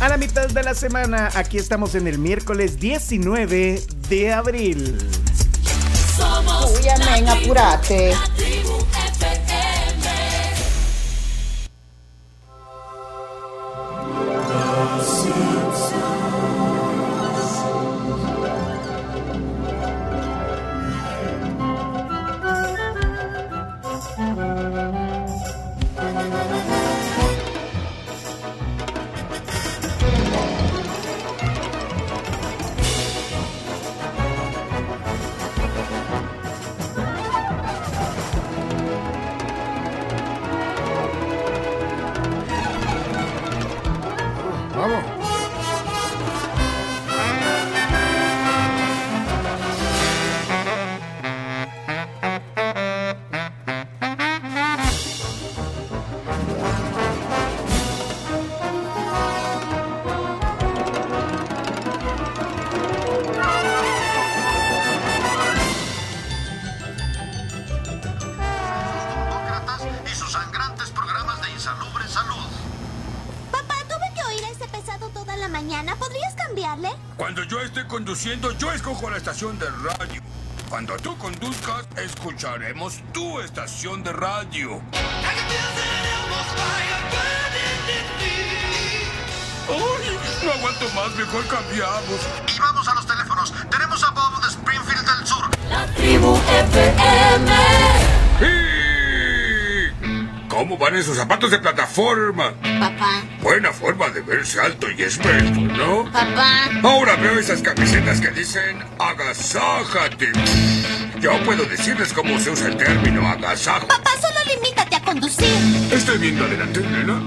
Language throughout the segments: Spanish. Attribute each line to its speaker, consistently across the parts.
Speaker 1: A la mitad de la semana, aquí estamos en el miércoles 19 de abril.
Speaker 2: Somos
Speaker 3: Uy, amén,
Speaker 2: la
Speaker 4: conduciendo, yo escojo la estación de radio. Cuando tú conduzcas, escucharemos tu estación de radio. ¡Ay! No aguanto más, mejor cambiamos.
Speaker 5: Y vamos a los teléfonos. Tenemos a Bob de Springfield del Sur.
Speaker 2: La tribu FM.
Speaker 4: ¡Y! ¿Cómo van esos zapatos de plataforma?
Speaker 6: Papá,
Speaker 4: Buena forma de verse alto y esbelto, ¿no?
Speaker 6: papá.
Speaker 4: Ahora veo esas camisetas que dicen agasájate. Yo puedo decirles cómo se usa el término agasajo.
Speaker 6: Papá, solo limítate a conducir.
Speaker 4: Estoy viendo adelante, nena.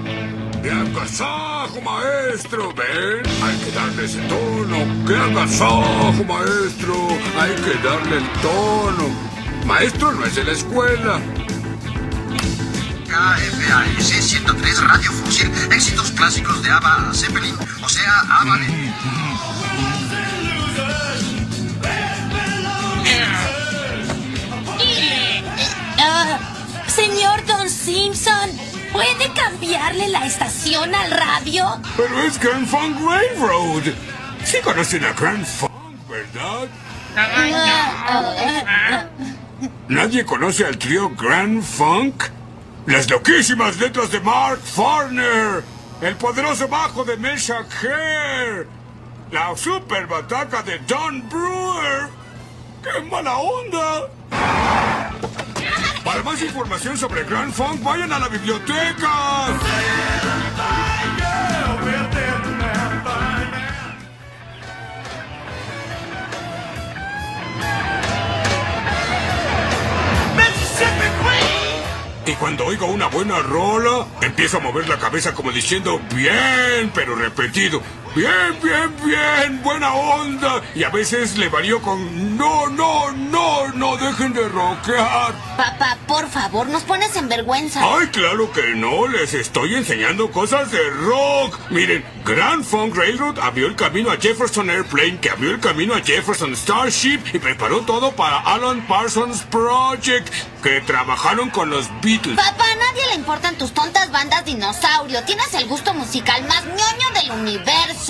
Speaker 4: ¡Qué agasajo, maestro! ¿Ven? Hay que darle ese tono. ¡Qué agasajo, maestro! Hay que darle el tono. Maestro no es de la escuela.
Speaker 5: KFAS 103 Radio Fusil. Éxitos clásicos de Ava Zeppelin. O sea, Ava
Speaker 7: señor Don Simpson, ¿puede cambiarle la estación al radio?
Speaker 4: Pero es Grand Funk Railroad. Sí conocen a Grand Funk, ¿verdad? ¿Nadie conoce al trío Grand Funk? Las loquísimas letras de Mark Farner. El poderoso bajo de Mesha Hare. La super bataca de Don Brewer. ¡Qué mala onda! Para más información sobre Grand Funk, vayan a la biblioteca. Y cuando oigo una buena rola, empiezo a mover la cabeza como diciendo bien, pero repetido. Bien, bien, bien, buena onda. Y a veces le varío con no, no, no, no dejen de rockear.
Speaker 6: Papá, por favor, nos pones en vergüenza.
Speaker 4: Ay, claro que no, les estoy enseñando cosas de rock. Miren, Grand Funk Railroad abrió el camino a Jefferson Airplane, que abrió el camino a Jefferson Starship y preparó todo para Alan Parsons Project, que trabajaron con los Beatles.
Speaker 6: Papá, a nadie le importan tus tontas bandas dinosaurio. Tienes el gusto musical más ñoño del universo.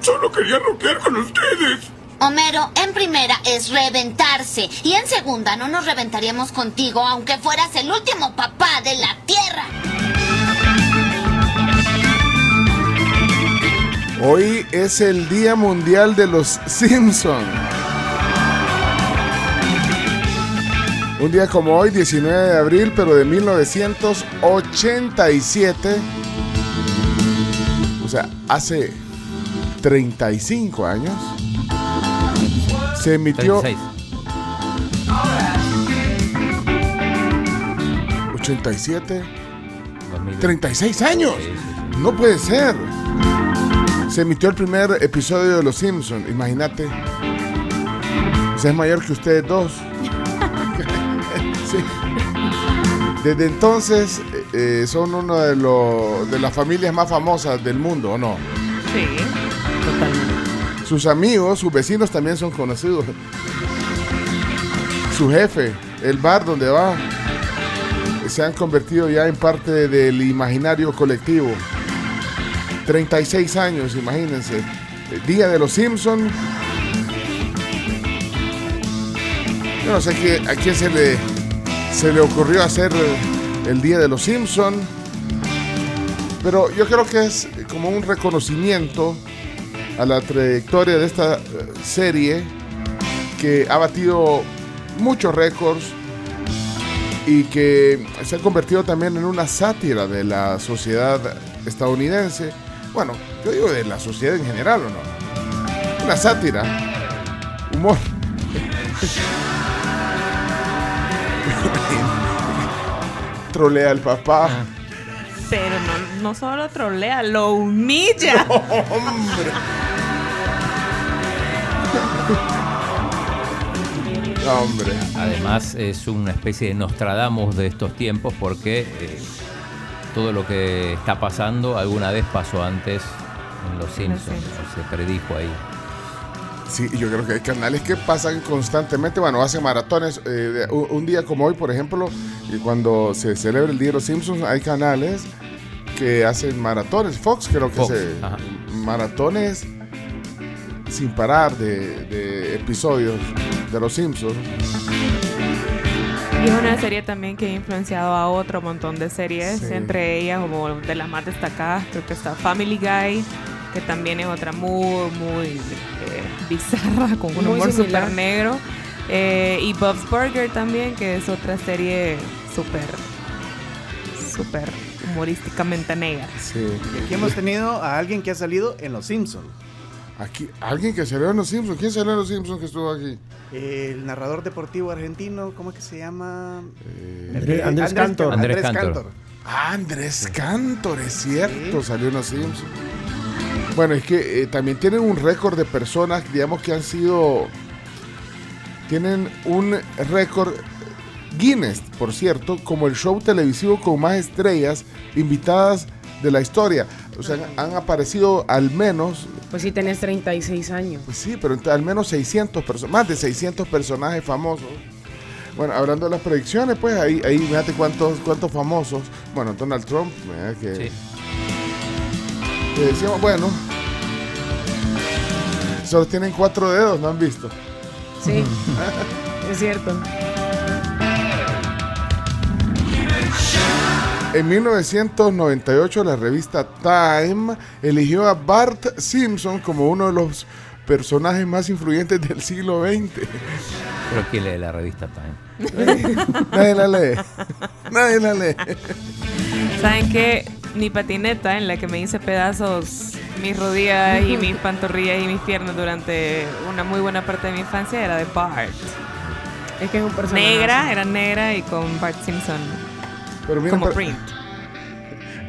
Speaker 4: Solo quería rockear con ustedes.
Speaker 6: Homero, en primera es reventarse. Y en segunda, no nos reventaríamos contigo, aunque fueras el último papá de la tierra.
Speaker 8: Hoy es el Día Mundial de los Simpson. Un día como hoy, 19 de abril, pero de 1987. O sea, hace 35 años. Se emitió
Speaker 9: 36.
Speaker 8: 87.
Speaker 9: 2000.
Speaker 8: 36 años. No puede ser. se emitió el primer episodio de Los Simpsons. Imagínate. O sea, es mayor que ustedes dos. Sí. Desde entonces eh, son una de, los- de las familias más famosas del mundo, ¿o no?
Speaker 3: Sí, totalmente.
Speaker 8: Sus amigos, sus vecinos también son conocidos. Su jefe, el bar donde va, se han convertido ya en parte del imaginario colectivo. 36 años, imagínense. El Día de los Simpson. Yo no sé qué- a quién se le, se le ocurrió hacer el Día de los Simpson. Pero yo creo que es como un reconocimiento a la trayectoria de esta eh, serie que ha batido muchos récords y que se ha convertido también en una sátira de la sociedad estadounidense. Bueno, yo digo de la sociedad en general, ¿o no? Una sátira, humor. Trolea al papá.
Speaker 3: Pero no, no solo trolea, lo humilla.
Speaker 8: Hombre. Hombre.
Speaker 9: Además es una especie de Nostradamus de estos tiempos porque eh, todo lo que está pasando alguna vez pasó antes en Los Simpsons,
Speaker 3: Simpsons.
Speaker 9: se predijo ahí.
Speaker 8: Sí, yo creo que hay canales que pasan constantemente, bueno, hacen maratones. eh, un, un día como hoy, por ejemplo, y cuando se celebra el Día de los Simpsons, hay canales que hacen maratones. Fox creo que
Speaker 9: Fox,
Speaker 8: hace
Speaker 9: ajá.
Speaker 8: maratones sin parar de, de episodios de los Simpsons.
Speaker 3: Y es una serie también que ha influenciado a otro montón de series,
Speaker 8: Sí.
Speaker 3: entre ellas como de las más destacadas, creo que está Family Guy, que también es otra muy, muy eh, bizarra, con un
Speaker 10: Muy
Speaker 3: humor súper negro. Eh, y Bob's Burger también, que es otra serie súper, súper humorísticamente negra.
Speaker 8: Sí.
Speaker 1: Y aquí hemos tenido a alguien que ha salido en Los Simpsons.
Speaker 8: Aquí, alguien que salió en los Simpsons. ¿Quién salió en los Simpsons que estuvo aquí?
Speaker 1: El narrador deportivo argentino, ¿cómo es que se llama?
Speaker 10: Andrés- Andrés Cantor.
Speaker 9: Andrés Cantor.
Speaker 8: Ah, Andrés Cantor, es cierto, salió en los Simpsons. Bueno, es que eh, también tienen un récord de personas, digamos, que han sido. Tienen un récord Guinness, por cierto, como el show televisivo con más estrellas invitadas de la historia. O sea, han aparecido al menos,
Speaker 10: Pues sí, tenés 36 años.
Speaker 8: pues sí, pero al menos 600 personas, más de 600 personajes famosos. Bueno, hablando de las predicciones, pues ahí, ahí fíjate cuántos, cuántos famosos. Bueno, Donald Trump, ¿verdad? que,
Speaker 9: Sí.
Speaker 8: Que decíamos, bueno, solo tienen cuatro dedos, ¿no han visto?
Speaker 10: Sí, es cierto.
Speaker 8: En 1998 la revista Time eligió a Bart Simpson como uno de los personajes más influyentes del siglo XX.
Speaker 9: Pero ¿quién lee la revista Time?
Speaker 8: Nadie la lee. Nadie la lee.
Speaker 3: ¿Saben qué? Mi patineta en la que me hice pedazos mis rodillas y mis pantorrillas y mis piernas durante una muy buena parte de mi infancia era de Bart.
Speaker 10: Es que es un personaje.
Speaker 3: Negra, era negra y con Bart Simpson
Speaker 8: Pero
Speaker 3: como print.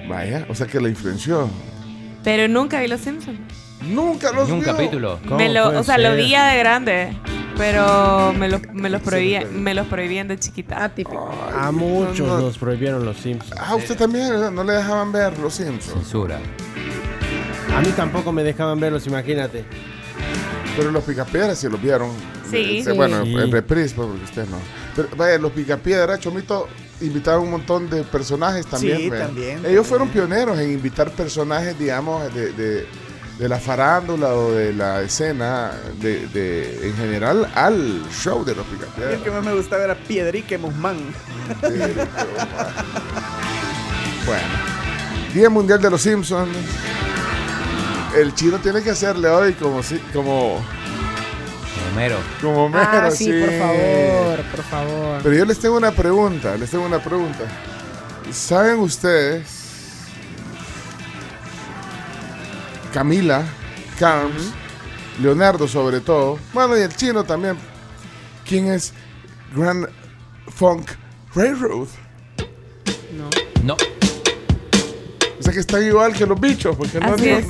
Speaker 8: Vaya, o sea que la influenció.
Speaker 3: Pero nunca vi Los Simpsons.
Speaker 8: Nunca los
Speaker 9: ¿Ni un
Speaker 8: vio.
Speaker 9: capítulo?
Speaker 10: ¿Cómo
Speaker 3: Me lo,
Speaker 10: puede
Speaker 3: o sea, lo vi ya de grande, pero me los, me los,
Speaker 8: Sí,
Speaker 3: prohibía,
Speaker 8: sí.
Speaker 3: me los prohibían de chiquita.
Speaker 10: Atípico.
Speaker 11: A muchos
Speaker 8: no.
Speaker 11: nos prohibieron los Simpsons.
Speaker 8: Ah, usted también ¿verdad? no le dejaban ver los Simpsons.
Speaker 9: Censura.
Speaker 11: A mí tampoco me dejaban verlos, imagínate.
Speaker 8: Pero los picapiedras sí los vieron.
Speaker 3: Sí.
Speaker 8: Este, Bueno,
Speaker 11: Sí.
Speaker 8: en reprise, pues, porque usted no. Pero vaya, los picapiedras, Chomito, invitaron un montón de personajes también.
Speaker 1: Sí, también,
Speaker 8: Ellos
Speaker 1: también.
Speaker 8: fueron pioneros en invitar personajes, digamos, de, de, de la farándula o de la escena de, de- en general al show de los
Speaker 1: Y el que más me gustaba era Piedrique
Speaker 8: pero, bueno, Día Mundial de los Simpsons. El chino tiene que hacerle hoy como si, como,
Speaker 9: Homero.
Speaker 8: como Homero,
Speaker 10: Ah, sí, por favor, por favor.
Speaker 8: Pero yo les tengo una pregunta, les tengo una pregunta. ¿Saben ustedes, Camila, Carms, Leonardo sobre todo, bueno y el chino también, quién es Grand Funk Railroad?
Speaker 10: No.
Speaker 9: No.
Speaker 8: O sea que están igual que los bichos, porque no,
Speaker 3: Así
Speaker 8: no-
Speaker 3: es.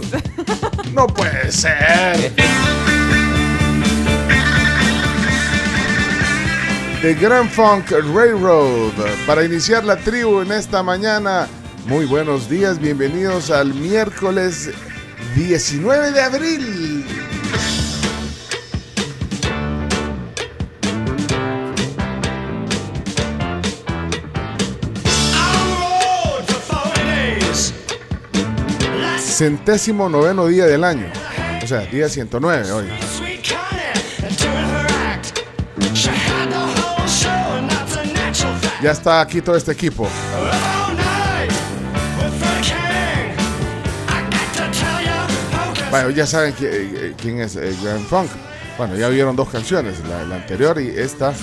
Speaker 8: no puede ser. The Grand Funk Railroad. Para iniciar la tribu en esta mañana, muy buenos días, bienvenidos al miércoles 19 de abril. Centésimo noveno día del año. O sea, día 109 hoy. Ya está aquí todo este equipo. Bueno, ya saben eh, quién es eh, Grand Funk. Bueno, ya vieron dos canciones, la, la anterior y esta.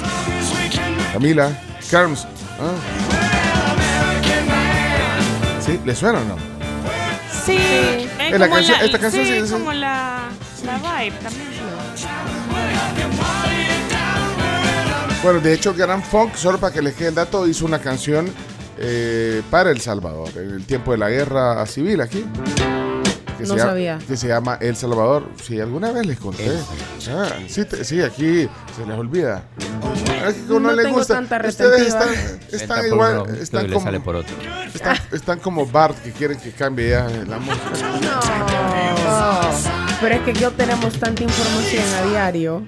Speaker 8: Camila, Carms. ¿ah? ¿Sí? ¿Le suena o no?
Speaker 3: Sí, es
Speaker 8: la canción- esta canción
Speaker 3: sí,
Speaker 8: sí, sí.
Speaker 3: como la, la vibe también.
Speaker 8: Bueno, de hecho, Grand Funk, solo para que les quede el dato, hizo una canción eh, para El Salvador, en el tiempo de la guerra civil aquí. Que
Speaker 10: No
Speaker 8: se llama-
Speaker 10: sabía.
Speaker 8: Que se llama El Salvador. Sí, alguna vez les conté. Ah, sí, te- sí, aquí se les olvida. Es que como no,
Speaker 10: No
Speaker 8: les
Speaker 10: tengo
Speaker 8: gusta.
Speaker 10: tanta
Speaker 8: Ustedes están, están igual.
Speaker 9: uno,
Speaker 8: Están como,
Speaker 9: sale por otro.
Speaker 8: están, están como Bart que quieren que cambie ya la música.
Speaker 10: No. Pero es que yo tenemos tanta información a diario.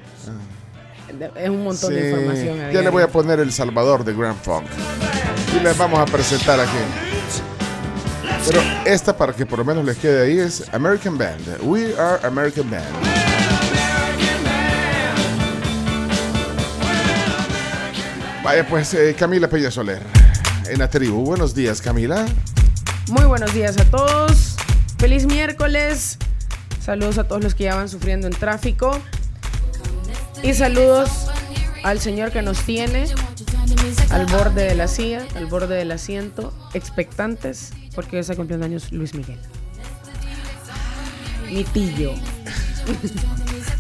Speaker 10: Es un montón de
Speaker 8: Sí,
Speaker 10: información a
Speaker 8: ya
Speaker 10: diario.
Speaker 8: le voy a poner El Salvador de Grand Funk. Y les vamos a presentar aquí. Pero esta, para que por lo menos les quede ahí, es American Band. We are American Band. Vaya pues, eh, Camila Peña Soler, en la. Buenos días, Camila.
Speaker 10: Muy buenos días a todos. Feliz miércoles. Saludos a todos los que ya van sufriendo en tráfico. Y saludos al señor que nos tiene al borde de la silla, al borde del asiento, expectantes, porque hoy está cumpliendo años Luis Miguel. Mi tío.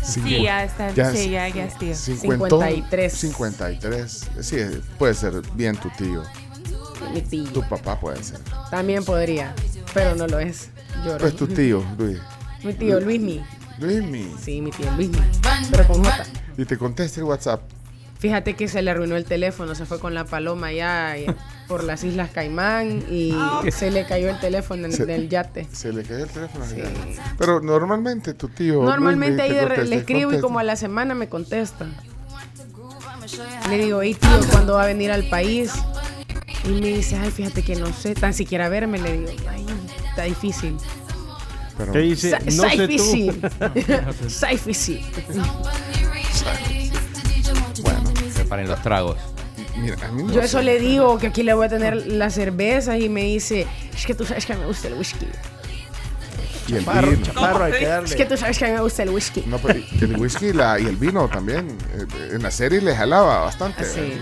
Speaker 3: Sí, ya está.
Speaker 8: Ya
Speaker 3: sí,
Speaker 8: es-
Speaker 3: ya, ya es tío.
Speaker 8: Cincuentón,
Speaker 10: 53.
Speaker 8: 53. Sí, puede ser bien tu tío.
Speaker 10: Mi tío.
Speaker 8: Tu papá puede ser.
Speaker 10: También podría, pero no lo es. Lloro.
Speaker 8: Pues tu tío, Luis.
Speaker 10: Mi tío Luismi.
Speaker 8: Luismi.
Speaker 10: Sí, mi tío Luismi. Pero con J.
Speaker 8: Y te contesta el WhatsApp.
Speaker 10: Fíjate que se le arruinó el teléfono, se fue con la paloma ya eh, por las Islas Caimán y se le cayó el teléfono en
Speaker 8: Se-
Speaker 10: el yate.
Speaker 8: Se le cayó el teléfono. Pero normalmente tu tío.
Speaker 10: Normalmente ahí
Speaker 8: contesta,
Speaker 10: le escribo y como a la semana me contesta. Le digo, hey tío, ¿cuándo va a venir al país? Y me dice, ay, fíjate que no sé, tan siquiera verme. Le digo, ay, está difícil.
Speaker 8: Pero-
Speaker 11: Te dice, no sé tú.
Speaker 10: difícil. Está difícil.
Speaker 9: Preparen los tragos.
Speaker 8: mira, a mí no
Speaker 10: Yo eso le digo, que aquí le voy a tener las cervezas y me dice, es que tú sabes que me gusta el whisky.
Speaker 8: Y el
Speaker 11: Chaparro,
Speaker 8: vino.
Speaker 11: chaparro, hay que
Speaker 10: Es
Speaker 11: darle.
Speaker 10: que tú sabes que a mí me gusta el whisky.
Speaker 8: No, pero el whisky y, la- y el vino también. eh, En la serie le jalaba bastante.
Speaker 10: Así.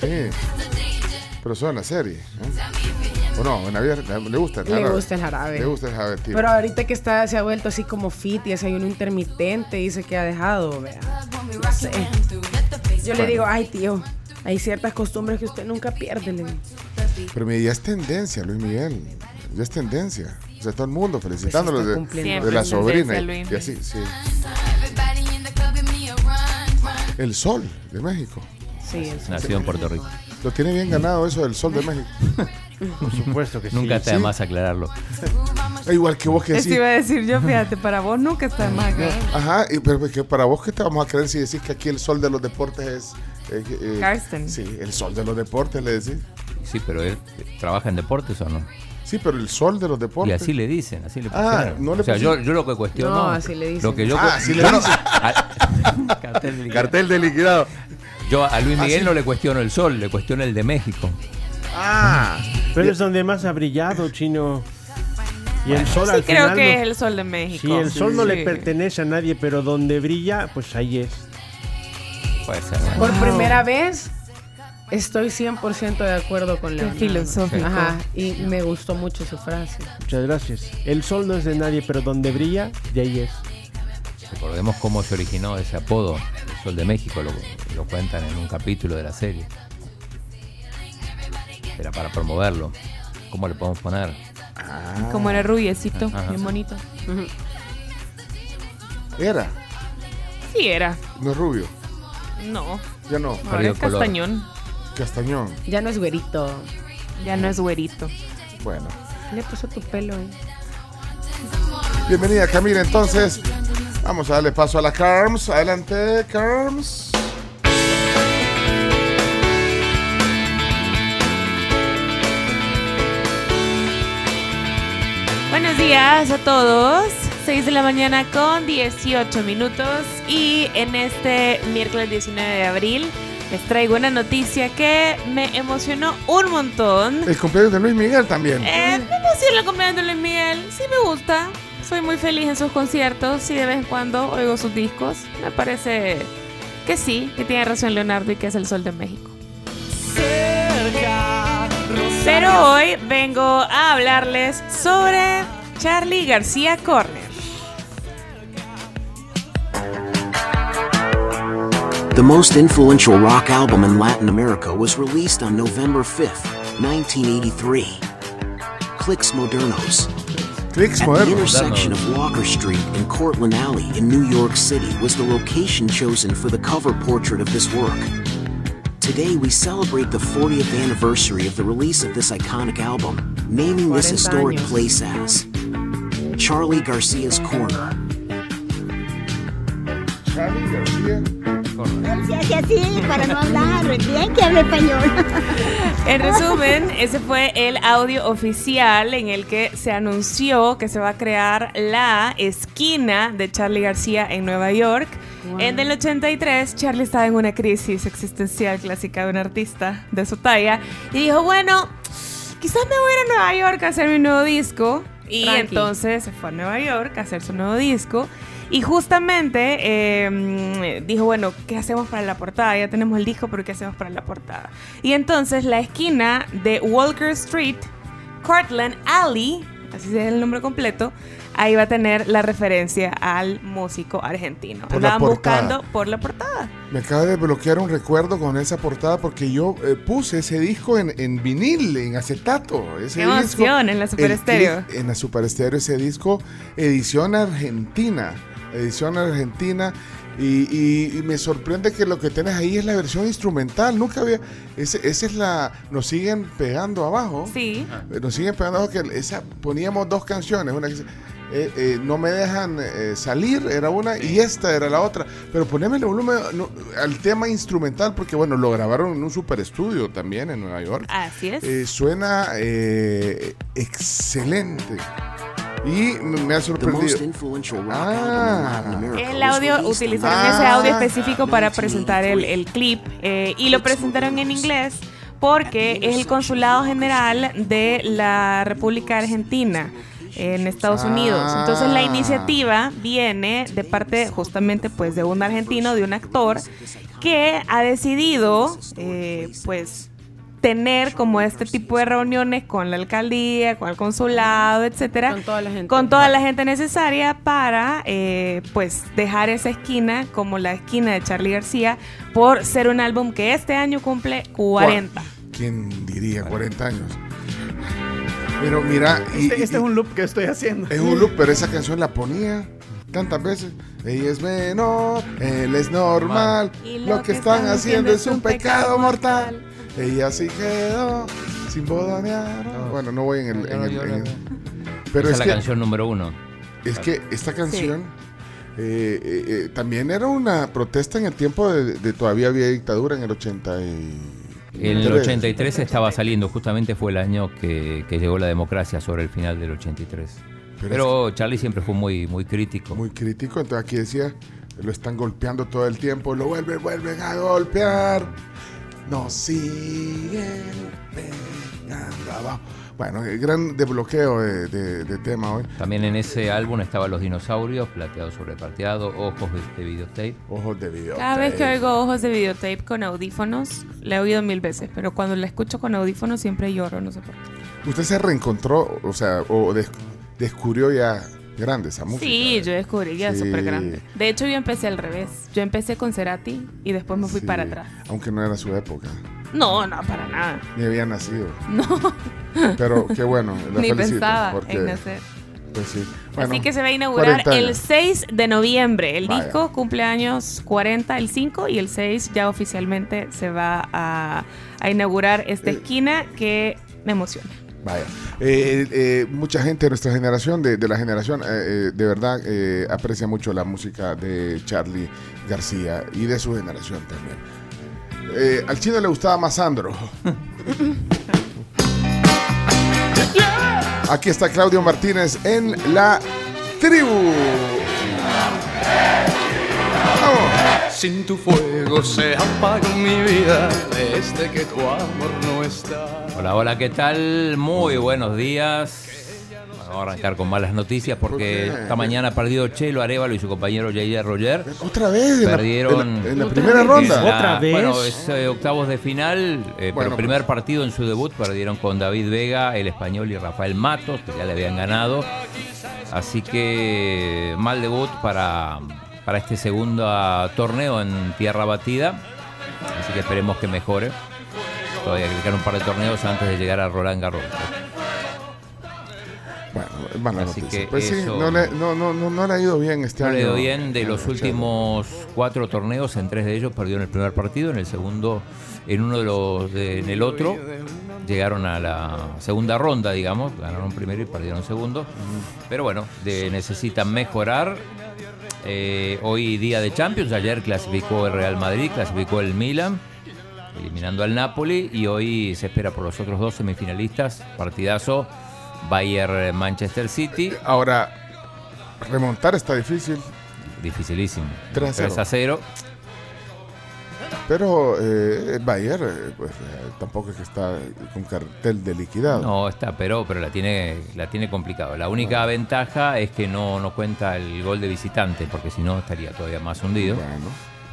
Speaker 8: Sí. Pero eso en la serie. ¿eh? ¿O no? En la vida le gusta el
Speaker 10: Le
Speaker 8: jarabe.
Speaker 10: gusta el jarabe.
Speaker 8: Le gusta el jarabe, tío.
Speaker 10: Pero ahorita que está, se ha vuelto así como fit y desayuno intermitente, dice que ha dejado, vea. No sé. Yo le digo, ay tío, hay ciertas costumbres que usted nunca pierde. Le digo.
Speaker 8: Pero mira, ya es tendencia, Luis Miguel. Ya es tendencia. O sea, todo el mundo felicitándolo
Speaker 10: Pues está
Speaker 8: de, la sobrina. Y,
Speaker 3: Luis.
Speaker 8: y así, sí. El sol de México.
Speaker 10: Sí, el-
Speaker 9: Nació en Puerto Rico.
Speaker 8: Lo tiene bien ganado eso del sol de México.
Speaker 11: Por supuesto que sí.
Speaker 9: Nunca te
Speaker 8: Sí.
Speaker 9: da más aclararlo.
Speaker 8: Eh, Igual que vos que
Speaker 3: Eso
Speaker 8: sí.
Speaker 3: iba a decir yo, fíjate, para vos nunca está más.
Speaker 8: Ajá, y, pero que para vos, ¿qué te vamos a creer si decís que aquí el sol de los deportes es. eh, eh,
Speaker 3: Karsten.
Speaker 8: Sí, el sol de los deportes, le decís.
Speaker 9: Sí, pero él eh, trabaja en deportes o no.
Speaker 8: Sí, pero el sol de los
Speaker 9: Y
Speaker 8: deportes.
Speaker 9: así le dicen, así le
Speaker 8: Ah, no le
Speaker 9: o sea, yo, lo que cuestiono.
Speaker 10: No, así le dicen.
Speaker 9: Lo que yo
Speaker 8: Ah,
Speaker 9: cu-
Speaker 8: así le
Speaker 9: yo no-
Speaker 8: dicen.
Speaker 9: a- cartel de liquidado.
Speaker 8: Cartel de liquidado.
Speaker 9: Yo a Luis
Speaker 8: Ah,
Speaker 9: Miguel no le cuestiono el sol, le cuestiono el de México.
Speaker 8: Ah,
Speaker 11: Pero es donde más ha brillado, chino. Y el sol
Speaker 3: Sí,
Speaker 11: al
Speaker 3: creo
Speaker 11: final
Speaker 3: que
Speaker 11: no-
Speaker 3: es el sol de México.
Speaker 11: Si el sol no le
Speaker 3: Sí.
Speaker 11: pertenece a nadie, pero donde brilla, pues ahí es.
Speaker 9: Puede ser.
Speaker 10: Por primera vez estoy 100% de acuerdo con
Speaker 3: Qué
Speaker 10: Leonardo.
Speaker 3: filosófico.
Speaker 10: Ajá, y me gustó mucho su frase.
Speaker 11: Muchas gracias. El sol no es de nadie, pero donde brilla, de ahí es.
Speaker 9: Recordemos cómo se originó ese apodo, el Sol de México, lo, lo cuentan en un capítulo de la serie. Era para promoverlo. ¿Cómo le podemos poner?
Speaker 3: Como era rubiecito,
Speaker 9: Ajá.
Speaker 3: bien bonito.
Speaker 8: Era,
Speaker 3: Sí era.
Speaker 8: no es rubio.
Speaker 3: No,
Speaker 8: Ya no.
Speaker 3: ahora
Speaker 9: Perdió
Speaker 3: es
Speaker 9: color.
Speaker 3: castañón.
Speaker 8: Castañón.
Speaker 10: Ya no es güerito.
Speaker 3: Ya no es güerito.
Speaker 8: Bueno.
Speaker 10: Le puso tu pelo, eh.
Speaker 8: Bienvenida Camila, entonces. Vamos a darle paso a la Carms. Adelante, Carms.
Speaker 3: Buenos días a todos. 6 de la mañana con 18 minutos. Y en este miércoles 19 de abril les traigo una noticia que me emocionó un montón.
Speaker 8: El cumpleaños de Luis Miguel también.
Speaker 3: Eh, me emociona el cumpleaños de Luis Miguel. Sí me gusta. Soy muy feliz en sus conciertos y de vez en cuando oigo sus discos. Me parece que sí, que tiene razón Leonardo y que es el sol de México. Pero hoy vengo a hablarles sobre Charlie García Corner.
Speaker 12: The most influential rock album in Latin America was released on November 5th, 1983. Clicks Modernos.
Speaker 8: Clicks
Speaker 12: At the
Speaker 8: Modernos.
Speaker 12: intersection of Walker Street and Cortlandt Alley in New York City was the location chosen for the cover portrait of this work. Today we celebrate the 40th anniversary of the release of this iconic album, naming this historic
Speaker 10: años.
Speaker 12: place as Charlie Garcia's Corner.
Speaker 8: Charlie García.
Speaker 13: Hace así para no hablar, bien que hable español.
Speaker 3: En resumen, ese fue el audio oficial en el que se anunció que se va a crear la esquina de Charlie García en Nueva York. En el 83, Charlie estaba en una crisis existencial clásica de un artista de su talla y dijo, bueno, quizás me voy a ir a Nueva York a hacer mi nuevo disco. Y
Speaker 10: Tranqui.
Speaker 3: entonces se fue a Nueva York a hacer su nuevo disco. Y justamente eh, dijo, bueno, ¿qué hacemos para la portada? Ya tenemos el disco, pero ¿qué hacemos para la portada? Y entonces la esquina de Walker Street, Cortlandt Alley, así es el nombre completo, ahí va a tener la referencia al músico argentino.
Speaker 8: Por
Speaker 3: Andaban buscando por la portada.
Speaker 8: Me acaba de bloquear un recuerdo con esa portada porque yo eh, puse ese disco en, en vinil, en acetato. Ese
Speaker 3: Qué emoción, en la Super
Speaker 8: el
Speaker 3: Estéreo.
Speaker 8: clip- En la Super Estéreo, ese disco, edición argentina. Edición argentina. Y, y- y me sorprende que lo que tienes ahí es la versión instrumental. Nunca había. Ese, esa es la. Nos siguen pegando abajo.
Speaker 3: Sí.
Speaker 8: Nos siguen pegando abajo que esa poníamos dos canciones. Una que eh, eh, no me dejan eh, salir, era una, y esta era la otra. Pero poneme el volumen no, al tema instrumental, porque bueno, lo grabaron en un super estudio también en Nueva York.
Speaker 3: Así es.
Speaker 8: Eh, suena eh, excelente. Y me ha sorprendido. Ah.
Speaker 3: El audio, utilizaron
Speaker 8: Ah.
Speaker 3: ese audio específico para presentar el, el clip eh, y lo presentaron en inglés porque es el consulado general de la República Argentina en Estados Unidos. Entonces la
Speaker 8: Ah.
Speaker 3: iniciativa viene de parte justamente pues de un argentino, de un actor que ha decidido eh, pues tener como este tipo de reuniones con la alcaldía, con el consulado, etcétera,
Speaker 10: Con toda la gente.
Speaker 3: con toda la gente necesaria para eh, pues dejar esa esquina como la esquina de Charlie García por ser un álbum que este año cumple 40.
Speaker 8: ¿Quién diría 40 años? Pero mira, y-
Speaker 1: Este, este
Speaker 8: y-
Speaker 1: es un loop que estoy haciendo.
Speaker 8: Es un loop, pero esa canción la ponía tantas veces. Ella es menor, él es normal.
Speaker 3: Y
Speaker 8: Lo, que están haciendo es un pecado mortal. Ella sí quedó sin bodanear. Bueno, no voy en el. en el- en el- pero
Speaker 9: Esa
Speaker 8: es
Speaker 9: la
Speaker 8: que,
Speaker 9: canción número uno.
Speaker 8: es que esta canción eh, eh, eh, también era una protesta en el tiempo de, de todavía había dictadura en el 80 y...
Speaker 9: En el 83 estaba saliendo, justamente fue el año que, que llegó la democracia sobre el final del 83.
Speaker 8: Pero
Speaker 9: Pero, Charlie siempre fue muy, muy crítico.
Speaker 8: Muy crítico, entonces aquí decía, lo están golpeando todo el tiempo, lo vuelven, vuelven a golpear. Nos siguen pegando abajo. Bueno, el gran desbloqueo de, de- de tema hoy.
Speaker 9: También en ese álbum estaban los dinosaurios, plateado sobre plateado, ojos de, de videotape.
Speaker 8: Ojos de video.
Speaker 3: Cada vez que oigo ojos de videotape con audífonos, la he oído mil veces, pero cuando la escucho con audífonos siempre lloro, no sé por qué.
Speaker 8: Usted se reencontró, o sea, o des- descubrió ya grande esa música.
Speaker 3: Sí, yo descubrí ya
Speaker 8: Sí.
Speaker 3: súper grande. De hecho, yo empecé al revés. Yo empecé con Cerati y después me fui
Speaker 8: Sí,
Speaker 3: para atrás.
Speaker 8: Aunque no era su época,
Speaker 3: No, no, para nada.
Speaker 8: ni había nacido.
Speaker 3: No.
Speaker 8: Pero qué bueno. la
Speaker 3: Ni pensaba
Speaker 8: porque,
Speaker 3: en nacer.
Speaker 8: Pues sí. Bueno,
Speaker 3: Así que se va a inaugurar
Speaker 8: 40 años.
Speaker 3: el 6 de noviembre. El
Speaker 8: Vaya.
Speaker 3: disco cumpleaños 40 el 5 y el 6 ya oficialmente se va a, a inaugurar
Speaker 8: Eh.
Speaker 3: esta esquina que me emociona.
Speaker 8: Vaya. Eh, eh, mucha gente de nuestra generación, de, de la generación, eh, eh, de verdad eh, aprecia mucho la música de Charlie García y de su generación también. Eh, al chino le gustaba más Sandro. Aquí está Claudio Martínez en la tribu.
Speaker 14: Sin tu fuego se apaga mi vida desde que tu amor no está.
Speaker 9: Hola, hola, ¿qué tal? Muy buenos días. Vamos a arrancar con malas noticias porque esta mañana ha perdido Chelo Arevalo y su compañero J.J. Roger.
Speaker 8: Otra vez. en la-
Speaker 9: Perdieron
Speaker 8: en la, en la primera ronda.
Speaker 9: la-
Speaker 11: ¿Otra vez?
Speaker 9: Bueno, es eh, octavos de final, eh,
Speaker 8: Bueno,
Speaker 9: pero primer partido en su debut perdieron con David Vega, el español y Rafael Matos, que ya le habían ganado. Así que mal debut para, para este segundo ah, torneo en tierra batida. Así que esperemos que mejore. Todavía que le quedan un par de torneos antes de llegar a Roland Garros.
Speaker 8: Bueno, mala
Speaker 9: Así
Speaker 8: noticia.
Speaker 9: que
Speaker 8: Pues sí, no le, no, no, no, no le ha ido bien este
Speaker 9: No
Speaker 8: año.
Speaker 9: le ha ido bien. De los últimos cuatro torneos, en tres de ellos perdió en el primer partido, en el segundo, en uno de los, de- en el otro, llegaron a la segunda ronda, digamos, ganaron primero y perdieron segundo. Pero bueno, de- necesitan mejorar. Eh, hoy día de Champions, ayer clasificó el Real Madrid, clasificó el Milan, eliminando al Napoli, y hoy se espera por los otros dos semifinalistas, partidazo. Bayern Manchester City.
Speaker 8: Ahora, remontar está difícil,
Speaker 9: Dificilísimo.
Speaker 8: 3 a 0.
Speaker 9: 3 a 0.
Speaker 8: pero eh, el Bayern eh, pues, eh, tampoco es que está con cartel de liquidado.
Speaker 9: No, está, pero, pero la tiene, la tiene complicado. La única ventaja es que no, no cuenta el gol de visitante, porque si no estaría todavía más hundido.
Speaker 8: Bueno,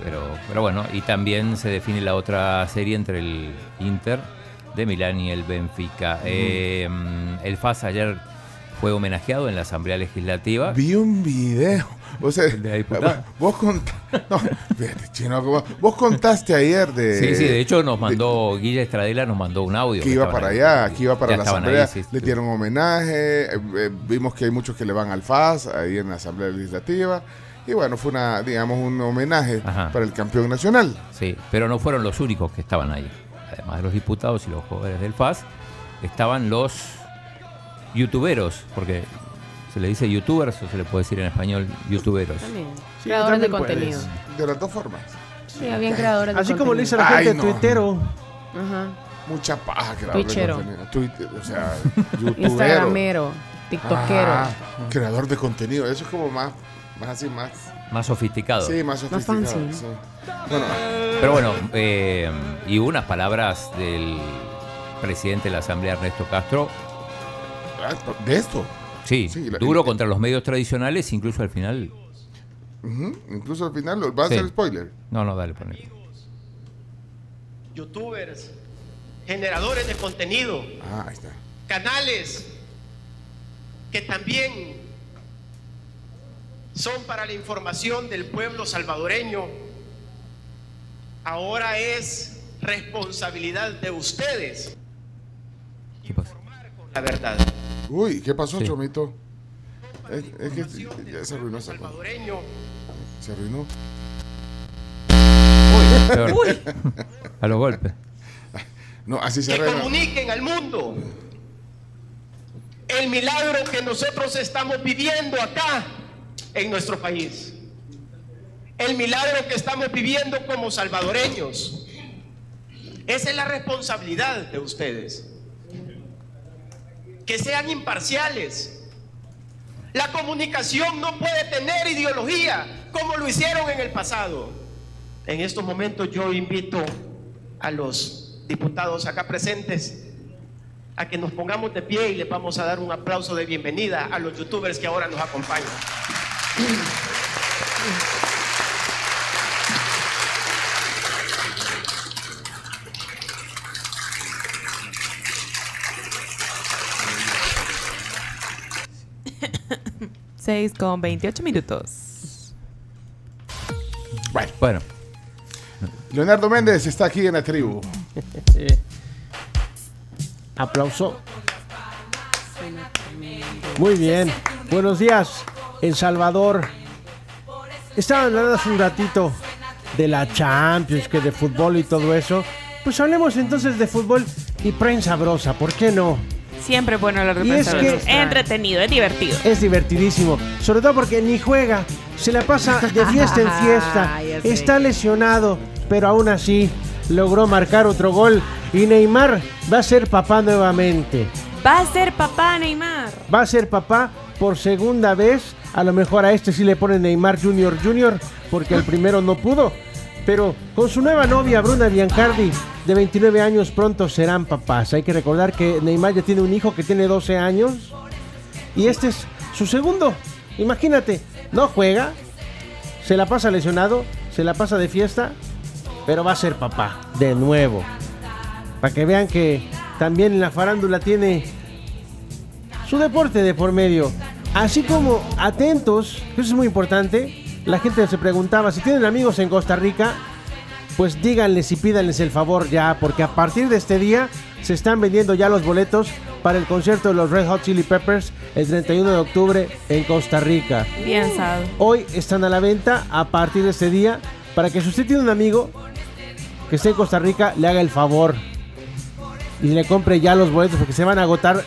Speaker 9: Pero, pero bueno, y también se define la otra serie entre el Inter de Milán y el Benfica. Eh, el FAS ayer fue homenajeado en la Asamblea Legislativa.
Speaker 8: vi un video. O sea,
Speaker 9: ¿El de la
Speaker 8: vos no, chino, como- vos contaste ayer de
Speaker 9: Sí, sí, de hecho nos mandó, Guilla Estradela nos mandó un audio.
Speaker 8: que iba para
Speaker 9: ahí.
Speaker 8: allá, que iba para la asamblea,
Speaker 9: ahí, sí,
Speaker 8: le dieron homenaje, eh, eh, vimos que hay muchos que le van al FAS ahí en la asamblea legislativa y bueno, fue una, digamos, un homenaje
Speaker 9: Ajá.
Speaker 8: para el campeón nacional.
Speaker 9: Sí, pero no fueron los únicos que estaban ahí. Además de los diputados y los jugadores del FAS, estaban los youtuberos, porque se le dice youtubers o se le puede decir en español youtuberos.
Speaker 10: También.
Speaker 11: Sí,
Speaker 10: creadores de
Speaker 11: puedes.
Speaker 10: contenido.
Speaker 8: De las dos formas.
Speaker 10: Sí, habían creadores de
Speaker 11: Así como le dice la gente
Speaker 8: Ay, no.
Speaker 11: tuitero.
Speaker 10: Ajá.
Speaker 8: Mucha paja que
Speaker 10: Twitchero.
Speaker 8: Twitter, o sea, youtubero.
Speaker 10: Instagramero, tiktokero.
Speaker 8: Ajá, creador de contenido, eso es como más, más así, más,
Speaker 9: Más sofisticado.
Speaker 8: sí, más
Speaker 10: Más
Speaker 8: sofisticado.
Speaker 10: fancy.
Speaker 8: sí. Bueno,
Speaker 9: Pero bueno, eh, y unas palabras del presidente de la Asamblea, Ernesto Castro.
Speaker 8: ah, de esto,
Speaker 9: Sí, duro contra los medios tradicionales, incluso al final.
Speaker 8: incluso al final, ¿va a
Speaker 9: Sí.
Speaker 8: ser spoiler?
Speaker 9: No, no, dale, ponele.
Speaker 15: youtubers, generadores de contenido,
Speaker 8: Ah, ahí está.
Speaker 15: canales que también son para la información del pueblo salvadoreño. Ahora es responsabilidad de ustedes
Speaker 9: ¿Qué pasa?
Speaker 15: la verdad.
Speaker 8: Uy, ¿qué pasó,
Speaker 9: Sí.
Speaker 8: Chomito? Es, es que ya se arruinó esa cosa.
Speaker 15: Salvadoreño
Speaker 8: Se arruinó.
Speaker 9: Peor. A los golpes.
Speaker 8: No, así se
Speaker 15: que
Speaker 8: arregla.
Speaker 15: comuniquen al mundo el milagro que nosotros estamos viviendo acá en nuestro país. El milagro que estamos viviendo como salvadoreños. Esa es la responsabilidad de ustedes. Que sean imparciales. La comunicación no puede tener ideología como lo hicieron en el pasado. En estos momentos yo invito a los diputados acá presentes a que nos pongamos de pie y les vamos a dar un aplauso de bienvenida a los youtubers que ahora nos acompañan.
Speaker 3: Seis con 28 minutos.
Speaker 8: Bueno,
Speaker 9: Bueno,
Speaker 8: Leonardo Méndez está aquí en la tribu.
Speaker 11: Aplauso. Muy bien. Buenos días, El Salvador. Estaban hablando hace un ratito de la Champions, que de fútbol y todo eso. Pues hablemos entonces de fútbol y prensa brosa, ¿por qué no?
Speaker 3: Siempre bueno hablar de
Speaker 11: Y es
Speaker 3: prensa.
Speaker 11: que-
Speaker 3: Es entretenido, es divertido.
Speaker 11: Es divertidísimo, sobre todo porque ni juega, se la pasa de fiesta en fiesta, está lesionado, pero aún así logró marcar otro gol y Neymar va a ser papá nuevamente.
Speaker 3: Va a ser papá Neymar.
Speaker 11: Va a ser papá por segunda vez, a lo mejor a este sí le pone Neymar Junior Junior, porque el primero no pudo. Pero con su nueva novia, Bruna Biancardi, de 29 años, pronto serán papás. Hay que recordar que Neymar ya tiene un hijo que tiene 12 años. Y este es su segundo. Imagínate, no juega, se la pasa lesionado, se la pasa de fiesta, pero va a ser papá, de nuevo. Para que vean que también la farándula tiene su deporte de por medio. Así como atentos, eso es muy importante. La gente se preguntaba si tienen amigos en Costa Rica, pues díganles y pídanles el favor ya, porque a partir de este día se están vendiendo ya los boletos para el concierto de los Red Hot Chili Peppers el 31 de octubre en Costa Rica.
Speaker 3: Bien sabe.
Speaker 11: Hoy están a la venta a partir de este día para que si usted tiene un amigo que esté en Costa Rica, le haga el favor y le compre ya los boletos porque se van a agotar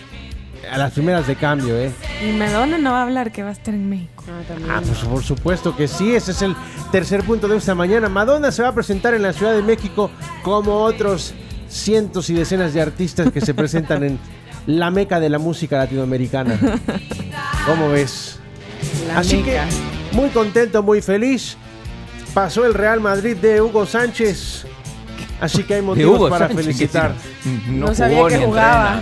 Speaker 11: a las primeras de cambio, ¿eh?
Speaker 3: Y Madonna no va a hablar que va a estar en México.
Speaker 11: Ah, pues por supuesto que sí, ese es el tercer punto de esta mañana. Madonna se va a presentar en la Ciudad de México como otros cientos y decenas de artistas que se presentan en la meca de la música latinoamericana. ¿Cómo ves?
Speaker 10: La
Speaker 11: Así
Speaker 10: meca.
Speaker 11: que muy contento, muy feliz. Pasó el Real Madrid de Hugo Sánchez. Así que hay motivos
Speaker 9: Hugo
Speaker 11: para
Speaker 9: Sánchez,
Speaker 11: felicitar.
Speaker 9: que si no
Speaker 10: No, sabía
Speaker 9: jugó
Speaker 10: que jugaba.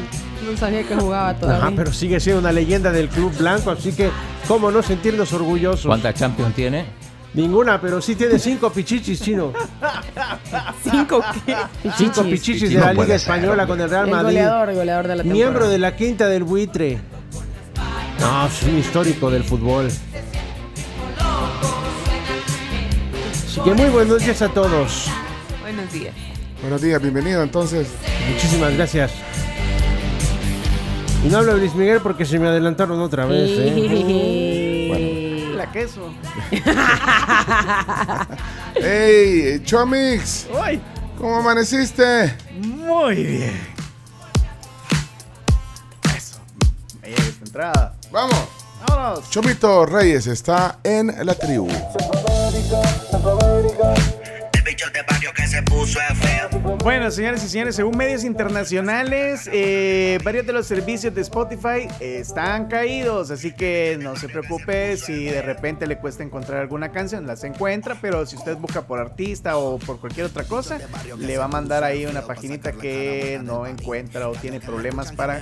Speaker 10: No sabía que jugaba todavía.
Speaker 11: Ajá, pero sigue siendo una leyenda del club blanco, así que cómo no sentirnos orgullosos.
Speaker 9: ¿Cuántas Champions tiene?
Speaker 11: Ninguna, pero sí tiene cinco pichichis, chino.
Speaker 3: ¿Cinco qué?
Speaker 11: Cinco pichichis de
Speaker 9: No
Speaker 11: la Liga
Speaker 9: ser,
Speaker 11: Española con el Real
Speaker 10: El
Speaker 11: Madrid.
Speaker 10: goleador, el goleador de la temporada.
Speaker 11: Miembro de la quinta del buitre. No, es un histórico del fútbol. Así que muy buenos días a todos.
Speaker 3: Buenos días.
Speaker 8: Buenos días, bienvenido entonces.
Speaker 11: Muchísimas gracias. Y no hablo de Luis Miguel porque se me adelantaron otra vez. ¿eh?
Speaker 1: La queso.
Speaker 8: ¡Hey, Chomix!
Speaker 1: ¡Uy!
Speaker 8: ¿Cómo amaneciste?
Speaker 1: Muy bien. Eso. Me llega esta entrada.
Speaker 8: ¡Vamos!
Speaker 1: ¡Vámonos!
Speaker 8: Chomito Reyes está en la tribu.
Speaker 1: Bueno, señores y señores, según medios internacionales, eh, varios de los servicios de Spotify están caídos, así que no se preocupe si de repente le cuesta encontrar alguna canción, las encuentra, pero si usted busca por artista o por cualquier otra cosa, le va a mandar ahí una paginita que no encuentra o tiene problemas para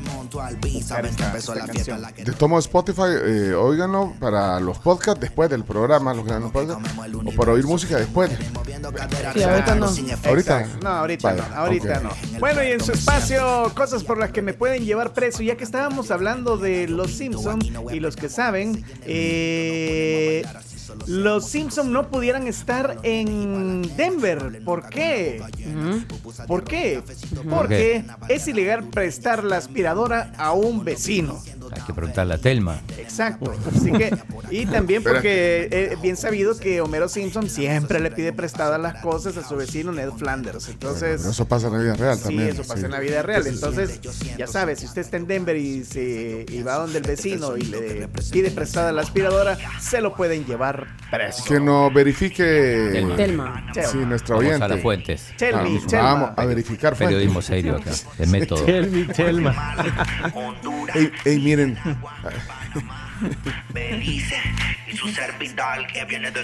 Speaker 1: buscar esta, esta canción.
Speaker 8: Te tomo Spotify, eh, óiganlo para los podcasts después del programa, los que podcasts, o para oír música después.
Speaker 10: Sí, ahorita no.
Speaker 8: Ahorita.
Speaker 1: Exacto. No, ahorita no, ahorita no. Bueno, y en su espacio, cosas por las que me pueden llevar preso, ya que estábamos hablando de los Simpson y los que saben, eh, los Simpson no pudieran estar en Denver. ¿Por qué? ¿Por qué? Porque es ilegal prestar la aspiradora a un vecino.
Speaker 9: Hay que preguntarle a Telma.
Speaker 1: Exacto. Así que, y también porque es bien sabido que Homero Simpson siempre le pide prestadas las cosas a su vecino Ned Flanders. Entonces,
Speaker 8: Pero eso pasa en la vida real
Speaker 1: sí,
Speaker 8: también.
Speaker 1: eso pasa
Speaker 8: sí.
Speaker 1: en la vida real. Entonces, ya sabes, si usted está en Denver y, se, y va donde el vecino y le pide prestada la aspiradora, se lo pueden llevar preso.
Speaker 8: Que nos verifique
Speaker 9: Telma.
Speaker 10: Telma.
Speaker 8: sí, nuestra
Speaker 9: Vamos
Speaker 8: oyente.
Speaker 9: a las fuentes.
Speaker 1: Me,
Speaker 8: Vamos,
Speaker 1: tell
Speaker 8: vamos a verificar fuentes.
Speaker 9: Periodismo serio acá, de método.
Speaker 11: Telmi, Telma.
Speaker 8: Ey, ey, miren.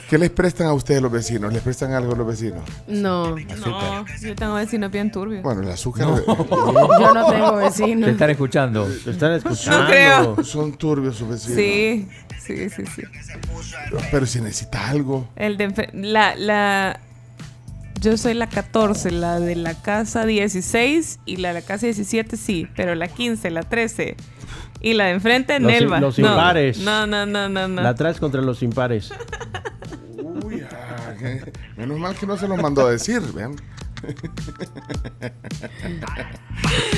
Speaker 8: ¿Qué les prestan a ustedes los vecinos? ¿Les prestan algo a los vecinos?
Speaker 10: No,
Speaker 3: No, yo tengo vecinos bien turbios.
Speaker 8: Bueno, el azúcar.
Speaker 10: yo no tengo
Speaker 9: Te
Speaker 10: vecinos.
Speaker 9: están escuchando.
Speaker 11: Lo están escuchando.
Speaker 3: No creo.
Speaker 8: Son turbios sus vecinos.
Speaker 3: Sí, sí, sí, sí.
Speaker 8: Pero si necesita algo.
Speaker 3: El de la, la, yo soy la 14, la de la casa 16 y la de la casa 17 sí, pero la 15, la 13 y la de enfrente
Speaker 11: Los-
Speaker 3: Nelva.
Speaker 11: los
Speaker 3: no,
Speaker 11: impares.
Speaker 3: no, no, no, no, no.
Speaker 11: La traes contra los impares.
Speaker 8: Uy, ah, menos mal que no se los mandó a decir, vean.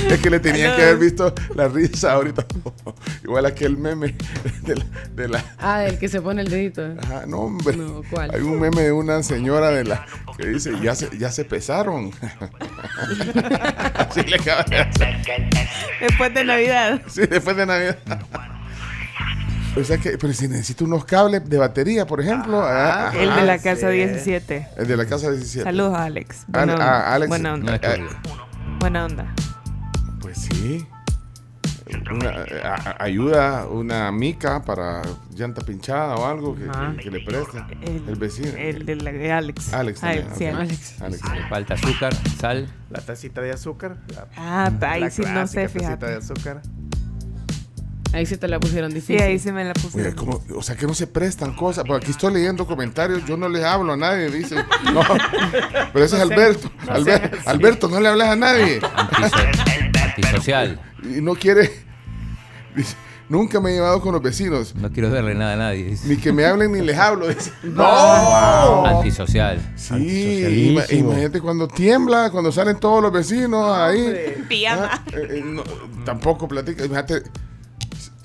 Speaker 8: Es que le tenían que haber visto la risa ahorita. Igual aquel meme de la, de la-
Speaker 10: Ah, el que se pone el dedito.
Speaker 8: Ajá, no, hombre.
Speaker 10: No, ¿cuál?
Speaker 8: Hay un meme de una señora de la que dice, ya se, ya se pesaron. Así le acaba de hacer.
Speaker 3: Después de Navidad.
Speaker 8: Sí, después de Navidad. O sea que, pero si necesito unos cables de batería, por ejemplo. ah,
Speaker 3: El de la casa 17.
Speaker 8: El de la casa 17.
Speaker 3: Saludos a Alex.
Speaker 8: Ale-
Speaker 3: Buena onda.
Speaker 8: ah, Alex.
Speaker 3: Buena onda.
Speaker 8: Eh,
Speaker 3: Buena onda.
Speaker 8: Pues sí. Una, eh, a- a- ayuda una mica para llanta pinchada o algo que,
Speaker 3: Ajá.
Speaker 8: que- que le preste. El, vecino.
Speaker 3: El de, la, de Alex.
Speaker 8: Alex
Speaker 3: Ay,
Speaker 8: también,
Speaker 3: sí. Alex.
Speaker 8: Alex.
Speaker 9: Le falta azúcar, sal.
Speaker 1: La tacita de azúcar. la-
Speaker 3: Ah, ahí
Speaker 1: la
Speaker 3: sí no sé,
Speaker 1: tacita
Speaker 3: fíjate.
Speaker 1: de azúcar.
Speaker 10: Ahí sí te la pusieron
Speaker 3: Sí,
Speaker 10: difícil.
Speaker 3: ahí sí me la
Speaker 8: ¿cómo? o sea que no se prestan cosas. Porque aquí estoy leyendo comentarios, yo no les hablo a nadie, dice. No, pero ese es
Speaker 9: No
Speaker 8: Alberto.
Speaker 9: no.
Speaker 8: Alberto, no le hablas a nadie.
Speaker 9: Antisocial.
Speaker 8: Y no quiere. dice, Nunca me he llevado con los vecinos.
Speaker 9: No quiero darle nada a nadie. dice.
Speaker 8: Ni que me hablen ni les hablo. dice.
Speaker 9: Wow. Antisocial.
Speaker 8: Sí, imagínate cuando tiembla, cuando salen todos los vecinos ahí.
Speaker 3: Pijama.
Speaker 8: Ah, eh, eh, no, tampoco platica. Imagínate,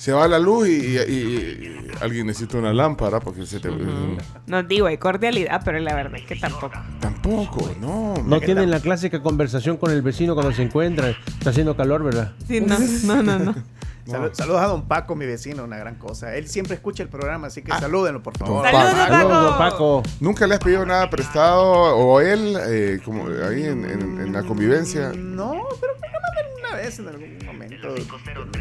Speaker 8: se va la luz y, y- y- y alguien necesita una lámpara porque se te.
Speaker 3: No digo, hay cordialidad, pero la verdad es que tampoco.
Speaker 8: Tampoco, no.
Speaker 11: No tienen la clásica conversación con el vecino cuando se encuentran. Está haciendo calor, ¿verdad?
Speaker 3: Sí, no, no, no, no.
Speaker 1: Salud- Saludos a don Paco, mi vecino, una gran cosa. Él siempre escucha el programa, así que salúdenlo, por favor.
Speaker 8: Don Paco.
Speaker 11: Paco.
Speaker 8: ¿Nunca le has pedido nada prestado o él, eh, como ahí en, en- en la convivencia?
Speaker 1: No, pero vez en algún momento.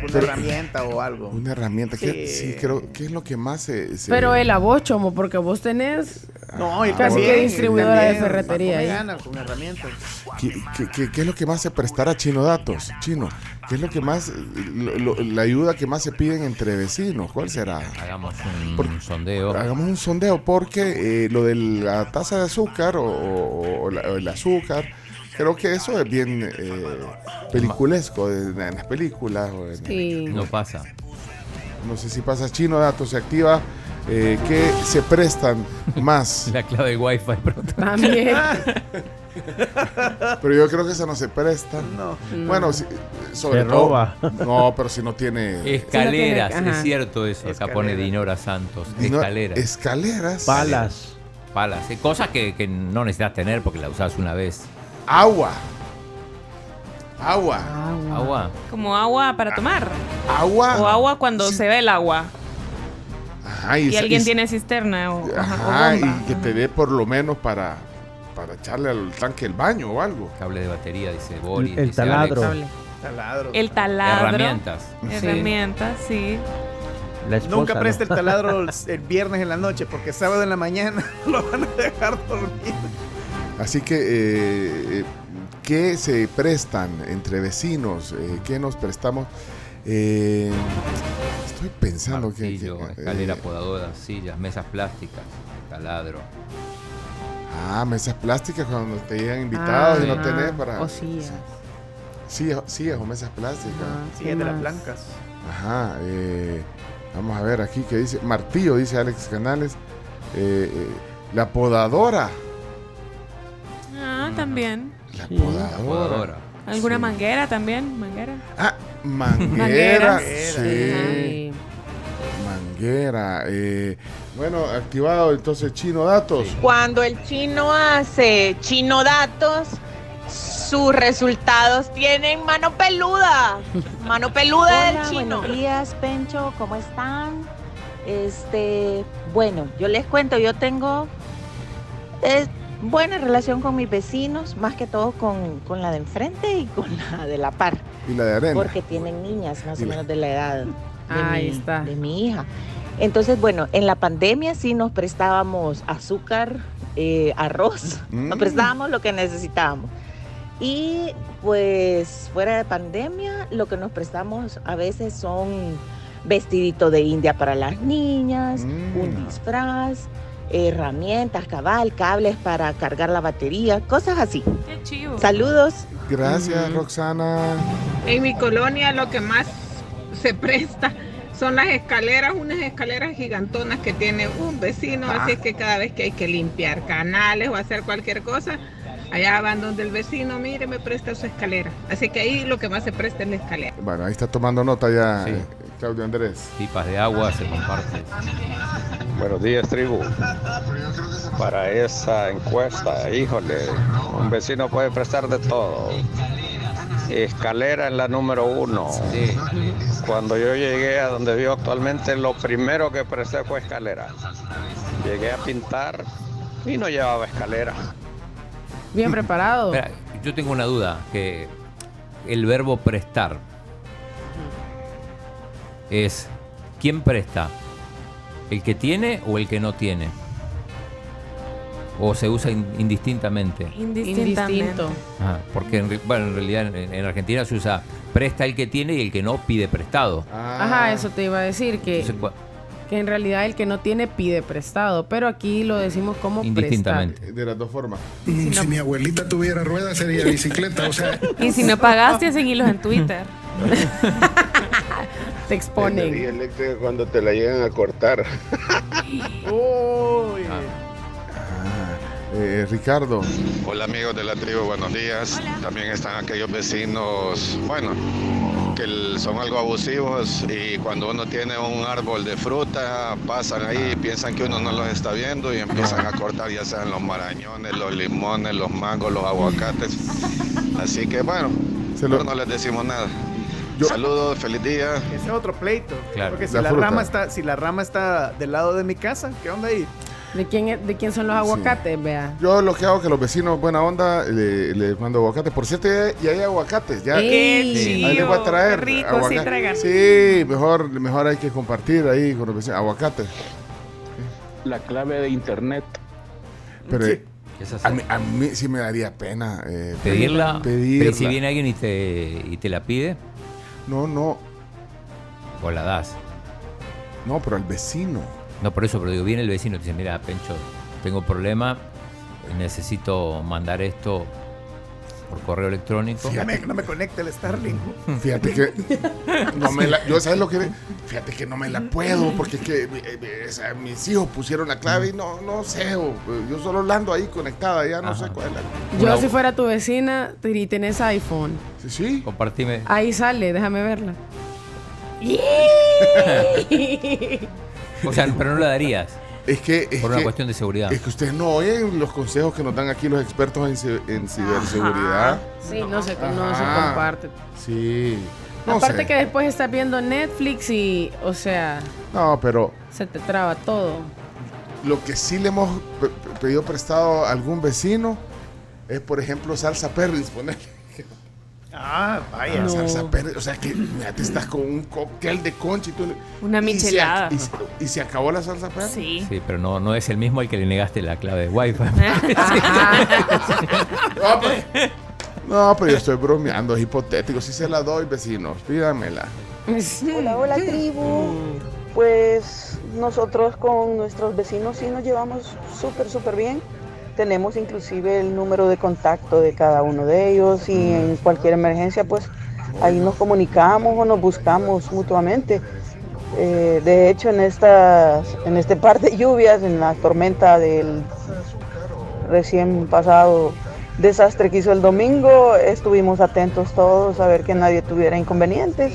Speaker 1: Una herramienta o algo.
Speaker 8: Una herramienta. ¿Qué,
Speaker 1: Sí.
Speaker 8: sí, creo, ¿qué es lo que más se. se-
Speaker 10: Pero él a vos, chomo, porque vos tenés
Speaker 1: No, y
Speaker 10: casi que distribuidora de ferretería ahí.
Speaker 1: gana con herramientas.
Speaker 8: ¿Qué, qué- qué- qué es lo que más se prestará Chino Datos? Chino, ¿qué es lo que más, lo- lo- la ayuda que más se piden entre vecinos? ¿Cuál será?
Speaker 9: Hagamos un, sondeo.
Speaker 8: Hagamos un sondeo porque eh, lo de la tasa de azúcar o, o- o la- o el azúcar, creo que eso es bien eh, peliculesco en, en las películas. o en-
Speaker 10: Sí.
Speaker 9: No pasa.
Speaker 8: No sé si pasa Chino Datos, se activa. Eh, que se prestan más.
Speaker 9: La clave de Wi-Fi. pero-
Speaker 10: También.
Speaker 8: Pero yo creo que eso no se presta.
Speaker 1: No.
Speaker 8: Bueno, si- sobre
Speaker 11: Se
Speaker 8: todo.
Speaker 11: roba.
Speaker 8: No, pero si no tiene.
Speaker 9: Escaleras, es cierto eso. Acá pone Dinora Santos.
Speaker 8: Dino-
Speaker 9: Escaleras.
Speaker 8: Escaleras.
Speaker 11: Palas.
Speaker 9: Palas. eh, Cosas que, que no necesitas tener porque la usas una vez.
Speaker 8: Agua. Agua.
Speaker 9: Agua.
Speaker 3: Como agua para tomar.
Speaker 8: Agua.
Speaker 3: O agua cuando se ve el agua.
Speaker 8: Ajá,
Speaker 3: Y, alguien
Speaker 8: y-
Speaker 3: tiene cisterna o, ajá, o
Speaker 8: Ajá,
Speaker 3: bomba.
Speaker 8: y que te dé por lo menos para, para echarle al tanque el baño o algo.
Speaker 9: Cable de batería, dice Boris.
Speaker 11: El
Speaker 9: dice
Speaker 11: taladro.
Speaker 9: Alex.
Speaker 1: Taladro.
Speaker 3: El taladro.
Speaker 9: Herramientas.
Speaker 3: Herramientas, sí.
Speaker 11: La esposa,
Speaker 1: Nunca
Speaker 11: ¿no?
Speaker 1: preste el taladro el, el viernes en la noche porque sábado en la mañana lo van a dejar dormir.
Speaker 8: Así que, eh, eh, ¿qué se prestan entre vecinos? Eh, ¿Qué nos prestamos? Eh, estoy pensando que...
Speaker 9: Martillo,
Speaker 8: que, eh,
Speaker 9: escalera podadora, sillas, mesas plásticas, taladro.
Speaker 8: ah, mesas plásticas cuando te llegan invitados y no
Speaker 10: Ah,
Speaker 8: tenés para...
Speaker 10: O sillas.
Speaker 8: Sillas, sillas o mesas plásticas.
Speaker 1: Sí, de las blancas.
Speaker 8: Ajá, eh, vamos a ver aquí que dice, martillo, dice Alex Canales, eh, eh, la podadora,
Speaker 3: Ah, también.
Speaker 8: la
Speaker 11: Sí.
Speaker 8: podadora.
Speaker 3: ¿Alguna manguera también? ¿Manguera?
Speaker 8: Ah, manguera, sí, manguera, eh, bueno, activado entonces Chino Datos,
Speaker 16: Cuando el chino hace chino datos, sus resultados tienen mano peluda. Mano peluda del chino.
Speaker 17: buenos días, Pencho, ¿cómo están? Este, bueno, yo les cuento, yo tengo eh, buena relación con mis vecinos, más que todo con, con la de enfrente y con la de la par,
Speaker 8: y la de arena.
Speaker 17: porque tienen niñas más
Speaker 8: Y
Speaker 17: o
Speaker 8: la-
Speaker 17: menos de la edad de,
Speaker 10: Ahí
Speaker 17: mi,
Speaker 10: está.
Speaker 17: de mi hija. Entonces, bueno, en la pandemia sí nos prestábamos azúcar, eh, arroz, nos
Speaker 8: Mm.
Speaker 17: prestábamos lo que necesitábamos. Y pues fuera de pandemia, lo que nos prestamos a veces son vestidito de India para las niñas,
Speaker 8: Mm.
Speaker 17: un disfraz, herramientas, cabal, cables para cargar la batería, cosas así.
Speaker 3: Qué.
Speaker 17: Saludos.
Speaker 8: Gracias Roxana.
Speaker 18: En mi colonia lo que más se presta son las escaleras, unas escaleras gigantonas que tiene un vecino, así es que cada vez que hay que limpiar canales o hacer cualquier cosa, Allá van donde el vecino, mire, me presta su escalera. Así que ahí lo que más se presta es la escalera.
Speaker 8: Bueno, ahí está tomando nota ya eh, Claudio Andrés.
Speaker 9: Pipas de agua se comparten.
Speaker 19: Buenos días, tribu. Para esa encuesta, híjole, un vecino puede prestar de todo. Escalera en la número uno. Cuando yo llegué a donde vivo actualmente, lo primero que presté fue escalera. Llegué a pintar y no llevaba escalera.
Speaker 10: Bien preparado.
Speaker 9: Espera, yo tengo una duda, que el verbo prestar es ¿quién presta? ¿El que tiene o el que no tiene? ¿O se usa in- indistintamente?
Speaker 10: Indistinto.
Speaker 9: Ah, porque en, bueno, en realidad en, en Argentina se usa presta el que tiene y el que no pide prestado.
Speaker 10: Ajá, eso te iba a decir, que,
Speaker 9: Entonces,
Speaker 10: que en realidad el que no tiene pide prestado, pero aquí lo decimos como prestar.
Speaker 9: Indistintamente.
Speaker 8: De las dos formas.
Speaker 20: Mm, Si mi abuelita tuviera ruedas sería bicicleta, o sea.
Speaker 3: Y si no pagaste, hacen hilos en Twitter.
Speaker 10: Te exponen.
Speaker 21: Energía eléctrica cuando te la llegan a cortar.
Speaker 1: Uy.
Speaker 8: Eh, Ricardo.
Speaker 22: Hola amigos de la tribu, buenos días. También están aquellos vecinos, bueno, que son algo abusivos y cuando uno tiene un árbol de fruta, pasan ahí y piensan que uno no los está viendo y empiezan a cortar ya sean los marañones, los limones, los mangos, los aguacates. Así que bueno, pero no les decimos nada. Saludos, feliz día.
Speaker 1: Ese es otro pleito.
Speaker 9: Claro.
Speaker 1: Porque si
Speaker 8: La
Speaker 1: rama está, si la rama está del lado de mi casa, ¿qué onda ahí?
Speaker 10: ¿De quién, es- ¿De quién son los aguacates? Vea.
Speaker 8: Yo lo que hago es que los vecinos, buena onda, le- les mando aguacates. Por cierto, ya, ya hay aguacates. Ya,
Speaker 3: ¡Qué
Speaker 8: Sí. Ahí les voy a traer.
Speaker 3: ¡Qué rico!
Speaker 8: aguacate.
Speaker 3: Sí, traigan.
Speaker 8: Sí, mejor, mejor hay que compartir ahí con los vecinos. Aguacates.
Speaker 23: La clave de internet.
Speaker 8: Pero
Speaker 9: ¿Qué es hacer?
Speaker 8: a, mí, a mí sí me daría pena eh,
Speaker 9: ¿Pedirla?
Speaker 8: pedirla.
Speaker 9: Pero si viene alguien y te, y te la pide,
Speaker 8: No, no,
Speaker 9: o la das.
Speaker 8: no, pero al vecino.
Speaker 9: No, por eso, pero digo, viene el vecino y dice, mira, Pencho, tengo problema, necesito mandar esto por correo electrónico.
Speaker 1: No me, no me conecta el Starlink.
Speaker 8: Fíjate que no me la, yo sabes lo que fíjate que no me la puedo porque es que eh, eh, mis hijos pusieron la clave y no no sé o, eh, yo solo ando ahí conectada ya no sé cuál es la-
Speaker 10: Yo
Speaker 9: Una-
Speaker 10: si fuera tu vecina y tenés iPhone,
Speaker 8: sí sí
Speaker 9: Compartime.
Speaker 10: ahí sale, déjame verla.
Speaker 9: O sea, pero no la darías.
Speaker 8: Es que es
Speaker 9: Por una
Speaker 8: que-
Speaker 9: cuestión de seguridad.
Speaker 8: es que ustedes no oyen los consejos que nos dan aquí los expertos en, en ciberseguridad
Speaker 10: Sí, no se, no se
Speaker 8: Ajá.
Speaker 10: comparte.
Speaker 8: sí no
Speaker 10: Aparte
Speaker 8: sé.
Speaker 10: que después estás viendo Netflix y, o sea,
Speaker 8: no pero
Speaker 10: se te traba todo.
Speaker 8: lo que sí le hemos pe- pe- pedido prestado a algún vecino es por ejemplo salsa perris ponerle
Speaker 1: Ah, vaya.
Speaker 8: Ah, Salsa Perry, o sea que mira, te estás con un cóctel de concha y tú le-
Speaker 3: Una
Speaker 8: y se ac-
Speaker 3: michelada.
Speaker 8: Y se, y se acabó la salsa Perry.
Speaker 3: Sí.
Speaker 9: Sí, pero no, no es el mismo al que le negaste la clave de Wi-Fi.
Speaker 8: No, pues, no, pero yo estoy bromeando, es hipotético. Si se la doy, vecinos, pídamela.
Speaker 24: Hola, hola tribu. Pues nosotros con nuestros vecinos sí nos llevamos súper, súper bien. Tenemos inclusive el número de contacto de cada uno de ellos y en cualquier emergencia pues ahí nos comunicamos o nos buscamos mutuamente. Eh, de hecho en estas, en este par de lluvias, en la tormenta del recién pasado desastre que hizo el domingo, estuvimos atentos todos a ver que nadie tuviera inconvenientes.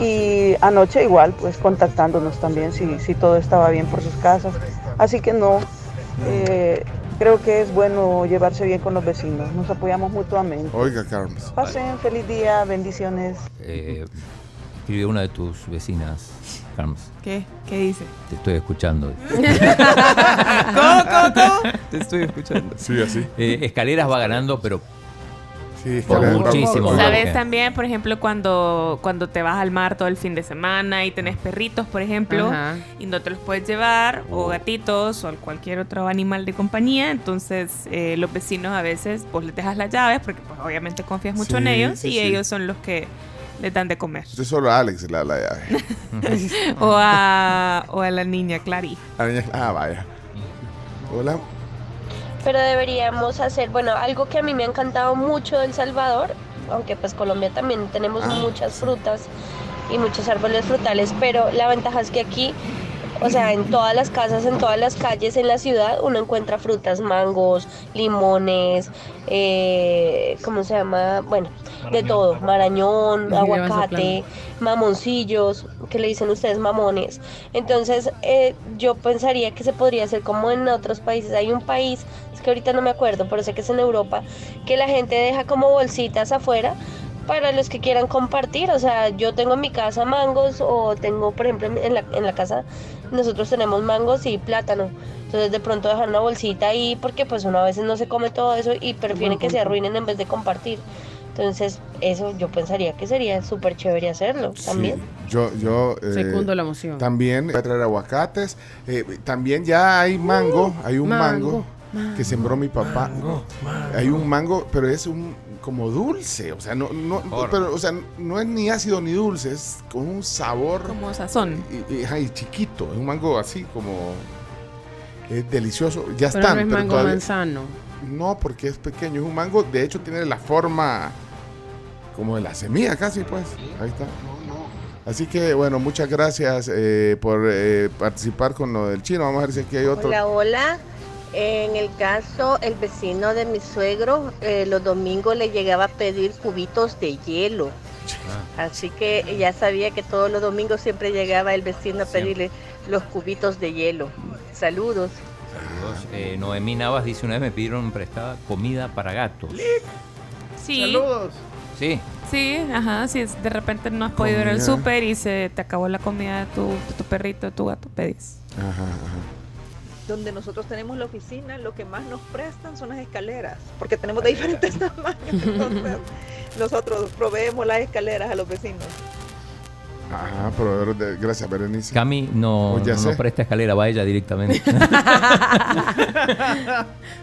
Speaker 24: Y anoche igual, pues contactándonos también si, si todo estaba bien por sus casas. Así que no, eh, creo que es bueno llevarse bien con los vecinos, nos apoyamos mutuamente.
Speaker 8: Oiga, Carmen.
Speaker 24: Pasen feliz día, bendiciones.
Speaker 9: Eh, escribe una de tus vecinas, Carms.
Speaker 3: ¿Qué? ¿Qué dice?
Speaker 9: Te estoy escuchando.
Speaker 3: ¿Cómo, cómo, cómo?
Speaker 9: Te estoy escuchando.
Speaker 8: Sí, así.
Speaker 9: Eh, escaleras va ganando, pero
Speaker 8: Sí,
Speaker 9: por muchísimo.
Speaker 3: ¿Sabes también, por ejemplo, cuando, cuando te vas al mar todo el fin de semana y tenés perritos, por ejemplo,
Speaker 10: Ajá.
Speaker 3: y no te los puedes llevar, o gatitos, o cualquier otro animal de compañía, entonces eh, los vecinos a veces pues les dejas las llaves porque pues obviamente confías mucho en
Speaker 8: Sí,
Speaker 3: ellos
Speaker 8: sí,
Speaker 3: y
Speaker 8: sí.
Speaker 3: ellos son los que les dan de comer.
Speaker 8: Usted solo a Alex la, la llave.
Speaker 3: o, a, o a la niña Clary.
Speaker 8: La niña- Ah, vaya. Hola.
Speaker 25: Pero deberíamos hacer, bueno, algo que a mí me ha encantado mucho de El Salvador, aunque pues Colombia también tenemos
Speaker 8: Ah,
Speaker 25: muchas frutas y muchos árboles frutales, pero la ventaja es que aquí O sea, en todas las casas, en todas las calles, en la ciudad, uno encuentra frutas, mangos, limones, eh, ¿cómo se llama? Bueno, de todo, marañón, aguacate, mamoncillos, que le dicen ustedes mamones. Entonces, eh, yo pensaría que se podría hacer como en otros países. Hay un país, es que ahorita no me acuerdo, pero sé que es en Europa, que la gente deja como bolsitas afuera para los que quieran compartir. O sea, yo tengo en mi casa mangos o tengo, por ejemplo, en la, en la casa nosotros tenemos mangos y plátano. Entonces de pronto dejar una bolsita ahí porque pues uno a veces no se come todo eso y prefieren que se arruinen en vez de compartir. Entonces eso yo pensaría que sería súper chévere hacerlo también.
Speaker 8: Sí, yo, yo eh,
Speaker 10: la moción.
Speaker 8: También voy a traer aguacates. eh, también ya hay mango, hay un mango,
Speaker 10: mango,
Speaker 8: que sembró mi papá. Hay un mango, pero es un como dulce, o sea, no, no, pero, o sea, no es ni ácido ni dulce, es con un sabor
Speaker 3: Como sazón.
Speaker 8: y, y- ajá, y chiquito, es un mango así como es delicioso. Ya
Speaker 10: Pero
Speaker 8: están,
Speaker 10: no es
Speaker 8: pero
Speaker 10: mango
Speaker 8: todavía-
Speaker 10: manzano.
Speaker 8: no, porque es pequeño, es un mango, de hecho tiene la forma como de la semilla casi, pues. Ahí está. Así que bueno, muchas gracias eh, por eh, participar con lo del chino. Vamos a ver si aquí hay otro.
Speaker 26: Hola, hola. En el caso, el vecino de mi suegro, eh, los domingos le llegaba a pedir cubitos de hielo. Así que ya sabía que todos los domingos siempre llegaba el vecino a pedirle los cubitos de hielo. Saludos.
Speaker 9: Saludos. Eh, Noemí Navas dice una vez me pidieron prestada comida para gatos.
Speaker 3: Sí.
Speaker 1: Saludos.
Speaker 9: Sí.
Speaker 3: Sí, ajá, si es- de repente no has podido ir al súper y se te acabó la comida de tu, de tu perrito, de tu gato, pedís.
Speaker 8: Ajá, ajá.
Speaker 27: Donde nosotros tenemos la oficina, lo que más nos prestan son las escaleras, porque tenemos de diferentes tamaños. Entonces, nosotros proveemos las escaleras a los vecinos.
Speaker 8: Ajá, proveedor de- gracias, Berenice.
Speaker 9: Cami no,
Speaker 8: Pues ya
Speaker 9: no, presta escalera, va ella directamente.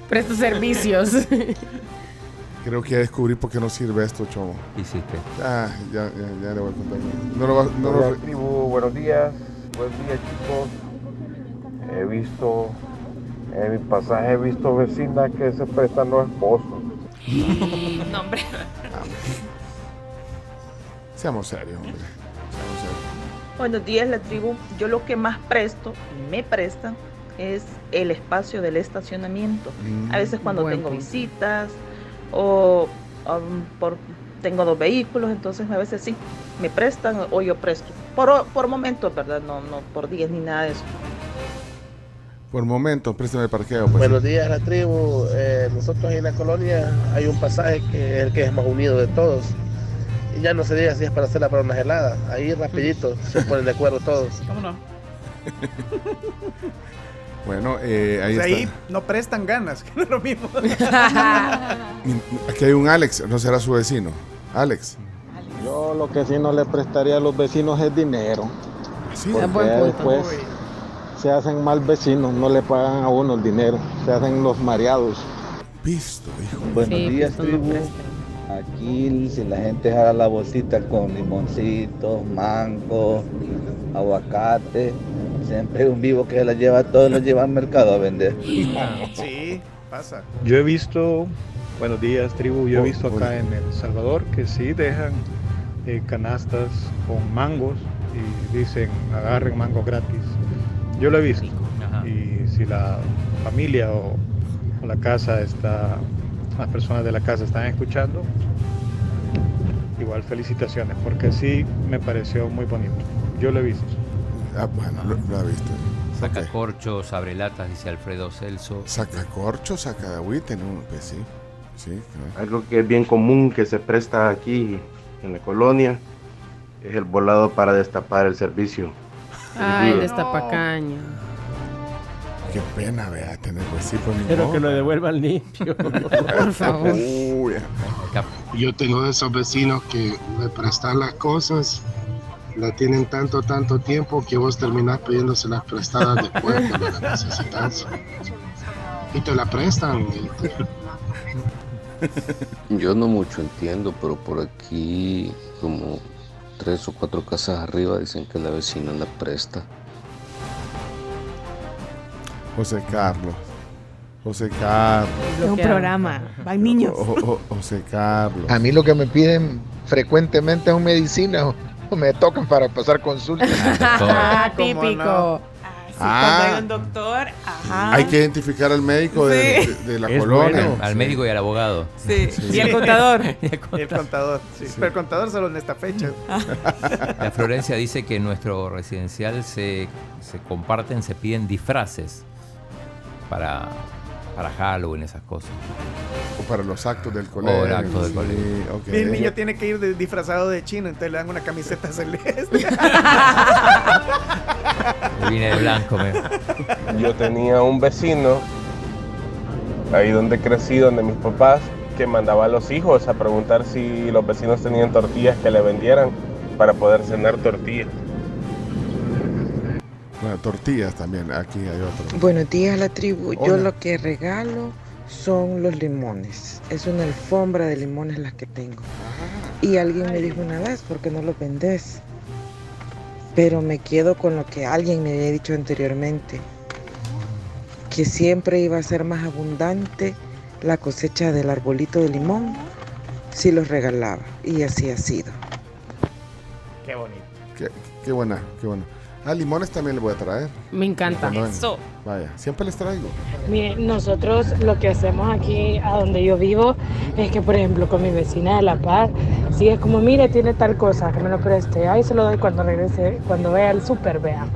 Speaker 10: Presta servicios.
Speaker 8: Creo que ya descubrí por qué no sirve esto, chomo.
Speaker 9: Hiciste.
Speaker 8: Ah, ya, ya, ya le voy a contar. No lo va, no
Speaker 28: Hola,
Speaker 8: lo-
Speaker 28: tribu, buenos días. Buen día, chicos. He visto, en mi pasaje he visto vecinas que se prestan los esposos.
Speaker 3: no, hombre.
Speaker 8: Seamos serios, hombre. Seamos serios.
Speaker 27: Buenos días, la tribu. Yo lo que más presto, y me prestan, es el espacio del estacionamiento.
Speaker 8: Mm,
Speaker 27: A veces cuando tengo
Speaker 10: punto.
Speaker 27: visitas o um, por, tengo dos vehículos, entonces a veces sí, me prestan o yo presto. Por, por momentos, ¿verdad? No, no por días ni nada de eso.
Speaker 8: Por momentos, préstame el parqueo. Pues,
Speaker 29: Buenos días, la tribu. Eh, nosotros en la colonia hay un pasaje que es el que es más unido de todos. Y ya no se diga si es para hacerla para unas heladas. Ahí rapidito se ponen de acuerdo todos.
Speaker 1: ¿Cómo no?
Speaker 8: Bueno, eh, ahí
Speaker 1: O sea,
Speaker 8: está.
Speaker 1: ahí no prestan ganas, que no es lo mismo.
Speaker 8: Aquí hay un Alex, no será su vecino. Alex.
Speaker 28: Yo lo que sí no le prestaría a los vecinos es dinero.
Speaker 8: Sí,
Speaker 28: porque
Speaker 10: es buen punto.
Speaker 28: después se hacen mal vecinos, no le pagan a uno el dinero, se hacen los mareados.
Speaker 8: Visto, hijo.
Speaker 30: Buenos
Speaker 10: Sí,
Speaker 30: días,
Speaker 10: pues,
Speaker 30: tribu. Aquí, si la gente jala la bolsita con limoncitos, mango, aguacate, siempre hay un vivo que la lleva, todos los lleva al mercado a vender.
Speaker 1: Sí, pasa.
Speaker 31: Yo he visto, buenos días tribu, yo he
Speaker 8: Oh,
Speaker 31: visto acá en El Salvador que sí dejan eh, canastas con mangos y dicen agarren mango gratis. Yo lo he visto.
Speaker 9: Ajá.
Speaker 31: Y si la familia o, o la casa está, las personas de la casa están escuchando, igual felicitaciones, porque sí me pareció muy bonito. Yo lo he visto.
Speaker 8: Ah, bueno, lo, lo ha visto.
Speaker 9: Saca
Speaker 8: Ok.
Speaker 9: corchos, abre latas, dice Alfredo Celso.
Speaker 8: Saca corcho, saca agüita en un. Pues sí. Sí, claro.
Speaker 21: Algo que es bien común que se presta aquí en la colonia es el volado para destapar el servicio.
Speaker 10: Ay,
Speaker 21: Ayuda.
Speaker 10: destapacaña.
Speaker 8: Qué pena, vea, tener pues sí, pues
Speaker 11: Pero que lo devuelvan limpio.
Speaker 10: Por favor.
Speaker 8: Uy,
Speaker 32: Yo tengo de esos vecinos que me prestan las cosas, la tienen tanto, tanto tiempo que vos terminás pidiéndose las prestadas después cuando las necesitas. Y te la prestan. y te-
Speaker 33: Yo no mucho entiendo, pero por aquí como tres o cuatro casas arriba dicen que la vecina la presta.
Speaker 8: José Carlos. José Carlos.
Speaker 3: Es un programa. Van niños.
Speaker 8: O- o- José Carlos.
Speaker 34: A mí lo que me piden frecuentemente es medicina o, me tocan para pasar consultas.
Speaker 10: Ah,
Speaker 1: ¿Cómo
Speaker 10: típico.
Speaker 1: no?
Speaker 8: Ah.
Speaker 3: Cuando hay un doctor, ajá.
Speaker 8: Hay que identificar al médico de,
Speaker 3: Sí.
Speaker 8: de- de la
Speaker 9: Es
Speaker 8: colonia.
Speaker 9: bueno. Al médico y al abogado.
Speaker 3: Sí. Y el contador.
Speaker 1: Y el contador, sí. Pero el contador solo en esta fecha.
Speaker 9: La Florencia dice que en nuestro residencial se, se comparten, se piden disfraces para, para Halloween, esas cosas.
Speaker 8: O para los actos del colegio.
Speaker 9: O el acto del
Speaker 8: sí,
Speaker 9: colegio.
Speaker 8: ok.
Speaker 1: Mi niño tiene que ir de- disfrazado de chino, entonces le dan una camiseta celeste.
Speaker 9: Viene de blanco, me-
Speaker 21: Yo tenía un vecino ahí donde crecí, donde mis papás, que mandaba a los hijos a preguntar si los vecinos tenían tortillas que le vendieran para poder cenar tortillas.
Speaker 8: Bueno, tortillas también, aquí hay otro.
Speaker 35: Buenos días, la tribu. Yo lo que regalo son los limones. Es una alfombra de limones las que tengo. Y alguien me dijo una vez, ¿por qué no los vendes? Pero me quedo con lo que alguien me había dicho anteriormente, que siempre iba a ser más abundante la cosecha del arbolito de limón si los regalaba. Y así ha sido.
Speaker 1: Qué bonito.
Speaker 8: Qué, qué buena, qué buena. Ah, limones también le voy a traer.
Speaker 10: Me encanta. Eso.
Speaker 8: Vaya, siempre les traigo.
Speaker 36: Mire, nosotros lo que hacemos aquí a donde yo vivo es que, por ejemplo, con mi vecina de La Paz, si es como, mire, tiene tal cosa, que me lo preste, ahí se lo doy cuando regrese, cuando vaya al súper, vea.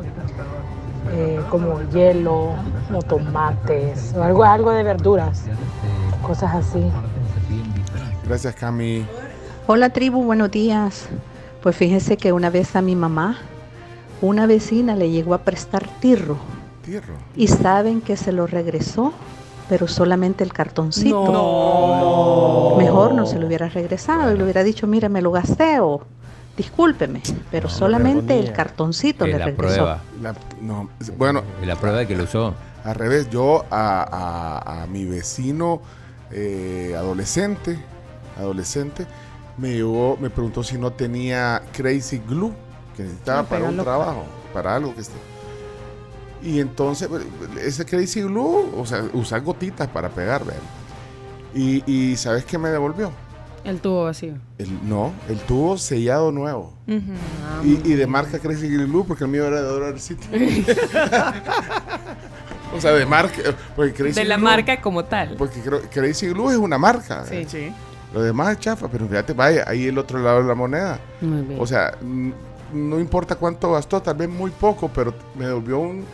Speaker 36: Eh, como hielo, o tomates, o algo, algo de verduras, cosas así.
Speaker 8: Gracias, Cami.
Speaker 37: Hola tribu, buenos días. Pues fíjense que una vez a mi mamá, una vecina le llegó a prestar tirro
Speaker 8: Tierra.
Speaker 37: y saben que se lo regresó, pero solamente el cartoncito.
Speaker 10: No.
Speaker 37: Mejor no se lo hubiera regresado y le hubiera dicho, mire, me lo gasté o discúlpeme, pero solamente el cartoncito le
Speaker 9: la
Speaker 37: regresó.
Speaker 9: prueba.
Speaker 8: La- no, bueno.
Speaker 9: Y la prueba de que lo usó.
Speaker 8: Al revés, yo a, a- a mi vecino eh, adolescente, adolescente, me llegó, me preguntó si no tenía Crazy Glue, que necesitaba para un trabajo, para algo que esté. Y entonces, pues, ese Crazy Glue, o sea, usar gotitas para pegar, ¿verdad? Y, y ¿sabes qué me devolvió?
Speaker 10: El tubo vacío.
Speaker 8: El, no, el tubo sellado nuevo.
Speaker 10: Ah,
Speaker 8: Y, y de marca Crazy Glue, porque el mío era de Dollar City. o sea, de marca. Porque Crazy
Speaker 3: De la
Speaker 8: Glue-
Speaker 3: marca como tal.
Speaker 8: Porque creo- Crazy Glue es una marca.
Speaker 3: Sí, sí.
Speaker 8: Lo demás es chafa, pero fíjate, vaya, ahí el otro lado de la moneda.
Speaker 10: Muy bien.
Speaker 8: O sea, no importa cuánto gastó, tal vez muy poco, pero me devolvió un.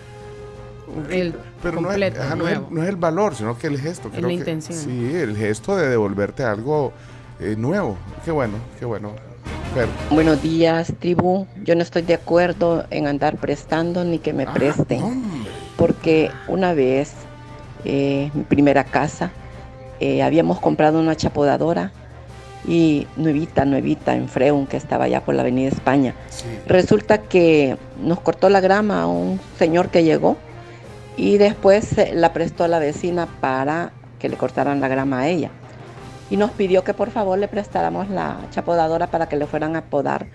Speaker 8: un-
Speaker 10: El
Speaker 8: pero no es, ajá, no, es,
Speaker 10: nuevo.
Speaker 8: no es el valor, sino que el gesto.
Speaker 10: Es
Speaker 8: creo
Speaker 10: la
Speaker 8: que-
Speaker 10: intención.
Speaker 8: Sí, el gesto de devolverte algo eh, nuevo. Qué bueno, qué bueno. Fer.
Speaker 38: Buenos días, tribu. Yo no estoy de acuerdo en andar prestando ni que me
Speaker 8: Ah,
Speaker 38: presten. Porque una vez, eh, mi primera casa, eh, habíamos comprado una chapodadora y nuevita, nuevita, en Freun, que estaba allá por la Avenida España. Resulta que nos cortó la grama un señor que llegó y después la prestó a la vecina para que le cortaran la grama a ella. Y nos pidió que por favor le prestáramos la chapodadora para que le fueran a podar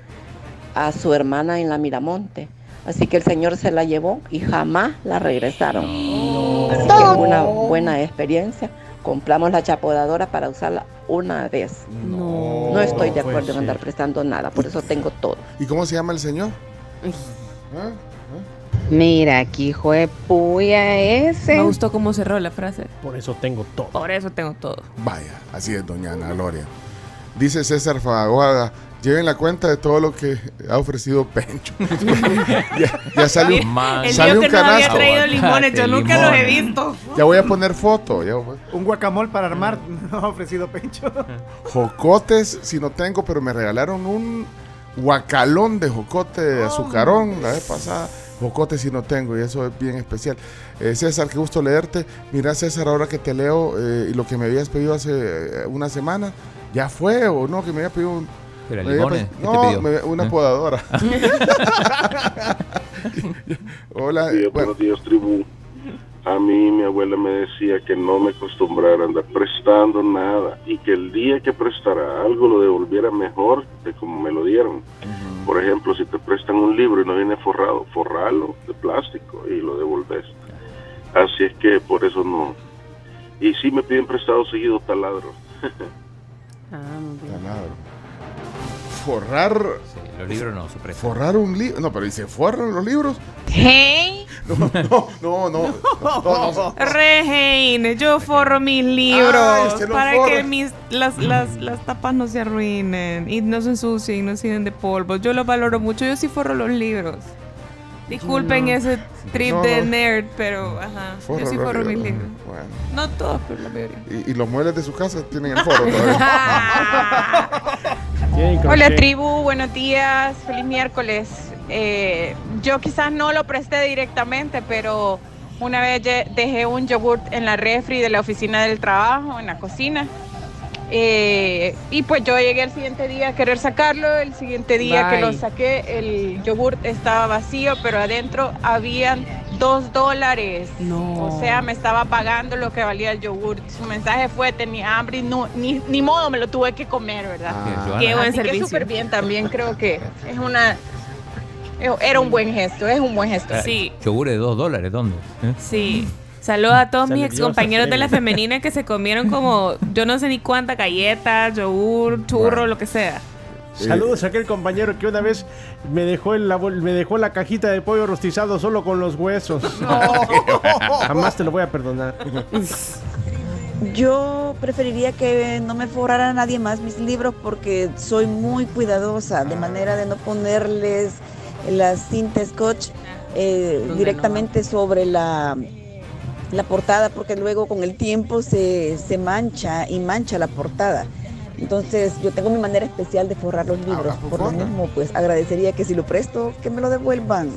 Speaker 38: a su hermana en la Miramonte. Así que el señor se la llevó y jamás la regresaron. Así que fue una buena experiencia. Compramos la chapodadora para usarla una vez. No, estoy de acuerdo en andar prestando nada, por eso tengo todo.
Speaker 8: ¿Y cómo se llama el señor? ¿Ah?
Speaker 36: Mira, aquí hijo de puya ese.
Speaker 3: Me gustó cómo cerró la frase.
Speaker 11: Por eso tengo todo.
Speaker 3: Por eso tengo todo.
Speaker 8: Vaya, así es, doña Ana Gloria. Dice César Faguada, lleven la cuenta de todo lo que ha ofrecido Pencho. ya, ya salió,
Speaker 3: El
Speaker 8: salió un
Speaker 3: que nos había
Speaker 8: canasto.
Speaker 3: traído limones, yo nunca los he visto.
Speaker 8: Ya voy a poner foto. ya voy-
Speaker 1: Un guacamole para armar, nos ha ofrecido Pencho.
Speaker 8: Jocotes, si no tengo, pero me regalaron un guacalón de jocote de azucarón la vez pasada. Jocote si no tengo, y eso es bien especial. Eh, César, qué gusto leerte. Mira, César, ahora que te leo eh, y lo que me habías pedido hace eh, una semana, ¿ya fue o no? Que me había pedido un. Pedido-
Speaker 9: ¿Qué te
Speaker 8: no,
Speaker 9: pidió?
Speaker 8: una
Speaker 9: ¿Eh?
Speaker 8: podadora. Hola.
Speaker 28: Sí,
Speaker 8: bueno,
Speaker 28: buenos días, tribu. A mí mi abuela me decía que no me acostumbrara a andar prestando nada y que el día que prestara algo lo devolviera mejor de como me lo dieron. Por ejemplo, si te prestan un libro y no viene forrado, forralo de plástico y lo devolves. Así es que por eso no. Y sí me piden prestado seguido taladro.
Speaker 10: Ah, muy bien.
Speaker 8: taladro. Forrar.
Speaker 9: los libros no se prestan.
Speaker 8: Forrar un libro. No, pero dice, ¿forran los libros?
Speaker 3: Hey.
Speaker 8: No, no, no, no. no, no.
Speaker 3: Yo forro mis libros
Speaker 8: lo
Speaker 3: para
Speaker 8: forra.
Speaker 3: que mis, las, las, las tapas no se arruinen y no se ensucien y no se llenen de polvo. Yo lo valoro mucho, yo sí forro los libros. Disculpen
Speaker 8: No.
Speaker 3: ese trip
Speaker 8: No,
Speaker 3: de
Speaker 8: no.
Speaker 3: nerd, pero ajá,
Speaker 8: Forra
Speaker 3: yo sí
Speaker 8: los
Speaker 3: forro mis
Speaker 8: libros. Bueno.
Speaker 3: No todos, pero la mayoría.
Speaker 8: Y, y los muebles de su casa tienen el foro todavía.
Speaker 39: Hola tribu, buenos días, feliz miércoles. Eh, yo quizás no lo presté directamente, pero una vez dejé un yogurt en la refri de la oficina del trabajo, en la cocina. Eh, y pues yo llegué el siguiente día a querer sacarlo, el siguiente día que lo saqué el yogurt estaba vacío, pero adentro habían dos dólares.
Speaker 10: No.
Speaker 39: O sea, me estaba pagando lo que valía el yogurt. Su mensaje fue, tenía hambre y no, ni, ni modo, me lo tuve que comer, ¿verdad?
Speaker 9: Ah.
Speaker 3: Qué buen
Speaker 39: Así
Speaker 3: servicio.
Speaker 39: súper bien también, creo que es una... Era un buen gesto, es un buen gesto.
Speaker 3: Sí.
Speaker 9: Yogur de dos dólares, ¿dónde? ¿Eh?
Speaker 3: Sí. Saludos a todos mis
Speaker 9: Sale Dios,
Speaker 3: excompañeros de la femenina que se comieron como yo no sé ni cuánta galletas, yogur, churro, lo que sea.
Speaker 11: Saludos a aquel compañero que una vez me dejó, en la, me dejó la cajita de pollo rostizado solo con los huesos. Jamás te lo voy a perdonar.
Speaker 40: Yo preferiría que no me forrara nadie más mis libros porque soy muy cuidadosa, de manera de no ponerles la cinta scotch eh, directamente sobre la, la portada, porque luego con el tiempo se, se mancha y mancha la portada. Entonces yo tengo mi manera especial de forrar los libros. Por lo mismo, pues agradecería que si lo presto, que me lo devuelvan.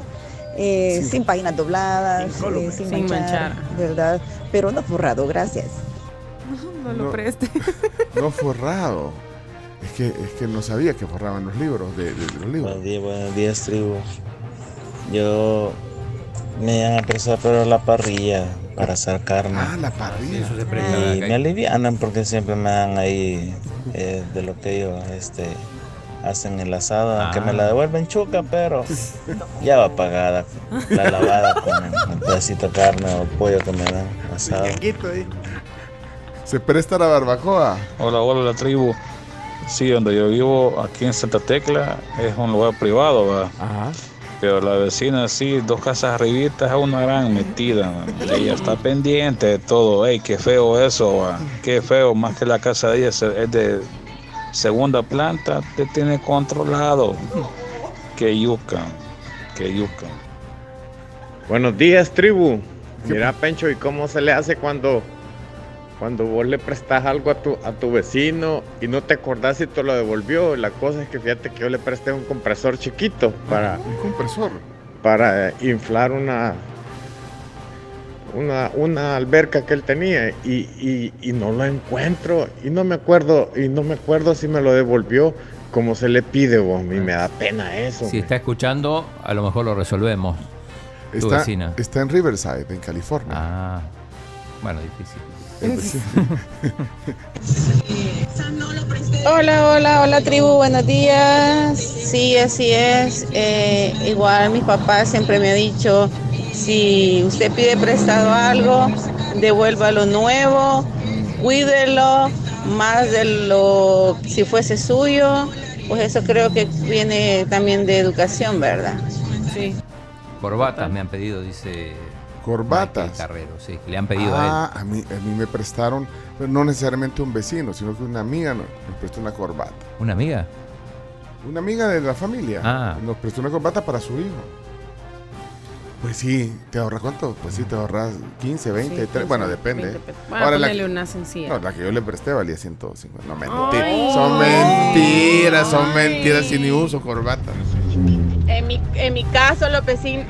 Speaker 40: eh,
Speaker 10: Sí.
Speaker 40: Sin páginas dobladas,
Speaker 10: Incólume.
Speaker 40: eh, sin,
Speaker 10: Sin
Speaker 40: manchar,
Speaker 10: manchar.
Speaker 40: ¿verdad? Pero no forrado, gracias.
Speaker 3: No lo
Speaker 8: No.
Speaker 3: preste.
Speaker 8: No forrado. Es que, es que no sabía que forraban los libros de, de- de los libros.
Speaker 41: Buenos días, buenos días, tribu. Yo me han prestado pero la parrilla para hacer carne.
Speaker 8: Ah, la parrilla.
Speaker 9: Eso se
Speaker 41: Y me alivianan porque siempre me dan ahí eh, de lo que ellos este, hacen el asado, aunque me la devuelven chuca, pero ya va pagada la lavada con el pedacito de carne o pollo que me dan asado.
Speaker 8: Se presta la barbacoa.
Speaker 42: Hola, hola la tribu. Sí, donde yo vivo, aquí en Santa Tecla, es un lugar privado, ¿va? Pero la vecina, sí, dos casas arribitas, es una gran metida. man. Ella está pendiente de todo. Ey, qué feo eso. Qué feo. Más que la casa de ella es de segunda planta, te tiene controlado. Qué yuca, qué yuca.
Speaker 43: Buenos días, tribu. Mira, Pencho, ¿y cómo se le hace cuando, cuando vos le prestas algo a tu, a tu vecino y no te acordás si te lo devolvió? La cosa es que fíjate que yo le presté un compresor chiquito para,
Speaker 8: Un compresor.
Speaker 43: para inflar una, una, una alberca que él tenía y, y- y no lo encuentro y no me acuerdo y no me acuerdo si me lo devolvió como se le pide vos y me da pena eso
Speaker 9: Si está escuchando, a lo mejor lo resolvemos. Tu
Speaker 8: Está,
Speaker 9: vecina.
Speaker 8: está en Riverside, en California.
Speaker 9: Ah, bueno, difícil.
Speaker 44: Hola, hola, hola tribu, buenos días. Sí, así es. Eh, igual mi papá siempre me ha dicho, si usted pide prestado algo, devuélvalo nuevo, cuídelo, más de lo si fuese suyo. Pues eso creo que viene también de educación, ¿verdad?
Speaker 3: Sí.
Speaker 9: Corbatas me han pedido, dice.
Speaker 8: Corbatas.
Speaker 9: Michael Carrero, sí, que le han pedido a él.
Speaker 8: ah, a mí, a mí me prestaron, pero no necesariamente un vecino, sino que una amiga nos, nos prestó una corbata.
Speaker 9: ¿Una amiga?
Speaker 8: Una amiga de la familia
Speaker 9: Ah.
Speaker 8: nos prestó una corbata para su hijo. Pues sí, ¿te ahorras cuánto? Pues sí, te ahorras 15, 20,
Speaker 10: Sí,
Speaker 8: 30, bueno,
Speaker 10: 15,
Speaker 8: depende.
Speaker 10: 20 pesos. Bueno,
Speaker 8: la,
Speaker 10: una sencilla.
Speaker 8: no, la que yo le presté valía 150. No, mentira. Son mentiras, son mentiras y ni uso corbata.
Speaker 39: En mi, en mi caso, los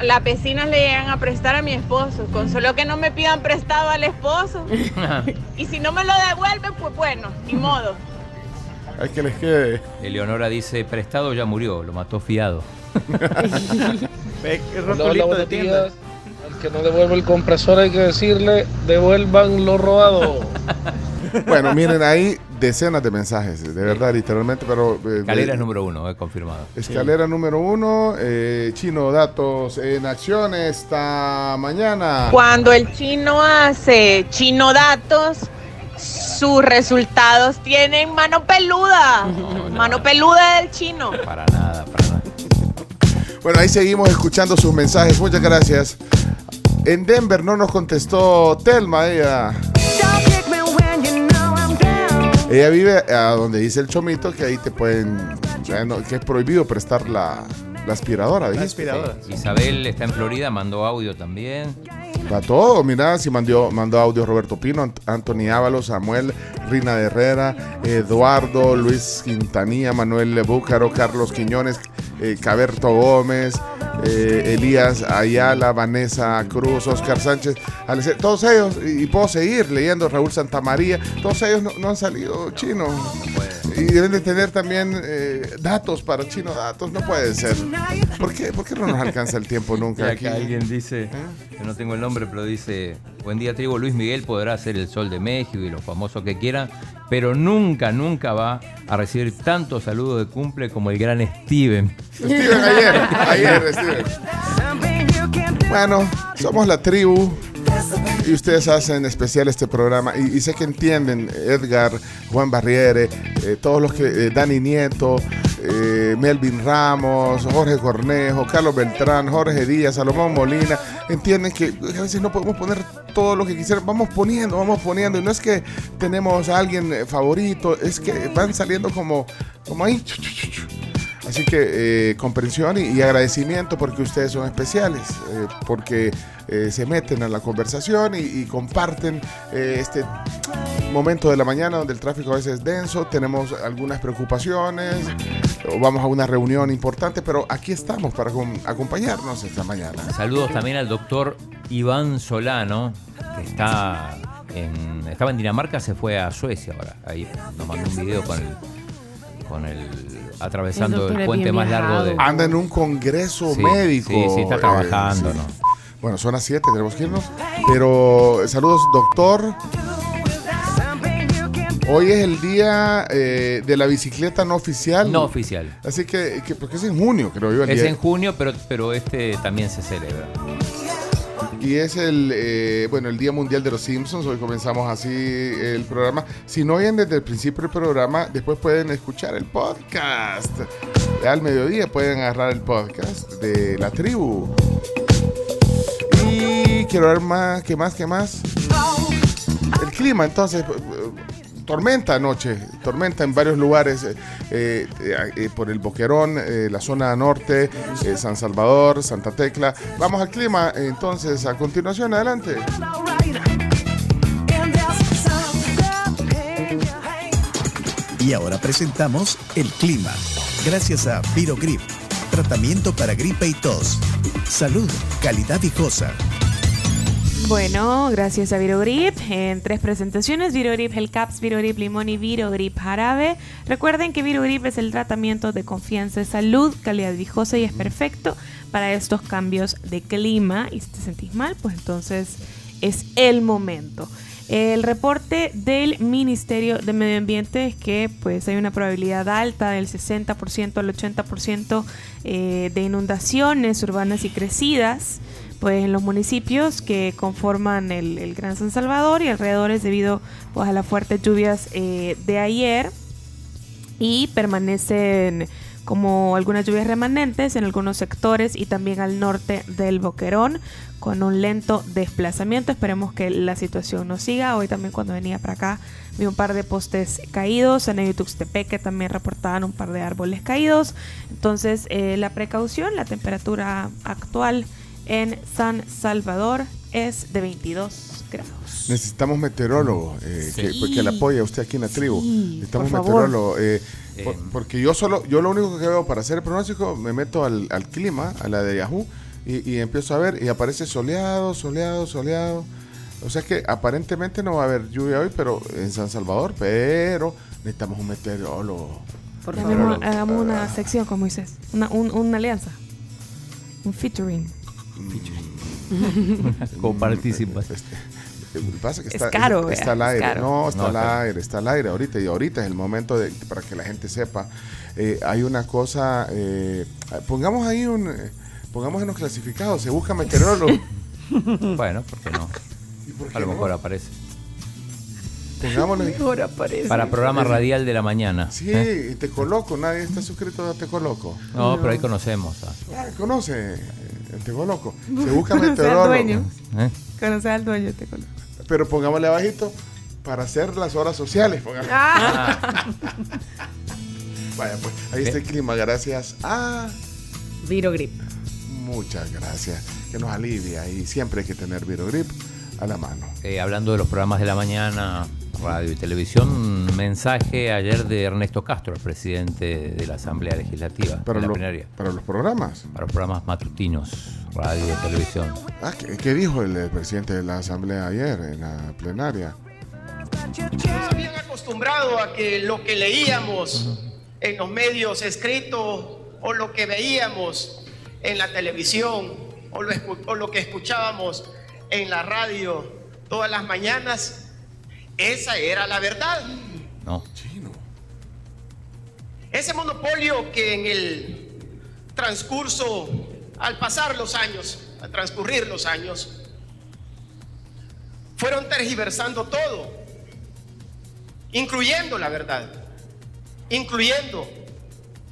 Speaker 39: las vecinas le llegan a prestar a mi esposo, con solo que no me pidan prestado al esposo. y si no me lo devuelven, pues bueno, ni modo.
Speaker 8: Hay que les quede.
Speaker 9: Eleonora dice, prestado ya murió, lo mató fiado.
Speaker 45: Hola,
Speaker 1: de
Speaker 45: días. Al que no devuelve el compresor hay que decirle, devuelvan lo robado.
Speaker 8: Bueno, miren, hay decenas de mensajes, de verdad, literalmente, pero... eh,
Speaker 9: Calera
Speaker 8: eh,
Speaker 9: número uno, he confirmado.
Speaker 8: Escalera número uno, eh, Chino Datos en acción esta mañana.
Speaker 39: Cuando el chino hace chino datos, sus resultados tienen mano peluda. Mano peluda del chino.
Speaker 9: Para nada, para nada.
Speaker 8: Bueno, ahí seguimos escuchando sus mensajes. Muchas gracias. En Denver no nos contestó Telma, ella. Ella vive a donde dice el chomito que ahí te pueden, que es prohibido prestar la, la aspiradora.
Speaker 1: La aspiradora.
Speaker 9: Isabel está en Florida, mandó audio también.
Speaker 8: Va todo, mira, si mandó, mandó audio Roberto Pino, Ant- Anthony Ábalos, Samuel, Rina Herrera, Eduardo, Luis Quintanilla, Manuel Búcaro, Carlos Quiñones, eh, Caberto Gómez, eh, Elías Ayala, Vanessa Cruz, Oscar Sánchez, todos ellos, y, y puedo seguir leyendo, Raúl Santamaría, todos ellos no, no han salido chino. Y deben de tener también eh, datos para chino, datos, no puede ser. ¿Por qué, por qué no nos alcanza el tiempo nunca aquí?
Speaker 9: acá alguien dice, que no tengo el nombre, pero dice, buen día tribu, Luis Miguel podrá ser el sol de México y lo famoso que quieran, pero nunca, nunca va a recibir tantos saludos de cumple como el gran Steven.
Speaker 8: Steven, ayer, ayer, Steven. Bueno, somos la tribu y ustedes hacen especial este programa. Y, sé que entienden Edgar, Juan Barriere, eh, todos los que, eh, Dani Nieto, eh, Melvin Ramos, Jorge Cornejo, Carlos Beltrán, Jorge Díaz, Salomón Molina, entienden que a veces no podemos poner todo lo que quisieran, vamos poniendo, vamos poniendo. Y no es que tenemos a alguien favorito, es que van saliendo como, como ahí. Así que eh, comprensión y, agradecimiento porque ustedes son especiales, eh, porque eh, se meten a la conversación y, y comparten eh, este momento de la mañana donde el tráfico a veces es denso, tenemos algunas preocupaciones, o vamos a una reunión importante, pero aquí estamos para acom- acompañarnos esta mañana.
Speaker 9: Saludos también al doctor Iván Solano, que está en, estaba en Dinamarca, se fue a Suecia ahora. Ahí nos mandó un video con el, con el atravesando
Speaker 10: El
Speaker 9: puente más largo de.
Speaker 8: Anda en un congreso
Speaker 9: Sí,
Speaker 8: médico.
Speaker 9: sí, sí, está
Speaker 8: eh,
Speaker 9: trabajando,
Speaker 8: sí.
Speaker 9: ¿no?
Speaker 8: Bueno, son las 7, tenemos que irnos. Pero eh, saludos, doctor. Hoy es el día eh, de la bicicleta no oficial.
Speaker 9: No oficial.
Speaker 8: Así que, que- porque es en junio, creo yo. El
Speaker 9: Es
Speaker 8: día.
Speaker 9: en junio, pero, pero este también se celebra.
Speaker 8: Y es el, eh, bueno, el Día Mundial de los Simpsons. Hoy comenzamos así el programa. Si no oyen desde el principio del programa, después pueden escuchar el podcast. Al mediodía pueden agarrar el podcast de la tribu. Y quiero ver más, ¿qué más, qué más? El clima, entonces, tormenta anoche, tormenta en varios lugares, eh, eh, eh, por el Boquerón, la zona norte, San Salvador, Santa Tecla. Vamos al clima, entonces, a continuación, adelante.
Speaker 46: Y ahora presentamos el clima. Gracias a Virogrip, tratamiento para gripe y tos. Salud, calidad viejosa.
Speaker 3: Bueno, gracias a Virogrip en tres presentaciones, Virogrip Gel Caps, Virogrip Limón y Virogrip Jarabe. Recuerden que Virogrip es el tratamiento de confianza de salud, calidad viejosa y es perfecto para estos cambios de clima. Y si te sentís mal, pues entonces es el momento. El reporte del Ministerio de Medio Ambiente es que pues hay una probabilidad alta del 60% al 80% eh, de inundaciones urbanas y crecidas pues en los municipios que conforman el, Gran San Salvador y alrededores debido pues a las fuertes lluvias eh, de ayer y permanecen como algunas lluvias remanentes en algunos sectores y también al norte del Boquerón con un lento desplazamiento. Esperemos que la situación no siga. Hoy también cuando venía para acá vi un par de postes caídos. En el Tuxtepeque también reportaban un par de árboles caídos. Entonces eh, la precaución, la temperatura actual en San Salvador es de 22 grados.
Speaker 8: Necesitamos meteorólogo eh, que,
Speaker 3: Sí.
Speaker 8: que le apoye a usted aquí en la tribu.
Speaker 3: Sí,
Speaker 8: Necesitamos
Speaker 3: por favor.
Speaker 8: meteorólogo. eh,
Speaker 9: Eh,
Speaker 8: por- porque yo solo, yo lo único que veo para hacer el pronóstico, me meto al, al clima, a la de Yahoo, y, y empiezo a ver, y aparece soleado, soleado, soleado. O sea que aparentemente no va a haber lluvia hoy, pero en San Salvador, pero necesitamos un meteorólogo.
Speaker 10: Por
Speaker 3: Hagamos,
Speaker 10: favor.
Speaker 3: hagamos una sección con Moisés, una, un- una alianza, un featuring.
Speaker 9: Coparticipación.
Speaker 8: Lo que pasa es que
Speaker 3: Es
Speaker 8: está,
Speaker 3: caro,
Speaker 8: está al
Speaker 3: es
Speaker 8: aire. No, está
Speaker 9: No,
Speaker 8: al
Speaker 9: está-
Speaker 8: aire, está al aire ahorita. Y ahorita es el momento de, para que la gente sepa. Eh, hay una cosa, eh, pongamos ahí un, eh, pongamos en los clasificados, se busca meteorólogo.
Speaker 9: Bueno, ¿por qué no?
Speaker 8: ¿Y por qué
Speaker 9: A lo
Speaker 8: no?
Speaker 9: mejor aparece.
Speaker 8: Pongámosle.
Speaker 10: Ahora aparece.
Speaker 9: Para programa radial de la mañana.
Speaker 8: Sí,
Speaker 9: ¿eh?
Speaker 8: y te coloco. Nadie está suscrito a Te Coloco.
Speaker 9: No, pero ahí conocemos. ah.
Speaker 8: Ah, conoce el Te Coloco. Se busca
Speaker 3: Conoce al
Speaker 8: meteorólogo.
Speaker 3: dueño.
Speaker 9: ¿Eh?
Speaker 3: Conocer al dueño, te conozco.
Speaker 8: Pero pongámosle abajito para hacer las horas sociales.
Speaker 3: Ah.
Speaker 8: Vaya, pues ahí está el clima. Gracias a.
Speaker 10: Virogrip.
Speaker 8: Muchas gracias. Que nos alivia y siempre hay que tener Virogrip a la mano.
Speaker 9: Eh, hablando de los programas de la mañana, radio y televisión, un mensaje ayer de Ernesto Castro, el presidente de la Asamblea Legislativa,
Speaker 8: Para,
Speaker 9: de la
Speaker 8: lo-
Speaker 9: plenaria.
Speaker 8: para los programas.
Speaker 9: Para los programas matutinos, radio y televisión.
Speaker 8: Ah, ¿qué, qué dijo el, presidente de la Asamblea ayer en la plenaria?
Speaker 15: Nos habían acostumbrado a que lo que leíamos en los medios escritos o lo que veíamos en la televisión o lo, escu- o lo que escuchábamos en la radio todas las mañanas, esa era la verdad.
Speaker 9: No.
Speaker 15: Ese monopolio que en el transcurso, al pasar los años, al transcurrir los años, fueron tergiversando todo, incluyendo la verdad, incluyendo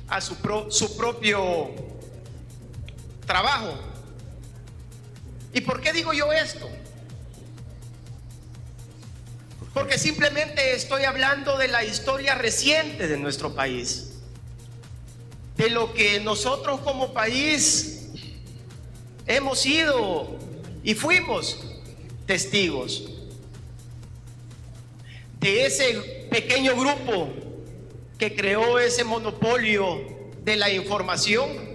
Speaker 15: a su, pro- su propio trabajo. ¿Y por qué digo yo esto? Porque simplemente estoy hablando de la historia reciente de nuestro país, de lo que nosotros como país hemos sido y fuimos testigos de ese pequeño grupo que creó ese monopolio de la información.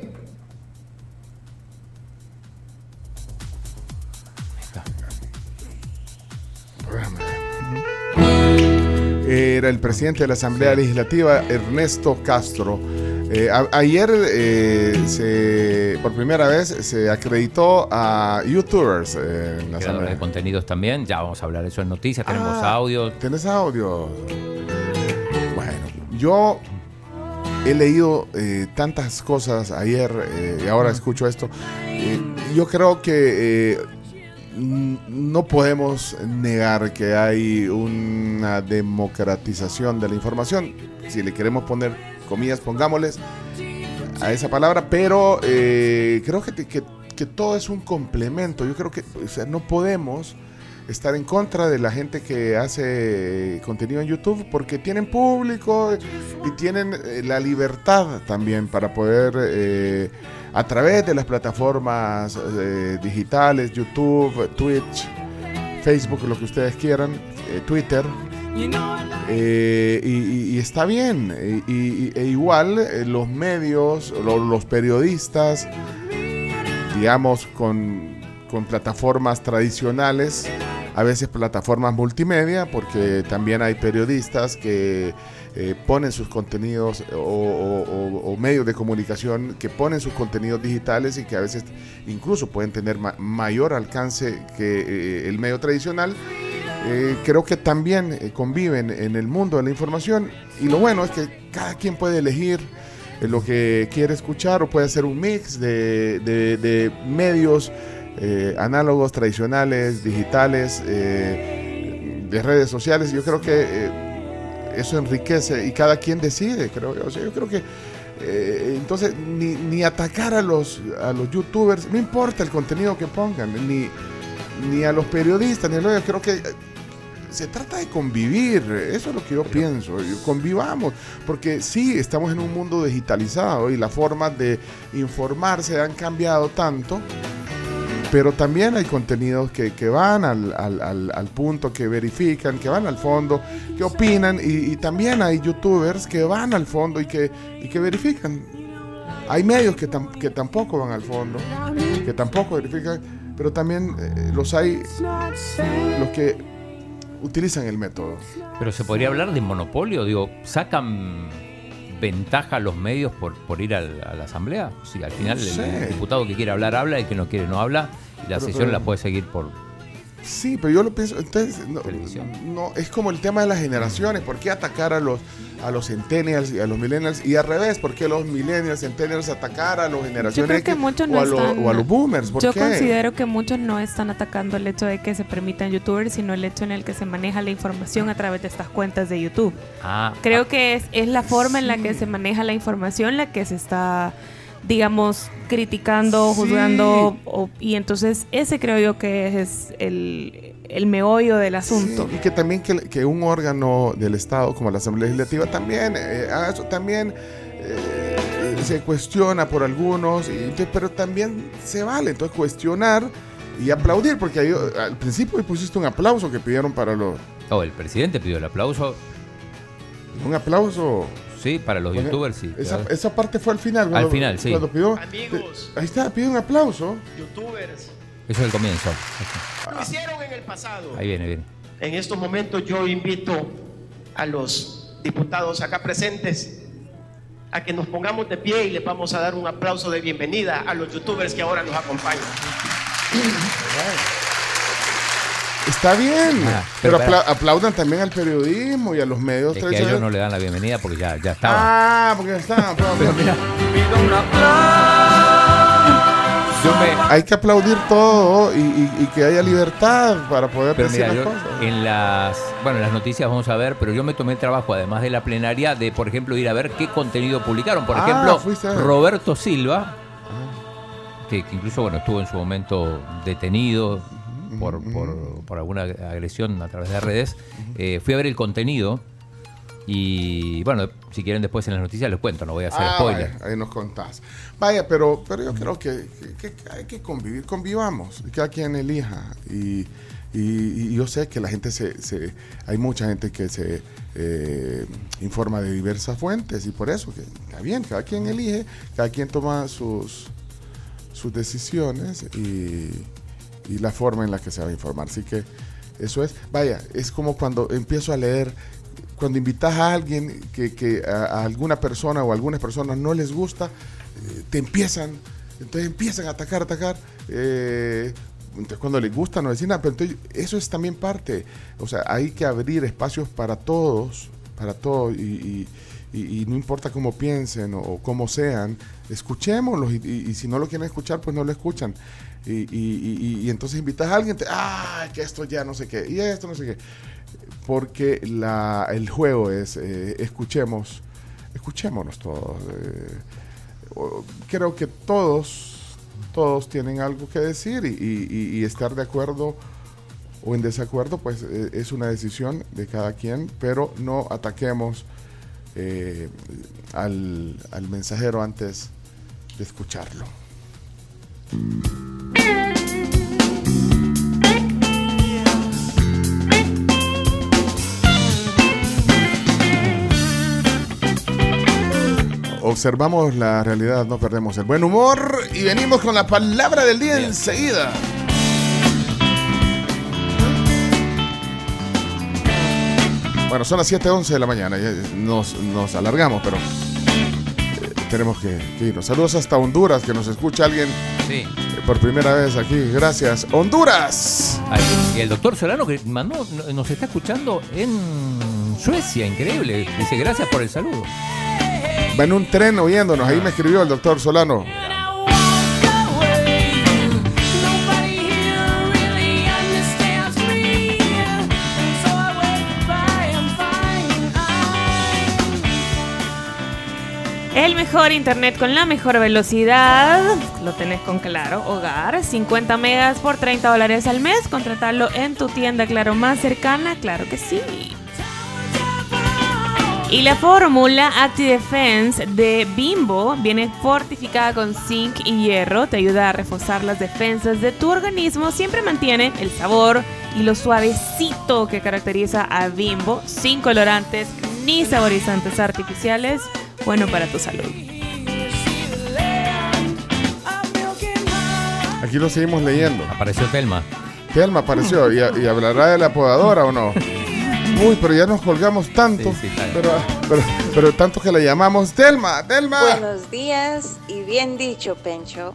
Speaker 8: Era el presidente de la Asamblea Legislativa, Ernesto Castro. Eh, a- ayer, eh, se, por primera vez, se acreditó a YouTubers eh, en la
Speaker 9: Creadores de contenidos también, ya vamos a hablar de eso en noticias, tenemos
Speaker 8: Ah,
Speaker 9: audio.
Speaker 8: ¿Tenés audio? Bueno, yo he leído eh, tantas cosas ayer y ahora escucho esto. Yo creo que no podemos negar que hay una democratización de la información. Si le queremos poner comillas, pongámosles a esa palabra, pero eh, creo que, que- que todo es un complemento. Yo creo que no podemos estar en contra de la gente que hace contenido en YouTube porque tienen público y tienen eh, la libertad también para poder eh, a través de las plataformas eh, digitales, YouTube, Twitch, Facebook, lo que ustedes quieran, eh, Twitter, eh, y, está bien. Y, e igual los medios, lo- los periodistas, digamos, con, con plataformas tradicionales, a veces plataformas multimedia, porque también hay periodistas que eh, ponen sus contenidos o, medios de comunicación que ponen sus contenidos digitales y que a veces incluso pueden tener ma- mayor alcance que eh, el medio tradicional. Eh, creo que también eh, conviven en el mundo de la información y lo bueno es que cada quien puede elegir lo que quiere escuchar o puede hacer un mix de, de- de medios eh, análogos, tradicionales, digitales, de redes sociales. Yo creo que eso enriquece y cada quien decide, creo yo. O sea, yo creo que eh, entonces ni, ni atacar a los, a los youtubers, no importa el contenido que pongan, ni, ni a los periodistas, ni a los, creo que eh, se trata de convivir, eso es lo que yo pienso, convivamos, porque sí, estamos en un mundo digitalizado y las formas de informarse han cambiado tanto, pero también hay contenidos que, que van al, al- al- al punto, que verifican, que van al fondo, que opinan, y, y también hay youtubers que van al fondo y que, y que verifican. Hay medios que, tam- que tampoco van al fondo, que tampoco verifican, pero también eh, los hay los que utilizan el método.
Speaker 9: Pero se podría hablar de monopolio, digo, sacan ventaja los medios por, por ir al- a la asamblea. Si al final
Speaker 8: No
Speaker 9: el, diputado que quiere hablar habla y el que no quiere no habla, y la
Speaker 8: Pero-
Speaker 9: sesión
Speaker 8: pero-
Speaker 9: la puede seguir por
Speaker 8: Sí, pero yo lo pienso, entonces, no, no, es como el tema de las generaciones, ¿por qué atacar a los, a los centennials y a los millennials? Y al revés, ¿por qué los millennials, centennials atacar a los generaciones
Speaker 3: Yo creo que muchos
Speaker 8: o,
Speaker 3: no
Speaker 8: a los,
Speaker 3: están-
Speaker 8: o a los boomers? ¿Por
Speaker 3: Yo
Speaker 8: qué?
Speaker 3: considero que muchos no están atacando el hecho de que se permitan youtubers, sino el hecho en el que se maneja la información a través de estas cuentas de YouTube.
Speaker 9: Ah,
Speaker 3: Creo que es, es la forma en la que se maneja la información la que se está, digamos, criticando,
Speaker 8: Sí.
Speaker 3: juzgando. o- y entonces ese creo yo que es el, el meollo del asunto.
Speaker 8: Y que también que, que un órgano del Estado como la Asamblea Legislativa también eh, eso, también eh, se cuestiona por algunos, y pero también se vale entonces cuestionar y aplaudir, porque ahí, al principio pusiste un aplauso que pidieron para los...
Speaker 9: Oh, el presidente pidió el aplauso.
Speaker 8: Un aplauso.
Speaker 9: Sí, para los
Speaker 8: Bueno,
Speaker 9: youtubers, sí.
Speaker 8: Esa, esa parte fue al final.
Speaker 9: Al
Speaker 8: cuando-
Speaker 9: final, sí.
Speaker 8: Cuando pidió,
Speaker 47: Amigos.
Speaker 8: ahí está, pide un aplauso.
Speaker 47: Youtubers.
Speaker 9: Eso es el comienzo.
Speaker 47: Lo hicieron en el pasado.
Speaker 9: Ahí viene, viene.
Speaker 47: En estos momentos yo invito a los diputados acá presentes a que nos pongamos de pie y les vamos a dar un aplauso de bienvenida a los youtubers que ahora nos acompañan.
Speaker 8: Está bien.
Speaker 9: Ah,
Speaker 8: pero
Speaker 9: pero
Speaker 8: apla- aplaudan también al periodismo y a los medios
Speaker 9: Es que a ellos no le dan la bienvenida porque ya, ya estaba.
Speaker 8: Ah, porque Hay que aplaudir todo y, y- y que haya libertad para poder
Speaker 9: Pero
Speaker 8: decir
Speaker 9: mira,
Speaker 8: las
Speaker 9: yo
Speaker 8: cosas.
Speaker 9: en las, bueno, en las noticias vamos a ver, pero yo me tomé el trabajo, además de la plenaria, de, por ejemplo, ir a ver qué contenido publicaron. Por
Speaker 8: Ah,
Speaker 9: ejemplo. Roberto Silva, que, que incluso, bueno, estuvo en su momento detenido por, por- por alguna agresión a través de redes. Eh, fui a ver el contenido y, bueno, si quieren después en las noticias les cuento, no voy a hacer
Speaker 8: Ah,
Speaker 9: spoiler.
Speaker 8: vaya, ahí nos contás. Vaya, pero, pero yo creo que, que- que hay que convivir, convivamos, cada quien elija. Y, y- y yo sé que la gente se, se- hay mucha gente que se eh, informa de diversas fuentes y por eso que está bien, cada quien elige, cada quien toma sus, sus decisiones y, y la forma en la que se va a informar. Así que eso es, vaya, es como cuando empiezo a leer, cuando invitas a alguien que, que a, a alguna persona o a algunas personas no les gusta, eh, te empiezan, entonces empiezan a atacar, atacar. eh, entonces cuando les gusta no decir nada, pero entonces eso es también parte, o sea, hay que abrir espacios para todos, para todos y, no importa cómo piensen o, cómo sean, escuchémoslos y, y- si no lo quieren escuchar, pues no lo escuchan. Y entonces invitas a alguien, te, ah, que esto ya no sé qué, y esto no sé qué. Porque la, el juego es, eh, escuchemos, escuchémonos todos. eh, creo que todos, todos tienen algo que decir y, estar de acuerdo o en desacuerdo, pues eh, es una decisión de cada quien, pero no ataquemos al mensajero antes de escucharlo. Observamos la realidad, no perdemos el buen humor y venimos con la palabra del día enseguida. Bueno, son las 7.11 de la mañana, nos, nos alargamos, pero eh, tenemos que, que irnos. Saludos hasta Honduras, que nos escucha alguien
Speaker 9: Sí.
Speaker 8: eh, por primera vez aquí. Gracias. Honduras.
Speaker 9: Ay, y el doctor Solano que mandó, no- nos está escuchando en Suecia, increíble. Dice, gracias por el saludo.
Speaker 8: Va en un tren oyéndonos. Ahí me escribió el doctor Solano.
Speaker 3: El mejor internet con la mejor velocidad, lo tenés con Claro Hogar, 50 megas por 30 dólares al mes, contratarlo en tu tienda Claro más cercana, claro que sí. Y la fórmula ActiDefense de Bimbo viene fortificada con zinc y hierro, te ayuda a reforzar las defensas de tu organismo, siempre mantiene el sabor y lo suavecito que caracteriza a Bimbo, sin colorantes ni saborizantes artificiales, bueno para tu salud.
Speaker 8: Aquí lo seguimos leyendo.
Speaker 9: Apareció Telma.
Speaker 8: Telma apareció. ¿Y, y hablará de la podadora o no? Uy, pero ya nos colgamos tanto. pero, pero, pero tanto que le llamamos Telma, Telma.
Speaker 48: Buenos días y bien dicho, Pencho.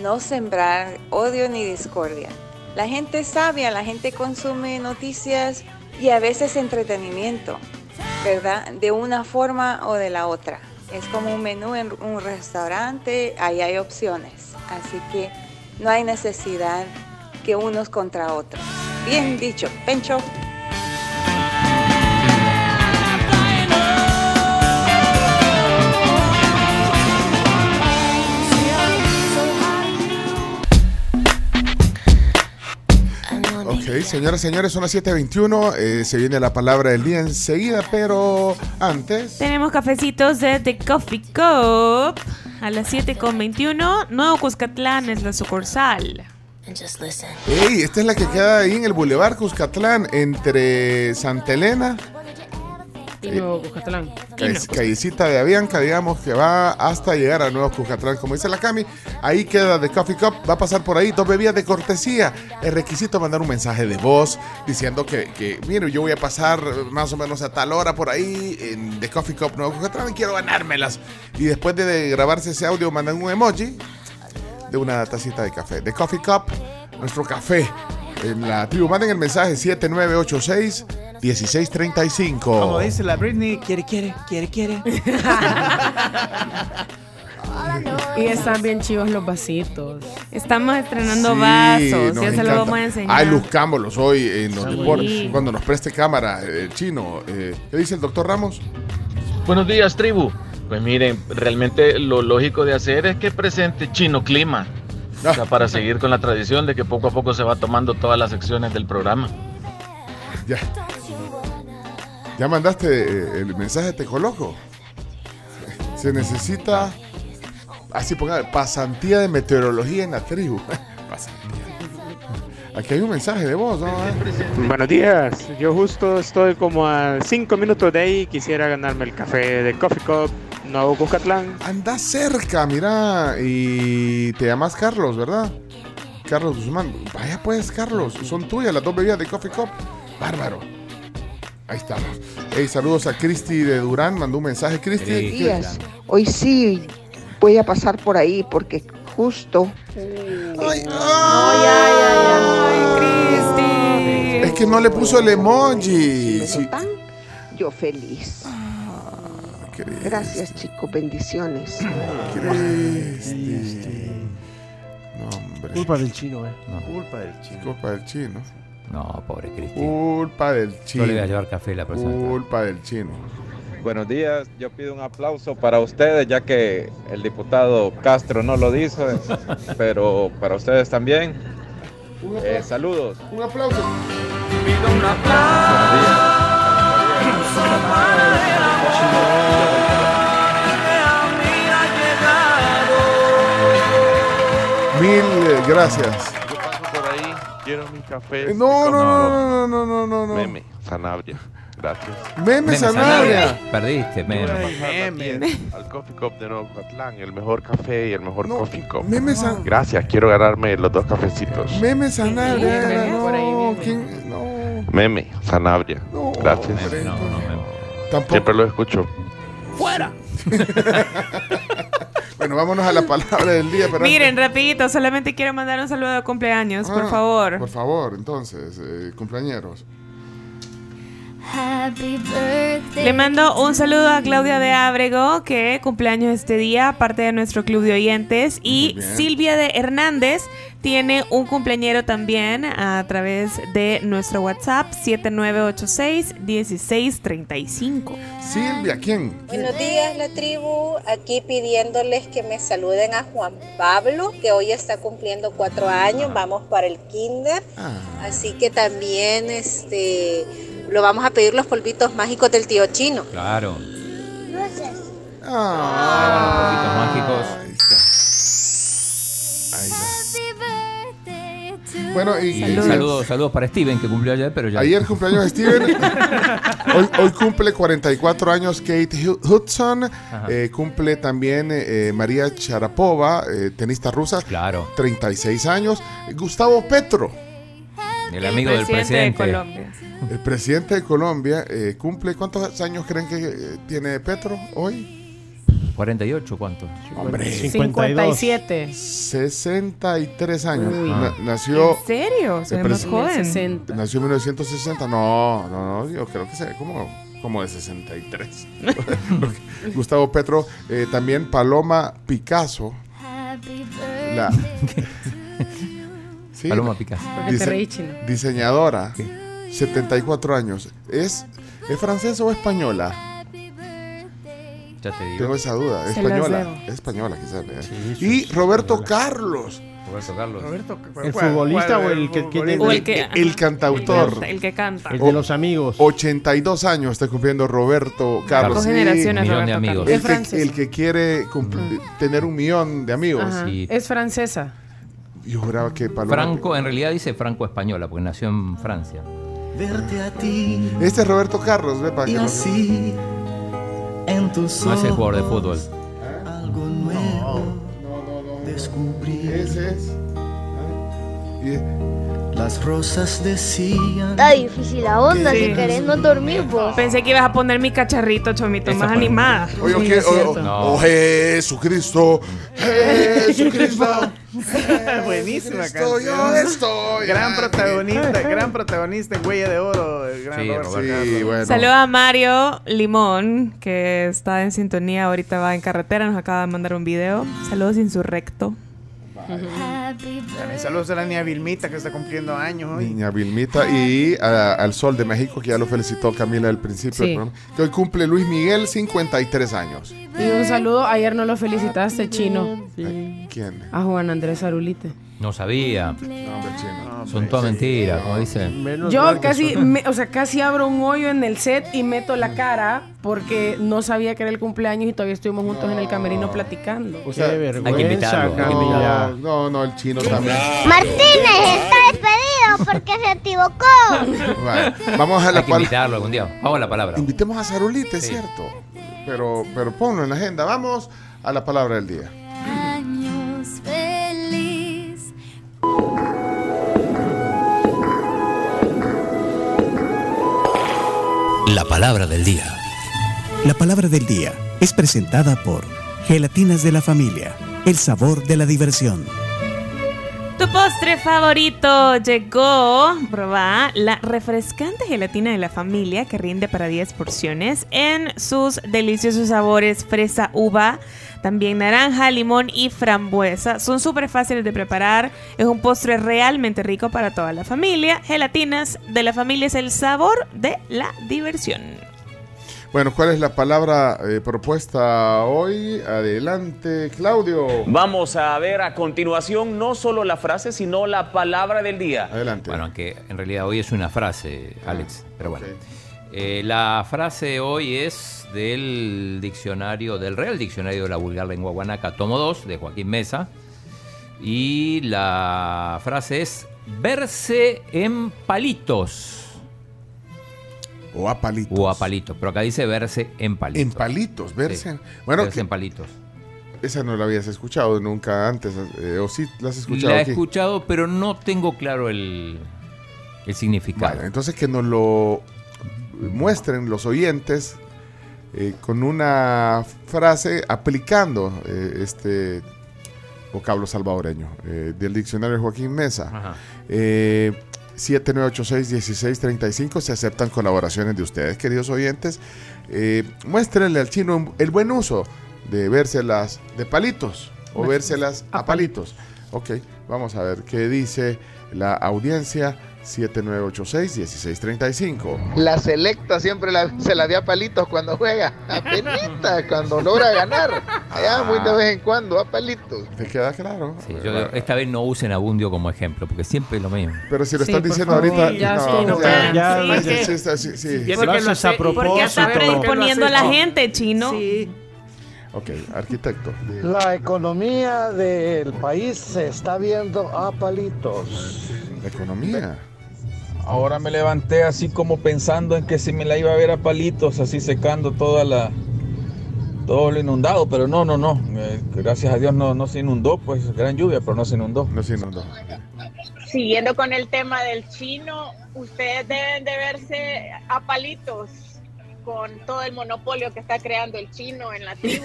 Speaker 48: No sembrar odio ni discordia. La gente es sabia, la gente consume noticias y a veces entretenimiento, ¿verdad? De una forma o de la otra. Es como un menú en un restaurante, ahí hay opciones. Así que no hay necesidad que unos contra otros. Bien dicho, Pencho.
Speaker 8: Ok, señoras y señores, son las 7.21. eh, se viene la palabra del día enseguida, pero antes.
Speaker 3: Tenemos cafecitos de The Coffee Cup a las 7.21. Nuevo Cuscatlán es la sucursal.
Speaker 8: Ey, esta es la que queda ahí en el Boulevard Cuscatlán, entre Santa Elena,
Speaker 10: Y Nuevo Cuscatlán.
Speaker 8: calle- callecita de Avianca, digamos, que va hasta llegar a Nuevo Cuscatlán. Como dice la Cami, ahí queda The Coffee Cup, va a pasar por ahí, dos bebidas de cortesía. El requisito mandar un mensaje de voz diciendo que, que, mire, yo voy a pasar más o menos a tal hora por ahí en The Coffee Cup Nuevo Cuscatlán y quiero ganármelas. Y después de grabarse ese audio, mandan un emoji de una tacita de café. The Coffee Cup, nuestro café. En la tribu, manden el mensaje 7986-1635.
Speaker 1: Como dice la Britney, quiere, quiere, quiere, quiere.
Speaker 10: Y están bien chivos los vasitos.
Speaker 3: Estamos estrenando
Speaker 8: Sí,
Speaker 3: vasos,
Speaker 8: nos
Speaker 3: ya se
Speaker 8: encanta.
Speaker 3: lo vamos a enseñar.
Speaker 8: Ay, luzcámoslos hoy en los deportes. Cuando nos preste cámara, eh, el chino. eh, ¿Qué dice el doctor Ramos?
Speaker 49: Buenos días, tribu. Pues miren, realmente lo lógico de hacer es que presente Chino Clima. O sea, para seguir con la tradición de que poco a poco se va tomando todas las secciones del programa.
Speaker 8: Ya. ¿Ya mandaste eh, el mensaje te coloco? Se necesita, así ponga, pasantía de meteorología en la tribu. Pasantía. Aquí hay un mensaje de voz, ¿no?
Speaker 50: Buenos días, yo justo estoy como a 5 minutos de ahí, quisiera ganarme el café de Coffee Cup, Nuevo Cuscatlán.
Speaker 8: Anda cerca, mira, y te llamas Carlos, ¿verdad? Carlos Guzmán. Vaya pues, Carlos, son tuyas las dos bebidas de Coffee Cup. Bárbaro. Ahí estamos. Hey, saludos a Cristi de Durán, mandó un mensaje. Cristi.
Speaker 51: Buenos días. Hoy sí voy a pasar por ahí porque justo.
Speaker 8: Es que no le puso el emoji. Sí.
Speaker 51: Yo feliz.
Speaker 8: Cristi.
Speaker 51: Gracias, chicos. Bendiciones.
Speaker 8: Cristi. No, hombre.
Speaker 11: Culpa del chino, eh.
Speaker 1: Culpa del chino.
Speaker 8: Culpa del chino.
Speaker 9: No, pobre Cristi.
Speaker 8: Culpa del chino.
Speaker 9: Yo le voy a llevar café la próxima vez.
Speaker 8: Culpa del chino.
Speaker 52: Buenos días, yo pido un aplauso para ustedes, ya que el diputado Castro no lo dice, pero para ustedes también. Eh, saludos.
Speaker 8: Un aplauso.
Speaker 52: Pido un
Speaker 8: Mil eh, gracias.
Speaker 53: Quiero mi café.
Speaker 8: Eh, No, no, no, no, no, no, no, no.
Speaker 53: Meme, Sanabria. Gracias.
Speaker 8: Meme Sanabria.
Speaker 9: Perdiste, meme.
Speaker 53: Meme. Al Coffee Cup de Nuevo Catlán, el mejor café y el mejor Coffee Cup.
Speaker 8: Meme San-
Speaker 53: Gracias, quiero ganarme los dos cafecitos.
Speaker 8: Meme Sanabria.
Speaker 53: Meme,
Speaker 8: No, ¿quién? No.
Speaker 53: Meme, Sanabria. Gracias.
Speaker 8: Tampoco.
Speaker 53: Siempre lo escucho.
Speaker 8: ¡Fuera! bueno, vámonos a la palabra del día.
Speaker 3: Miren, rapidito, solamente quiero mandar un saludo de cumpleaños, por
Speaker 8: Ah,
Speaker 3: favor.
Speaker 8: Por favor, entonces, eh, cumpleañeros.
Speaker 3: Le mando un saludo a Claudia de Ábrego, que cumpleaños este día, parte de nuestro club de oyentes. Y. Silvia de Hernández tiene un cumpleañero también a través de nuestro WhatsApp 7986-1635.
Speaker 8: Silvia, ¿quién?
Speaker 54: Buenos días, la tribu. Aquí pidiéndoles que me saluden a Juan Pablo, que hoy está cumpliendo cuatro años. Vamos para el kinder. Así que también este, lo vamos a pedir los polvitos mágicos del tío chino.
Speaker 9: Claro.
Speaker 8: Ah,
Speaker 9: Polvitos
Speaker 8: Ahí está. Bueno, y
Speaker 9: mágicos. Saludos, saludos para Steven, que cumplió ayer, pero ya.
Speaker 8: Ayer cumpleaños de Steven. hoy, hoy cumple 44 años Kate Hu- Hudson. Eh, cumple también eh, María Sharapova, eh, tenista rusa.
Speaker 9: Claro.
Speaker 8: 36 años. Gustavo Petro.
Speaker 9: El amigo del presidente.
Speaker 3: de Colombia.
Speaker 8: El presidente de Colombia eh, cumple. ¿Cuántos años creen que eh, tiene Petro hoy?
Speaker 9: 48, ¿cuánto?
Speaker 8: Hombre.
Speaker 10: 57.
Speaker 8: 63 años. Nació.
Speaker 3: ¿En serio? Se ve más joven.
Speaker 10: 60.
Speaker 8: Nació en 1960. No, no, no. Yo creo que se ve como, como de 63. Gustavo Petro. eh, también Paloma Picasso. La. Sí,
Speaker 9: Paloma Picasso.
Speaker 10: ¿Por qué
Speaker 8: Dise-
Speaker 10: reí, chino?
Speaker 8: Diseñadora. 74 años. ¿Es, ¿Es francesa o española?
Speaker 9: Ya te digo.
Speaker 8: Tengo esa duda.
Speaker 10: Se
Speaker 8: Española. española, quizás. ¿eh?
Speaker 11: Sí,
Speaker 8: y
Speaker 11: sí,
Speaker 8: Roberto
Speaker 11: española.
Speaker 8: Carlos.
Speaker 9: Roberto Carlos.
Speaker 1: Roberto,
Speaker 11: ¿El futbolista o el que tiene-
Speaker 3: el que,
Speaker 8: El cantautor.
Speaker 3: El, el que canta.
Speaker 11: El de los amigos.
Speaker 8: 82 años está cumpliendo Roberto Carlos.
Speaker 3: Dos
Speaker 8: Sí,
Speaker 3: generaciones,
Speaker 9: millón de
Speaker 3: Roberto
Speaker 9: amigos.
Speaker 3: Carlos.
Speaker 8: El
Speaker 10: Es
Speaker 8: que, el que quiere tener un millón de amigos.
Speaker 9: Sí.
Speaker 10: Es francesa.
Speaker 8: Yo juraba que Paloma.
Speaker 9: Franco, en realidad dice franco-española, porque nació en Francia.
Speaker 54: Verte a ti
Speaker 8: Este es Roberto Carlos, ve para que lo-
Speaker 54: así en tus
Speaker 9: No ese es
Speaker 54: ojos
Speaker 9: jugador de fútbol.
Speaker 54: algo nuevo descubrí.
Speaker 8: Ese es.
Speaker 54: Las rosas decían
Speaker 55: Está difícil la onda,
Speaker 3: Sí.
Speaker 55: si querés no dormir vos.
Speaker 3: Pensé que ibas a poner mi cacharrito, Chomito,
Speaker 9: Esa
Speaker 3: más
Speaker 9: fue.
Speaker 3: animada.
Speaker 8: Oye,
Speaker 10: Sí,
Speaker 8: ¿qué?
Speaker 10: es
Speaker 8: Oh, oh,
Speaker 9: No.
Speaker 8: oh, Jesucristo, Jesucristo.
Speaker 1: Buenísima canción.
Speaker 8: yo estoy.
Speaker 1: Gran
Speaker 8: aquí.
Speaker 1: protagonista, gran protagonista en Huella de Oro. El gran
Speaker 9: Sí,
Speaker 1: Roberto
Speaker 9: Roberto.
Speaker 1: Carlos.
Speaker 8: Sí, bueno.
Speaker 3: Saludos a Mario Limón, que está en sintonía, ahorita va en carretera, nos acaba de mandar un video. Saludos insurrecto.
Speaker 1: También saludos a la niña Vilmita que está cumpliendo años hoy.
Speaker 8: Niña Vilmita y a- al Sol de México, que ya lo felicitó Camila al principio
Speaker 10: Sí.
Speaker 8: del. Que hoy cumple Luis Miguel, 53 años.
Speaker 10: Y un saludo, ayer no lo felicitaste, chino,
Speaker 8: ¿Quién?
Speaker 10: a Juan Andrés Arulite.
Speaker 9: No sabía.
Speaker 8: No.
Speaker 9: Son todas mentiras, como dice.
Speaker 11: Menos
Speaker 10: Yo casi, me- o sea, casi abro un hoyo en el set y meto la cara porque no sabía que era el cumpleaños y todavía estuvimos juntos en el camerino platicando.
Speaker 8: O sea,
Speaker 11: Qué vergüenza,
Speaker 9: hay que invitarlo, hay que
Speaker 11: Camila.
Speaker 8: No, no, el chino también.
Speaker 55: Martínez está despedido porque se equivocó.
Speaker 8: Vale, Vamos a la
Speaker 9: Hay que invitarlo algún día. Vamos a la palabra.
Speaker 8: Invitemos a Zarulita, es
Speaker 9: Sí.
Speaker 8: cierto. Pero, pero ponlo en la agenda. Vamos a la palabra del día.
Speaker 46: La palabra del día. La palabra del día es presentada por Gelatinas de la Familia, el sabor de la diversión.
Speaker 3: Tu postre favorito llegó, probá la refrescante gelatina de la familia que rinde para 10 porciones en sus deliciosos sabores fresa, uva, también naranja, limón y frambuesa. Son súper fáciles de preparar, es un postre realmente rico para toda la familia. Gelatinas de la familia es el sabor de la diversión.
Speaker 8: Bueno, ¿cuál es la palabra eh, propuesta hoy? Adelante, Claudio.
Speaker 56: Vamos a ver a continuación no solo la frase, sino la palabra del día.
Speaker 8: Adelante.
Speaker 9: Bueno, aunque en realidad hoy es una frase, Alex. Pero bueno. Eh, la frase hoy es del diccionario, del Real Diccionario de la Vulgar Lengua Guanaca, tomo 2, de Joaquín Mesa. Y la frase es verse en palitos.
Speaker 8: O a palitos.
Speaker 9: O a palitos, pero acá dice verse en palitos.
Speaker 8: En palitos, verse.
Speaker 9: Sí,
Speaker 8: Bueno,
Speaker 9: verse
Speaker 8: que-
Speaker 9: en palitos.
Speaker 8: esa no la habías escuchado nunca antes. eh, o sí la has escuchado
Speaker 9: La he
Speaker 8: aquí.
Speaker 9: escuchado, pero no tengo claro el, el significado.
Speaker 8: Vale, entonces que nos lo muestren los oyentes eh, con una frase aplicando eh, este vocablo salvadoreño del diccionario Joaquín Mesa.
Speaker 9: Ajá.
Speaker 8: Eh, 7986-1635 se aceptan colaboraciones de ustedes, queridos oyentes. Eh, muéstrenle al chino el buen uso de vérselas de palitos o vérselas a palitos. Ok, vamos a ver qué dice la audiencia 7986-1635.
Speaker 51: La selecta siempre la- se la dio a palitos cuando juega. Apenita, cuando logra ganar. Allá muy de vez en cuando, a palitos.
Speaker 8: ¿Te queda claro?
Speaker 9: Sí, yo digo, esta vez no usen Abundio como ejemplo, porque siempre es lo mismo.
Speaker 8: Pero si lo
Speaker 10: Sí,
Speaker 8: están diciendo
Speaker 10: favor.
Speaker 8: ahorita.
Speaker 10: Ya,
Speaker 8: no,
Speaker 10: sí, no
Speaker 8: ya, ya,
Speaker 10: Sí,
Speaker 8: sí, sí, sí.
Speaker 3: Porque
Speaker 11: a
Speaker 3: está predisponiendo a la gente, chino.
Speaker 8: Ok, arquitecto.
Speaker 57: La economía del país se está viendo a palitos.
Speaker 8: La economía.
Speaker 52: Ahora me levanté así como pensando en que si me la iba a ver a palitos, así secando toda la todo lo inundado, pero no, no, no. Eh, gracias a Dios no, no se inundó, pues gran lluvia, pero no se inundó.
Speaker 8: No se inundó.
Speaker 39: Siguiendo con el tema del chino, ustedes deben de verse a palitos
Speaker 58: con todo el monopolio que está creando el chino en la tribu.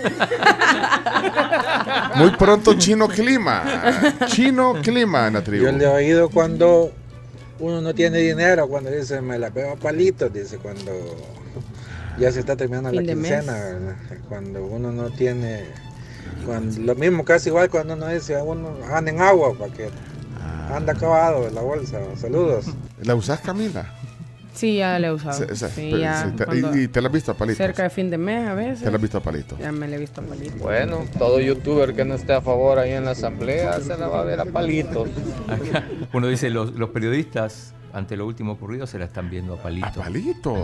Speaker 8: Muy pronto Chino Clima. Chino Clima en la tribu.
Speaker 59: Yo le he oído cuando uno no tiene dinero, cuando dice me la pego a palitos, dice cuando ya se está terminando la
Speaker 10: Fin
Speaker 59: quincena, ¿verdad? cuando uno no tiene, cuando, lo mismo casi igual cuando uno dice uno anda en agua para que anda acabado la bolsa. Saludos.
Speaker 8: ¿La usás, Camila?
Speaker 10: Sí, ya la he usado. Sí, ya
Speaker 8: te- y, y te la has visto a palitos.
Speaker 10: cerca de fin de mes a veces.
Speaker 8: Te la has visto a palitos.
Speaker 10: Ya me la he visto a palitos.
Speaker 60: Bueno, todo youtuber que no esté a favor ahí en la asamblea se la va a ver a palitos.
Speaker 9: Acá uno dice, los, los periodistas, ante lo último ocurrido, se la están viendo a palitos.
Speaker 8: A palitos.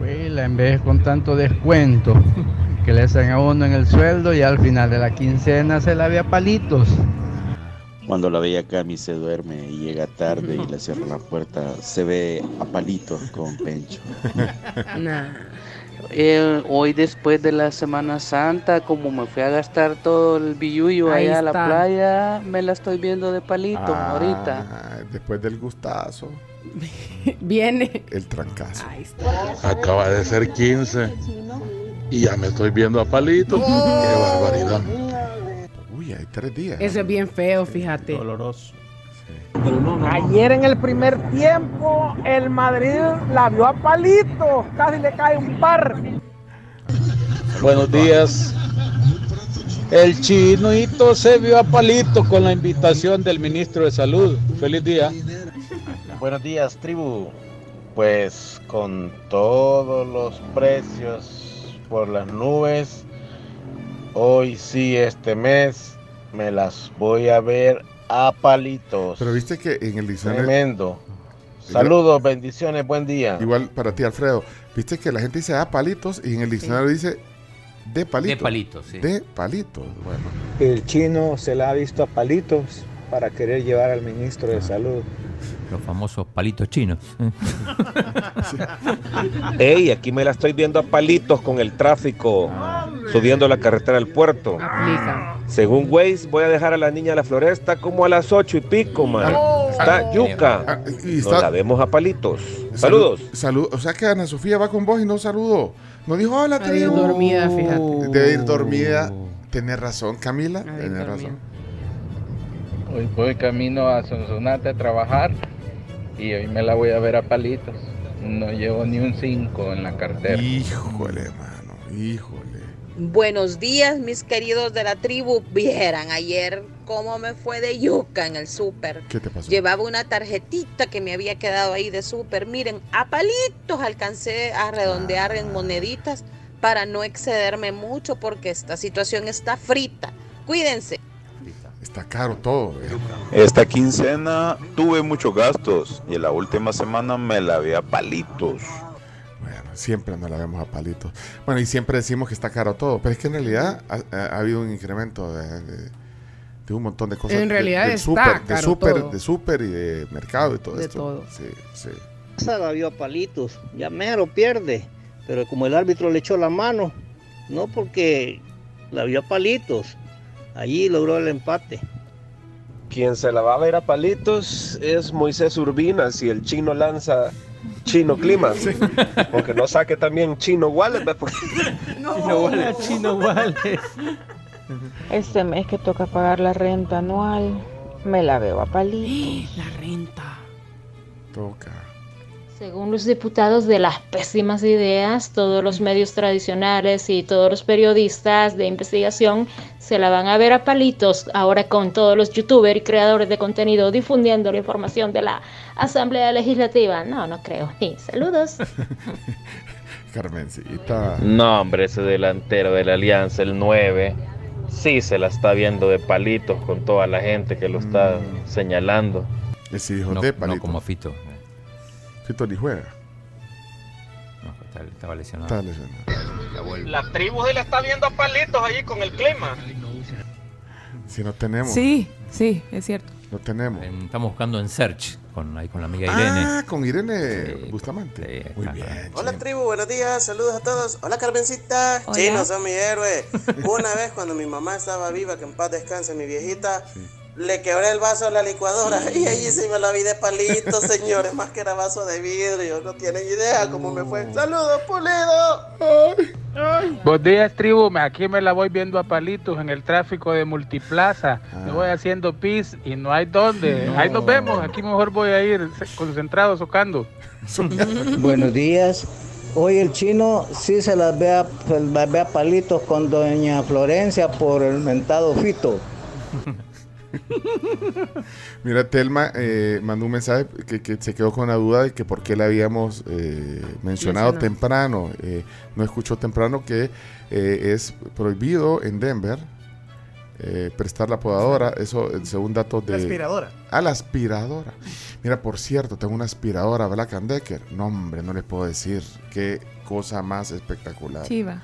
Speaker 61: Huela, en vez con tanto descuento que le hacen a uno en el sueldo y al final de la quincena se la ve a palitos.
Speaker 62: Cuando la bella Cami se duerme y llega tarde y le cierra la puerta, se ve a palitos con Pencho.
Speaker 63: Eh, hoy después de la Semana Santa, como me fui a gastar todo el billuyo
Speaker 10: Ahí
Speaker 63: allá a la
Speaker 10: está.
Speaker 63: playa, me la estoy viendo de palito
Speaker 8: Ah,
Speaker 63: ahorita.
Speaker 8: Después del gustazo,
Speaker 10: Viene.
Speaker 8: el trancazo.
Speaker 64: Acaba de ser 15 y ya me estoy viendo a palitos. Qué barbaridad.
Speaker 8: Hay tres días.
Speaker 10: Eso es bien feo, fíjate.
Speaker 11: Doloroso.
Speaker 65: Ayer en el primer tiempo el Madrid la vio a palito, casi le cae un par.
Speaker 66: Buenos días. El chinoito se vio a palito con la invitación del ministro de Salud. Feliz día.
Speaker 67: Buenos días, tribu. Pues con todos los precios por las nubes, hoy sí, este mes, me las voy a ver a palitos.
Speaker 8: Pero viste que en el diccionario.
Speaker 67: Tremendo. Saludos, bendiciones, buen día.
Speaker 8: Igual para ti, Alfredo. Viste que la gente dice a palitos y en el diccionario dice de palitos.
Speaker 9: De palitos, sí.
Speaker 8: De palitos. Bueno.
Speaker 59: El chino se la ha visto a palitos para querer llevar al ministro de salud.
Speaker 9: Los famosos palitos chinos.
Speaker 52: Ey, aquí me la estoy viendo a palitos con el tráfico, subiendo la carretera al puerto. Según Waze, voy a dejar a la niña a la floresta como a las ocho y pico, man. Está yuca.
Speaker 8: Ah,
Speaker 52: Nos la vemos a palitos. Saludos.
Speaker 8: Salud. O sea que Ana Sofía va con vos y no saludó. No dijo hola,
Speaker 10: Ha de ir dormida, fíjate.
Speaker 8: Debe ir dormida. Tenés razón, Camila. Tenés razón.
Speaker 60: Hoy voy camino a Sonsonate a trabajar y hoy me la voy a ver a palitos. No llevo ni un 5 en la cartera.
Speaker 8: Híjole, mano. Híjole.
Speaker 68: Buenos días, mis queridos de la tribu. Vieran ayer cómo me fue de yuca en el súper.
Speaker 8: ¿Qué te pasó?
Speaker 68: Llevaba una tarjetita que me había quedado ahí de súper. Miren, a palitos alcancé a redondear en moneditas para no excederme mucho porque esta situación está frita. Cuídense.
Speaker 8: Está caro todo. eh.
Speaker 22: Esta quincena tuve muchos gastos y en la última semana me la vi a palitos.
Speaker 8: Bueno, siempre nos la vemos a palitos. Bueno, y siempre decimos que está caro todo, pero es que en realidad ha, ha- ha habido un incremento de, de- de un montón de cosas.
Speaker 10: En
Speaker 8: de-
Speaker 10: realidad
Speaker 8: del
Speaker 10: está
Speaker 8: súper, de
Speaker 10: caro
Speaker 8: súper,
Speaker 10: todo.
Speaker 8: de súper y de mercado y todo
Speaker 10: De
Speaker 8: esto.
Speaker 10: todo.
Speaker 8: Sí, sí.
Speaker 69: Esa la vio a palitos, ya mero pierde, pero como el árbitro le echó la mano, no porque la vio a palitos, allí logró el empate.
Speaker 52: Quien se la va a ver a palitos es Moisés Urbina si el chino lanza chino clima. Aunque no saque también chino wallet. ¿ve? Porque-
Speaker 11: Chino Wallace. Chino Wallace.
Speaker 40: Este mes que toca pagar la renta anual, me la veo a palitos.
Speaker 10: La renta.
Speaker 8: Toca.
Speaker 70: Según los diputados de las pésimas ideas, todos los medios tradicionales y todos los periodistas de investigación se la van a ver a palitos ahora con todos los youtubers y creadores de contenido difundiendo la información de la Asamblea Legislativa. No, no creo. Ni saludos.
Speaker 8: Carmencita.
Speaker 52: No, hombre, ese delantero de la Alianza, el 9, sí se la está viendo de palitos con toda la gente que lo está señalando.
Speaker 8: Ese hijo
Speaker 9: No,
Speaker 8: de
Speaker 9: no
Speaker 8: palitos.
Speaker 9: como Fito.
Speaker 8: Fito ni juega.
Speaker 9: No, está- estaba lesionado.
Speaker 8: Está lesionado.
Speaker 52: La tribu se la está viendo a palitos allí con el clima.
Speaker 8: Si no tenemos.
Speaker 3: Sí, sí, es cierto.
Speaker 8: No tenemos.
Speaker 9: Estamos buscando en Search con, ahí con la amiga Irene.
Speaker 8: Ah, con Irene Bustamante. Muy bien.
Speaker 71: Hola tribu, buenos días, saludos a todos. Hola Carmencita,
Speaker 3: Hola.
Speaker 71: chinos son mi héroe. Una vez cuando mi mamá estaba viva, que en paz descanse mi viejita, le quebré el vaso a la licuadora y ahí sí me la vi de palito, señores, más que era vaso de vidrio. No tienen idea cómo me fue. ¡Saludos, pulido!
Speaker 63: Buenos días, tribu. Me- Aquí me la voy viendo a palitos en el tráfico de Multiplaza. Me voy haciendo pis y no hay dónde. Ahí nos vemos. Aquí mejor voy a ir concentrado, socando.
Speaker 72: Buenos días. Hoy el chino sí se las ve a, se las ve a palitos con doña Florencia por el mentado Fito.
Speaker 8: Mira, Telma eh, mandó un mensaje que, que se quedó con la duda de que por qué le habíamos eh, mencionado temprano. Eh, no escuchó temprano que eh, es prohibido en Denver eh, prestar la podadora. Eso, según datos de.
Speaker 73: La aspiradora.
Speaker 8: Ah, la aspiradora. Mira, por cierto, tengo una aspiradora Black and Decker. No, hombre, no les puedo decir. Qué cosa más espectacular.
Speaker 3: Chiva.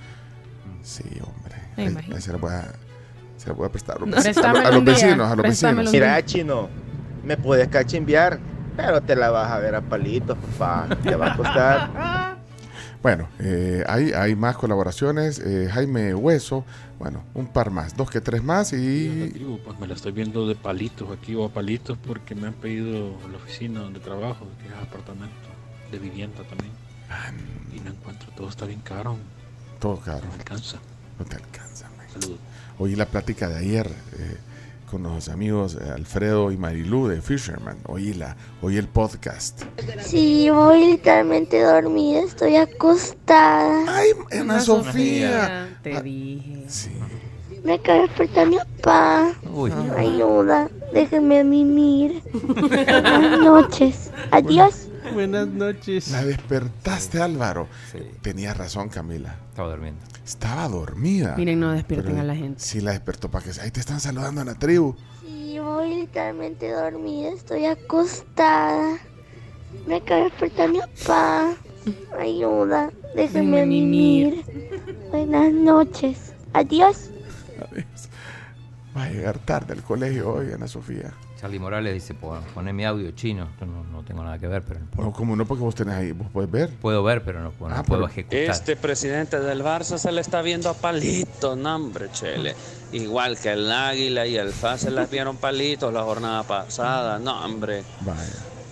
Speaker 8: Sí, hombre.
Speaker 3: Me
Speaker 8: Ahí-
Speaker 3: imagino.
Speaker 8: ahí se la voy a, se voy a prestar a los,
Speaker 3: No.
Speaker 8: vecinos, a los vecinos. A los
Speaker 3: préstamelo
Speaker 8: vecinos.
Speaker 74: Mira, chino, me puedes cachimbiar, pero te la vas a ver a palitos, papá. Te va a costar.
Speaker 8: Bueno, eh, hay, hay más colaboraciones. eh, Jaime Hueso, bueno, un par más, dos que tres más y...
Speaker 75: Tribu, pues me la estoy viendo de palitos aquí o a palitos porque me han pedido la oficina donde trabajo, que es apartamento, de vivienda también. Y no encuentro, todo está bien caro.
Speaker 8: Todo caro.
Speaker 75: No me alcanza.
Speaker 8: No te alcanza, man.
Speaker 75: Saludos.
Speaker 8: Oí la plática de ayer eh, con los amigos eh, Alfredo y Marilú de Fisherman. Oí, la, oí el podcast.
Speaker 76: Sí, voy literalmente dormida, estoy acostada.
Speaker 8: Ay, Ana Sofía.
Speaker 10: Te dije.
Speaker 76: Me acaba de despertar mi papá.
Speaker 8: Uy.
Speaker 76: Ayuda, déjenme mimir. Buenas noches. Adiós.
Speaker 11: Buenas noches.
Speaker 8: La despertaste, Álvaro. Tenía razón, Camila.
Speaker 9: Estaba durmiendo.
Speaker 8: Estaba dormida.
Speaker 10: Miren, no despierten
Speaker 8: Pero
Speaker 10: a la gente.
Speaker 8: Sí, la despertó para que... Ahí te están saludando en la tribu.
Speaker 76: Sí, voy literalmente dormida, estoy acostada. Me acaba de despertar mi papá. Ayuda, déjenme
Speaker 10: mimir.
Speaker 76: Buenas noches. Adiós.
Speaker 8: Va a llegar tarde al colegio hoy, Ana Sofía.
Speaker 9: Charlie Morales dice, "Pon- poné mi audio chino. Yo no, no tengo nada que ver, pero
Speaker 8: No, como no, porque vos tenés ahí, vos podés ver.
Speaker 9: puedo ver, pero no,
Speaker 8: Ah,
Speaker 9: puedo
Speaker 8: pero-
Speaker 9: ejecutar.
Speaker 77: Este presidente del Barça se le está viendo a palito, no hombre, chele. Igual que el Águila y el FA se les vieron palitos la jornada pasada, no hombre.
Speaker 8: Vaya.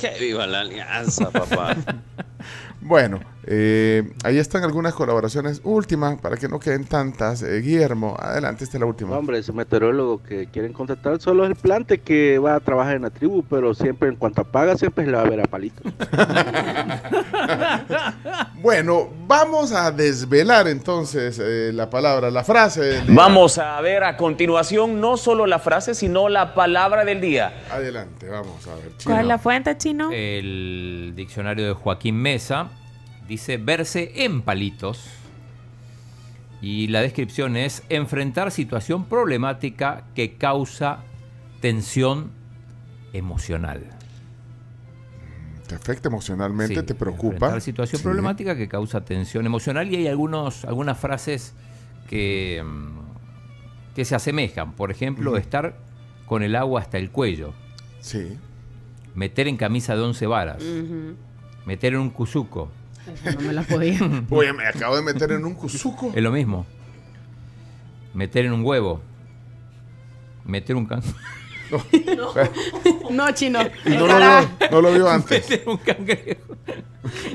Speaker 77: Que viva la alianza, papá.
Speaker 8: Bueno, eh, ahí están algunas colaboraciones últimas para que no queden tantas. Eh, Guillermo, adelante, esta es la última.
Speaker 72: Hombre, ese meteorólogo que quieren contratar solo es el plante que va a trabajar en la tribu, pero siempre en cuanto paga siempre se le va a ver a palito.
Speaker 8: Bueno, vamos a desvelar entonces eh, la palabra, la frase. del día.
Speaker 78: Vamos a ver a continuación no solo la frase, sino la palabra del día.
Speaker 8: Adelante, vamos a ver.
Speaker 3: ¿Cuál es la fuente, chino?
Speaker 9: El diccionario de Joaquín Mesa dice verse en palitos. Y la descripción es enfrentar situación problemática que causa tensión emocional.
Speaker 8: Te afecta emocionalmente,
Speaker 9: Sí,
Speaker 8: te preocupa.
Speaker 9: enfrentar situación
Speaker 8: Sí.
Speaker 9: problemática que causa tensión emocional y hay algunos, algunas frases que, mm, que se asemejan. Por ejemplo, estar con el agua hasta el cuello.
Speaker 8: Sí.
Speaker 9: Meter en camisa de once varas. Meter en un cuzuco.
Speaker 10: No me la podía.
Speaker 8: Oye, me acabo de meter en un cuzuco.
Speaker 9: Es lo mismo. Meter en un huevo. Meter un can...
Speaker 10: No, chino.
Speaker 8: Y no lo, vio, no lo vio antes.
Speaker 9: Meter un cangrejo.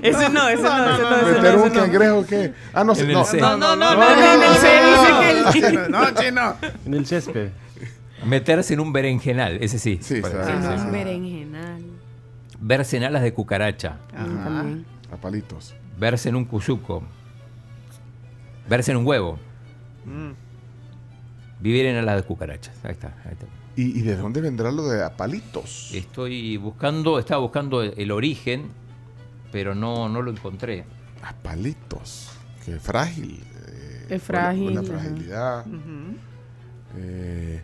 Speaker 3: Ese no, ese no, no,
Speaker 8: ¿Meter
Speaker 3: no,
Speaker 8: un
Speaker 3: no.
Speaker 8: cangrejo qué? Ah, no, no.
Speaker 3: No, no, no, no, no,
Speaker 73: No, chino.
Speaker 11: En el césped.
Speaker 9: Meterse en un berenjenal, ese sí.
Speaker 8: Sí,
Speaker 9: Por
Speaker 8: está
Speaker 9: ejemplo.
Speaker 8: bien.
Speaker 10: Ah, un berenjenal.
Speaker 9: Verse en alas de cucaracha.
Speaker 10: Ah, también.
Speaker 8: A palitos.
Speaker 9: Verse en un cuzuco. Verse en un huevo.
Speaker 73: Mm.
Speaker 9: Vivir en alas de cucarachas. Ahí está. ahí está.
Speaker 8: ¿Y, y de dónde vendrá lo de a palitos?
Speaker 9: Estoy buscando, estaba buscando el, el origen, pero no, no lo encontré.
Speaker 8: A palitos. Qué frágil. eh,
Speaker 10: Es frágil,
Speaker 8: Una
Speaker 10: ajá.
Speaker 8: fragilidad. Eh,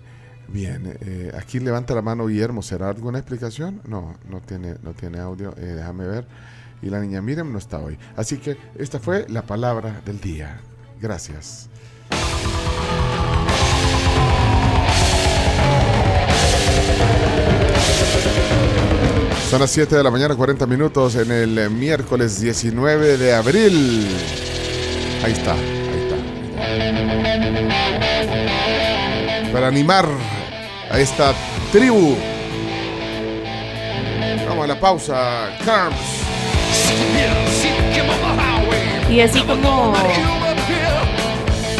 Speaker 8: bien, eh, aquí levanta la mano Guillermo. ¿Será alguna explicación? No, no tiene, no tiene audio. Eh, déjame ver. Y la niña Miriam no está hoy. Así que esta fue la palabra del día. Gracias. Son las 7 de la mañana, 40 minutos en el eh, miércoles 19 de abril. Ahí está, ahí está. Para animar a esta tribu. Vamos a la pausa. Carms.
Speaker 3: Y así como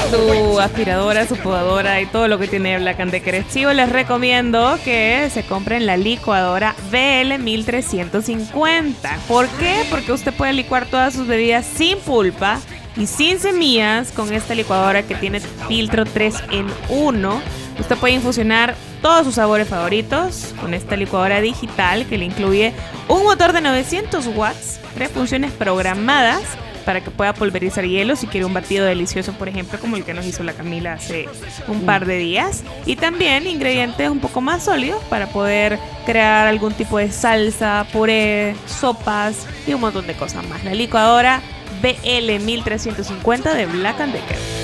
Speaker 3: su aspiradora, su podadora y todo lo que tiene Black and Decker Chivo, les recomiendo que se compren la licuadora BL 1350. ¿Por qué? Porque usted puede licuar todas sus bebidas sin pulpa y sin semillas con esta licuadora que tiene filtro 3 en 1. Usted puede infusionar todos sus sabores favoritos con esta licuadora digital que le incluye un motor de 900 watts, tres funciones programadas para que pueda pulverizar hielo si quiere un batido delicioso, por ejemplo, como el que nos hizo la Camila hace un par de días. Y también ingredientes un poco más sólidos para poder crear algún tipo de salsa, puré, sopas y un montón de cosas más. La licuadora BL 1350 de Black and Decker.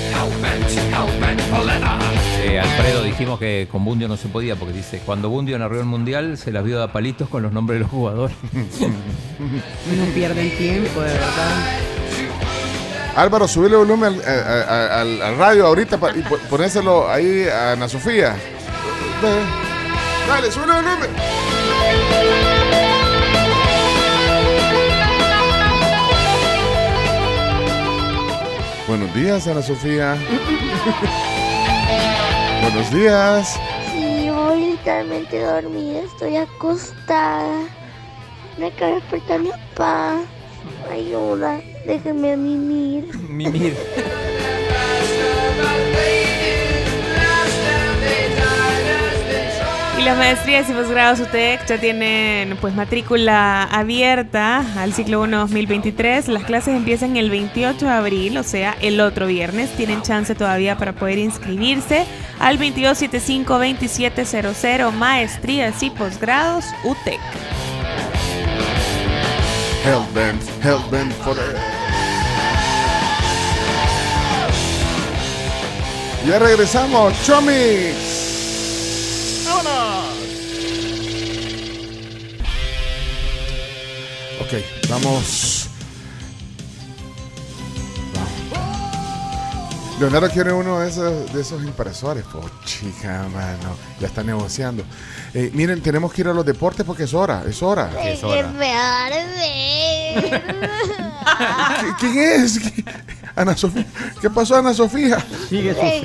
Speaker 9: Eh, Alfredo, dijimos que con Bundio no se podía porque dice, cuando Bundio narró el Mundial se las vio a palitos con los nombres de los jugadores.
Speaker 10: No pierden tiempo, de verdad.
Speaker 8: Álvaro, subirle volumen al, al- al- al radio ahorita pa- y po- ponéselo ahí a Ana Sofía. Dale, sube el volumen. Buenos días, Ana Sofía. Buenos días.
Speaker 76: Sí, voy literalmente dormida, estoy acostada. Me acaba de despertar mi papá. Ayuda, déjeme mimir.
Speaker 9: Mimir.
Speaker 3: las maestrías y posgrados UTEC ya tienen pues matrícula abierta al ciclo 1 2023. Las clases empiezan el 28 de abril, o sea, el otro viernes. Tienen chance todavía para poder inscribirse al 2275-2700 maestrías y posgrados UTEC.
Speaker 8: Hellbent, Hellbent. Ya regresamos, Chomix. Vamos. Leonardo quiere uno de esos, de esos impresores. Oh, chica, mano. Ya está negociando. Eh, miren, tenemos que ir a los deportes porque es hora, es hora.
Speaker 76: Dormir.
Speaker 8: ¿Qui- ¿Quién es? ¿Qui- Ana Sofía. ¿Qué pasó, Ana Sofía?
Speaker 11: Sigue
Speaker 76: dormir.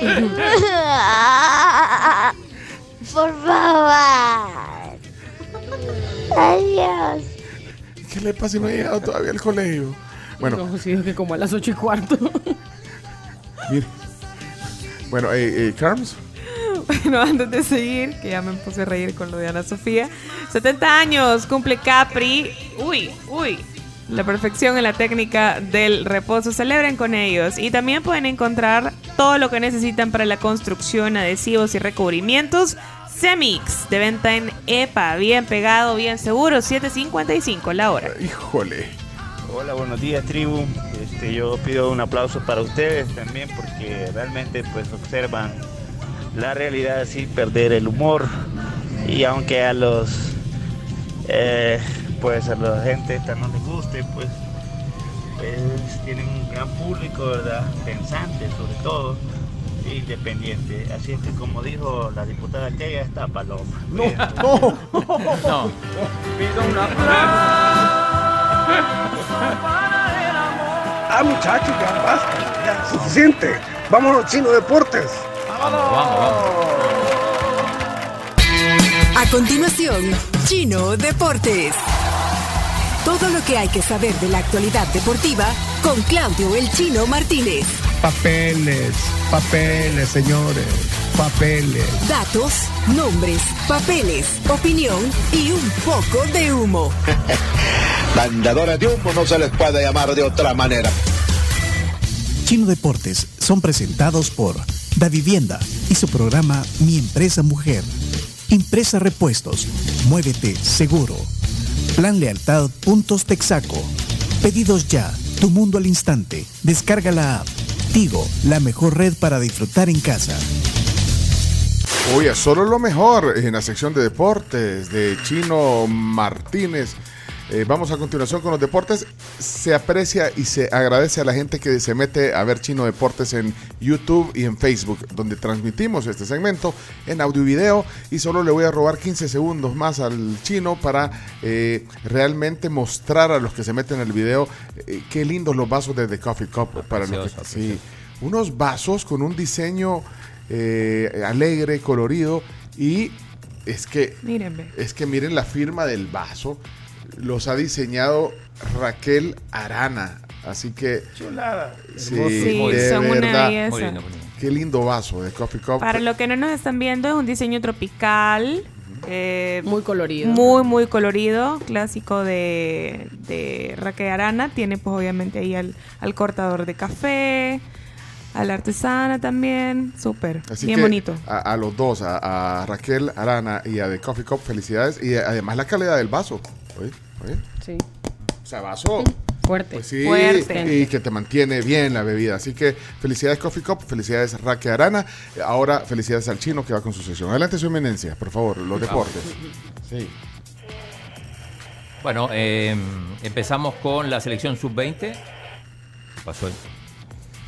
Speaker 76: Por favor. Adiós.
Speaker 8: ¿Qué le pasa si no ha llegado todavía al colegio? Bueno,
Speaker 10: No, sí, es que como a las ocho y cuarto.
Speaker 8: mire. Bueno, eh, eh, Carms.
Speaker 3: Bueno, antes de seguir, que ya me puse a reír con lo de Ana Sofía. 70 años, cumple Capri. Uy, uy. La perfección en la técnica del reposo. Celebren con ellos. Y también pueden encontrar todo lo que necesitan para la construcción, adhesivos y recubrimientos. Semix, de venta en EPA. Bien pegado, bien seguro. 7.55 la hora.
Speaker 8: Híjole.
Speaker 73: Hola, buenos días tribu. Este, yo pido un aplauso para ustedes también porque realmente pues observan la realidad sin perder el humor y aunque a los eh, pues a la gente esta no les guste pues, pues, tienen un gran público verdad pensante sobre todo independiente así es que como dijo la diputada ya está paloma
Speaker 8: No, no,
Speaker 9: no.
Speaker 73: pido un
Speaker 79: Ah, muchachos, ya basta, ya suficiente. Vámonos, Chino Deportes.
Speaker 70: A continuación, Chino Deportes. Todo lo que hay que saber de la actualidad deportiva con Claudio El Chino Martínez.
Speaker 79: Papeles, papeles, señores, papeles.
Speaker 70: Datos, nombres, papeles, opinión y un poco de humo.
Speaker 80: Vendedores de humo no se les puede llamar de otra manera.
Speaker 53: Chino Deportes son presentados por Da Vivienda y su programa Mi Empresa Mujer. Impresa Repuestos. Muévete seguro. Plan Lealtad Puntos Texaco. Pedidos ya. Tu mundo al instante. Descarga la app. La mejor red para disfrutar en casa.
Speaker 8: Oye, solo lo mejor en la sección de deportes de Chino Martínez. Eh, vamos a continuación con los deportes. Se aprecia y se agradece a la gente que se mete a ver Chino Deportes en YouTube y en Facebook, donde transmitimos este segmento en audio y video. Y solo le voy a robar 15 segundos más al chino para eh, realmente mostrar a los que se meten en el video eh, qué lindos los vasos de The Coffee Cup. para los que- sí, unos vasos con un diseño eh, alegre, colorido y es que
Speaker 3: Miren, ve.
Speaker 8: es que miren la firma del vaso. Los ha diseñado Raquel Arana. Así que.
Speaker 79: Chulada.
Speaker 8: Sí,
Speaker 3: Sí,
Speaker 8: de
Speaker 3: son una
Speaker 8: verdad.
Speaker 3: belleza. Muy lindo,
Speaker 8: Qué lindo vaso de Coffee Cup.
Speaker 3: Para los que no nos están viendo, es un diseño tropical. eh,
Speaker 10: Muy colorido.
Speaker 3: Muy, muy colorido. Clásico de, de Raquel Arana. Tiene, pues, obviamente, ahí al, al cortador de café. A la artesana también. Súper.
Speaker 8: Así
Speaker 3: Bien
Speaker 8: que
Speaker 3: bonito.
Speaker 8: A, a los dos, a, a Raquel Arana y a The Coffee Cup, felicidades. Y además la calidad del vaso. Oye, oye.
Speaker 10: Sí.
Speaker 8: O sea, vaso.
Speaker 10: Fuerte.
Speaker 8: Pues sí,
Speaker 10: Fuerte.
Speaker 8: y que te mantiene bien la bebida. Así que felicidades Coffee Cup, felicidades Raquel Arana. Ahora felicidades al chino que va con su sesión. Adelante su eminencia, por favor, los deportes. Sí.
Speaker 9: Bueno, eh, empezamos con la selección sub-20. ¿Qué pasó?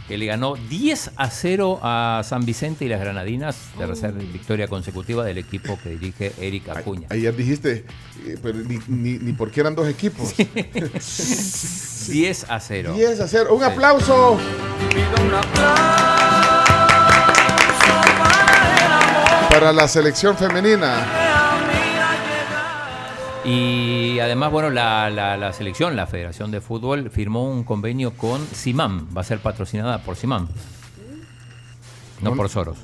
Speaker 9: Que le ganó 10 a 0 a San Vicente y las Granadinas, tercera victoria consecutiva del equipo que dirige Eric Acuña.
Speaker 8: Ayer dijiste, eh, pero ni, ni, ni por qué eran dos equipos.
Speaker 9: 10 a 0.
Speaker 8: 10 a 0. Un aplauso. Para la selección femenina.
Speaker 9: Y además, bueno, la, la- la selección, la Federación de Fútbol, firmó un convenio con Simam. Va a ser patrocinada por Simam. No por Soros.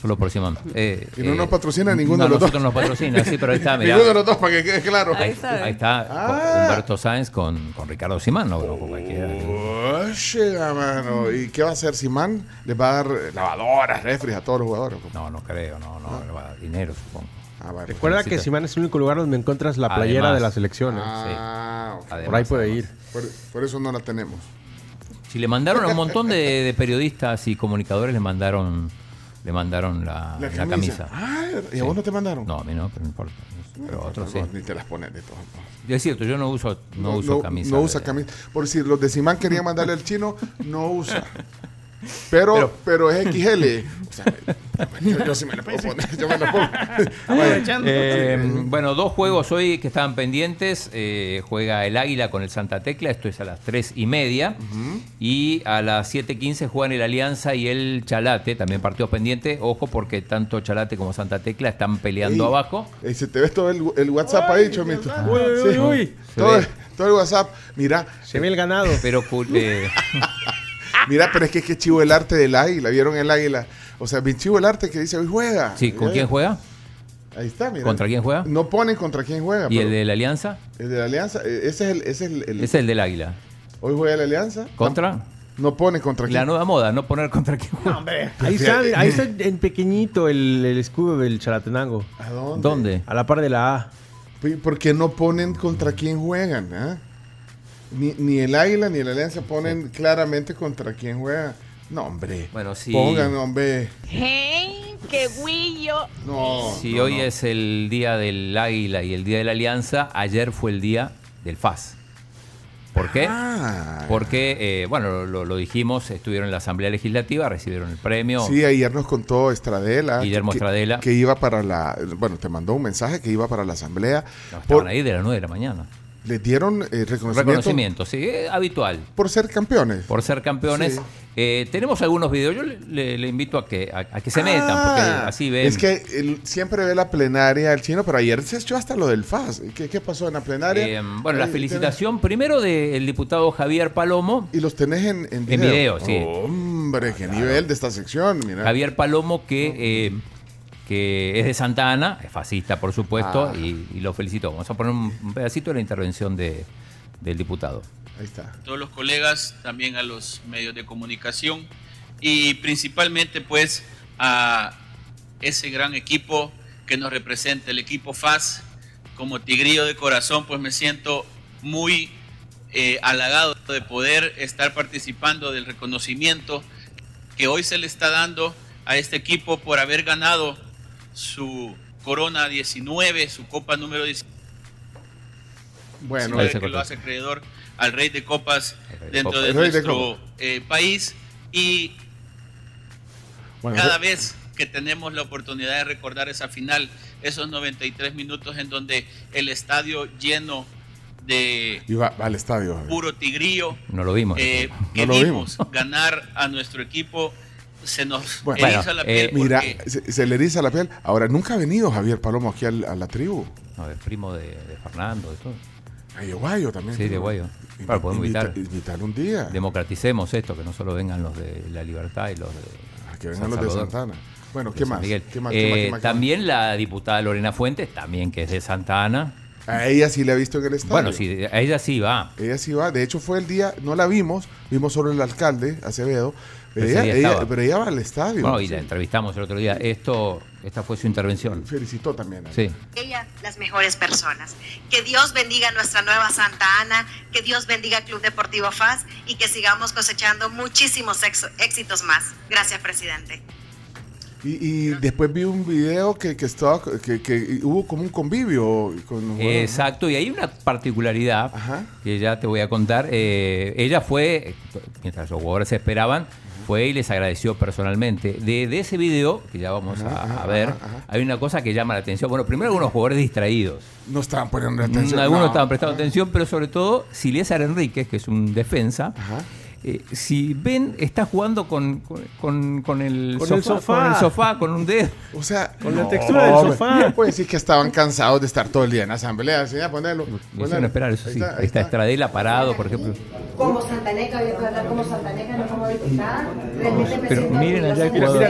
Speaker 9: Solo por Simam. Eh,
Speaker 8: Y no
Speaker 9: eh,
Speaker 8: nos patrocina ninguno
Speaker 9: no,
Speaker 8: de los dos.
Speaker 9: nosotros nos patrocina, sí, pero ahí está, mirá.
Speaker 8: Ninguno de los dos, para que quede claro.
Speaker 9: Ahí está, ahí está
Speaker 8: Ah.
Speaker 9: Humberto Sáenz con, con Ricardo Simán, no, no.
Speaker 8: Oye, mano. ¿Y qué va a hacer Simán? ¿Les va a dar eh, lavadoras, refres a todos los jugadores?
Speaker 9: No, no creo, no, no, le va a dar dinero, supongo.
Speaker 8: Ah, vale.
Speaker 11: Recuerda que Simán es el único lugar donde encuentras la playera
Speaker 9: Además.
Speaker 11: de la selección. ¿eh?
Speaker 8: Ah, ok.
Speaker 11: Por ahí puede ir.
Speaker 8: Por, por eso no la tenemos.
Speaker 9: Si le mandaron a un montón de, de periodistas y comunicadores, le mandaron, le mandaron la,
Speaker 8: La
Speaker 9: la
Speaker 8: camisa. Ah, ¿y a
Speaker 9: Sí.
Speaker 8: vos no te mandaron?
Speaker 9: No, a mí no, pero no importa. Pero otros sí.
Speaker 8: Ni te las pones de todos.
Speaker 9: Es cierto, yo no uso, no, uso camisa.
Speaker 8: No
Speaker 9: de-
Speaker 8: usa camisa. Por si los de Simán querían mandarle al chino, no usa. Pero, pero, es XL. O sea, yo, yo sí me la puedo poner. Yo me la pongo.
Speaker 9: Eh, bueno, dos juegos hoy que estaban pendientes. Eh, juega el Águila con el Santa Tecla, esto es a las 3 y media. Y a las 7.15 juegan el Alianza y el Chalate, también partidos pendientes. Ojo porque tanto Chalate como Santa Tecla están peleando
Speaker 8: Ey,
Speaker 9: abajo.
Speaker 8: ey, se te ves todo el, el WhatsApp ahí, Chomito.
Speaker 11: Uy, uy, uy.
Speaker 8: Todo el WhatsApp. Mira.
Speaker 11: Se ve el ganado.
Speaker 9: Pero eh,
Speaker 8: Mira, pero es que es que chivo el arte del águila. ¿Vieron el águila? O sea, bien chivo el arte que dice hoy juega.
Speaker 9: sí, ¿con
Speaker 8: Eh,
Speaker 9: quién juega?
Speaker 8: Ahí está, mira.
Speaker 9: ¿Contra quién juega?
Speaker 8: No ponen contra quién juega.
Speaker 9: ¿Y
Speaker 8: pero
Speaker 9: el de la Alianza?
Speaker 8: el de la Alianza, eh, ese es el. Ese es el, el-
Speaker 9: Es el del Águila.
Speaker 8: Hoy juega la Alianza.
Speaker 9: ¿Contra?
Speaker 8: No pone contra quién.
Speaker 9: La nueva moda, no poner contra quién juega.
Speaker 11: Ahí está, ahí está en pequeñito el, el escudo del Chalatenango.
Speaker 8: ¿A dónde?
Speaker 9: ¿Dónde?
Speaker 11: A la par de la A.
Speaker 8: ¿Por qué no ponen contra quién juegan? ah? Ni, ni el Águila ni la Alianza ponen claramente contra quién juega. No, hombre.
Speaker 9: Bueno, sí.
Speaker 8: Pongan, hombre.
Speaker 81: ¡Hey! ¡Qué guillo!
Speaker 8: No.
Speaker 9: Si
Speaker 8: no,
Speaker 9: hoy
Speaker 8: no.
Speaker 9: es el día del Águila y el día de la Alianza, ayer fue el día del FAS. ¿Por qué?
Speaker 8: Ah.
Speaker 9: Porque, eh, bueno, lo, lo dijimos, estuvieron en la Asamblea Legislativa, recibieron el premio.
Speaker 8: Sí, ayer nos contó Estradela.
Speaker 9: Guillermo
Speaker 8: que-
Speaker 9: Estradela.
Speaker 8: Que iba para la. Bueno, te mandó un mensaje que iba para la asamblea.
Speaker 9: No, estaban
Speaker 8: Por-
Speaker 9: ahí de las 9 de la mañana.
Speaker 8: Les dieron eh, reconocimiento,
Speaker 9: Reconocimiento, sí, eh, habitual.
Speaker 8: por ser campeones.
Speaker 9: Por ser campeones.
Speaker 8: Sí.
Speaker 9: Eh, tenemos algunos videos, yo le, le- le invito a que, a, a que se metan,
Speaker 8: Ah,
Speaker 9: porque así ven.
Speaker 8: Es que él siempre ve la plenaria el chino, pero ayer se echó hasta lo del FAS. ¿Qué, qué pasó en la plenaria?
Speaker 9: Eh, bueno, la felicitación primero del diputado Javier Palomo.
Speaker 8: Y los tenés en, en
Speaker 9: En video, sí.
Speaker 8: Hombre, qué nivel de esta sección.
Speaker 9: Javier Palomo, que, que es de Santa Ana, es fascista, por supuesto,
Speaker 8: Ah.
Speaker 9: y, y lo felicito. Vamos a poner un, pedacito de la intervención de, del diputado.
Speaker 8: Ahí está.
Speaker 82: todos los colegas, también a los medios de comunicación y principalmente pues a ese gran equipo que nos representa, el equipo FAS. Como tigrillo de corazón pues me siento muy eh, halagado de poder estar participando del reconocimiento que hoy se le está dando a este equipo por haber ganado su Corona 19, su Copa número 19
Speaker 8: Bueno.
Speaker 82: de que lo hace acreedor al rey de copas dentro
Speaker 8: Copas.
Speaker 82: de
Speaker 8: rey de
Speaker 82: nuestro
Speaker 8: copas.
Speaker 82: eh, país y
Speaker 8: Bueno,
Speaker 82: cada vez que tenemos la oportunidad de recordar esa final, esos 93 minutos en donde el estadio lleno de
Speaker 8: Iba va al estadio.
Speaker 82: Puro tigrillo,
Speaker 9: No lo vimos.
Speaker 82: eh, que
Speaker 8: No lo
Speaker 82: vimos ganar a nuestro equipo, se nos
Speaker 8: Bueno,
Speaker 82: eriza la piel.
Speaker 8: mira,
Speaker 82: porque-
Speaker 8: se, se le eriza la piel. Ahora, nunca ha venido Javier Palomo aquí al- a la tribu.
Speaker 9: No, es primo de, de Fernando, de todo.
Speaker 8: A de Guayo también.
Speaker 9: Sí, de Guayo.
Speaker 8: Invi-
Speaker 9: Claro, podemos
Speaker 8: invita-
Speaker 9: invitar.
Speaker 8: invitar un día.
Speaker 9: Democraticemos esto, que no solo vengan los de la libertad y los de.
Speaker 8: Ah, que vengan
Speaker 9: San
Speaker 8: los de. Santana. Bueno, ¿qué más?
Speaker 9: Miguel.
Speaker 8: ¿Qué más? ¿Qué más?
Speaker 9: Eh,
Speaker 8: ¿Qué más?
Speaker 9: También la diputada Lorena Fuentes, también que es de Santa Ana.
Speaker 8: A ella sí la ha visto en el estadio.
Speaker 9: Bueno, sí, a ella sí va.
Speaker 8: Ella sí va. De hecho, fue el día, no la vimos, vimos solo el alcalde, Acevedo. Pero ella,
Speaker 9: día
Speaker 8: ella-
Speaker 9: estaba.
Speaker 8: pero ella va al estadio.
Speaker 9: Bueno, y
Speaker 8: Sí.
Speaker 9: la entrevistamos el otro día. Esto, esta fue su intervención.
Speaker 8: Felicitó también. a
Speaker 9: Sí.
Speaker 83: ella las mejores personas. Que Dios bendiga a nuestra nueva Santa Ana, que Dios bendiga al Club Deportivo FAS y que sigamos cosechando muchísimos ex- éxitos más. Gracias, presidente.
Speaker 8: Y, y después vi un video que, que estaba que, que hubo como un convivio con los jugadores,
Speaker 9: Exacto, y hay una particularidad que ya te voy a contar. Eh, ella fue, mientras los jugadores esperaban, fue y les agradeció personalmente. De, de ese video, que ya vamos a,
Speaker 8: ajá,
Speaker 9: ver,
Speaker 8: ajá,
Speaker 9: hay una cosa que llama la atención. Bueno, primero algunos jugadores distraídos.
Speaker 8: No estaban poniendo atención.
Speaker 9: Mm, Algunos
Speaker 8: No.
Speaker 9: estaban prestando atención, pero sobre todo Silésar Enríquez, que es un defensa. Eh, si ven, está jugando con, con, con- con el,
Speaker 11: Con
Speaker 9: sofá,
Speaker 11: el sofá.
Speaker 9: con el sofá, con un dedo.
Speaker 8: O sea,
Speaker 11: Con la
Speaker 8: no,
Speaker 11: textura del sofá.
Speaker 8: Puede decir que estaban cansados de estar todo el día en la asamblea.
Speaker 9: Me
Speaker 8: ponelo.
Speaker 9: hicieron esperar, eso
Speaker 8: Ahí
Speaker 9: sí.
Speaker 8: está,
Speaker 9: Ahí está Estradela parado, por ejemplo.
Speaker 83: Como santaneca, voy a hablar como santaneca, no como diputada. Realmente me
Speaker 9: Pero miren allá el jugador.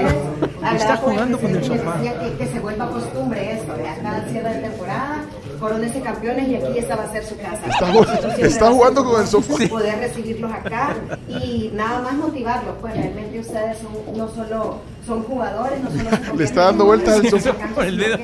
Speaker 11: Está jugando con el sofá.
Speaker 83: Que, que se vuelva costumbre esto, ¿verdad? Cada cierre de temporada, corones y campeones y aquí esta va a ser su casa.
Speaker 8: Está jugando- está con el sofá.
Speaker 83: Poder recibirlos acá y nada más motivarlos, pues realmente ustedes son, no solo son jugadores, no solo se
Speaker 8: Le está dando vueltas al sofá. el dedo.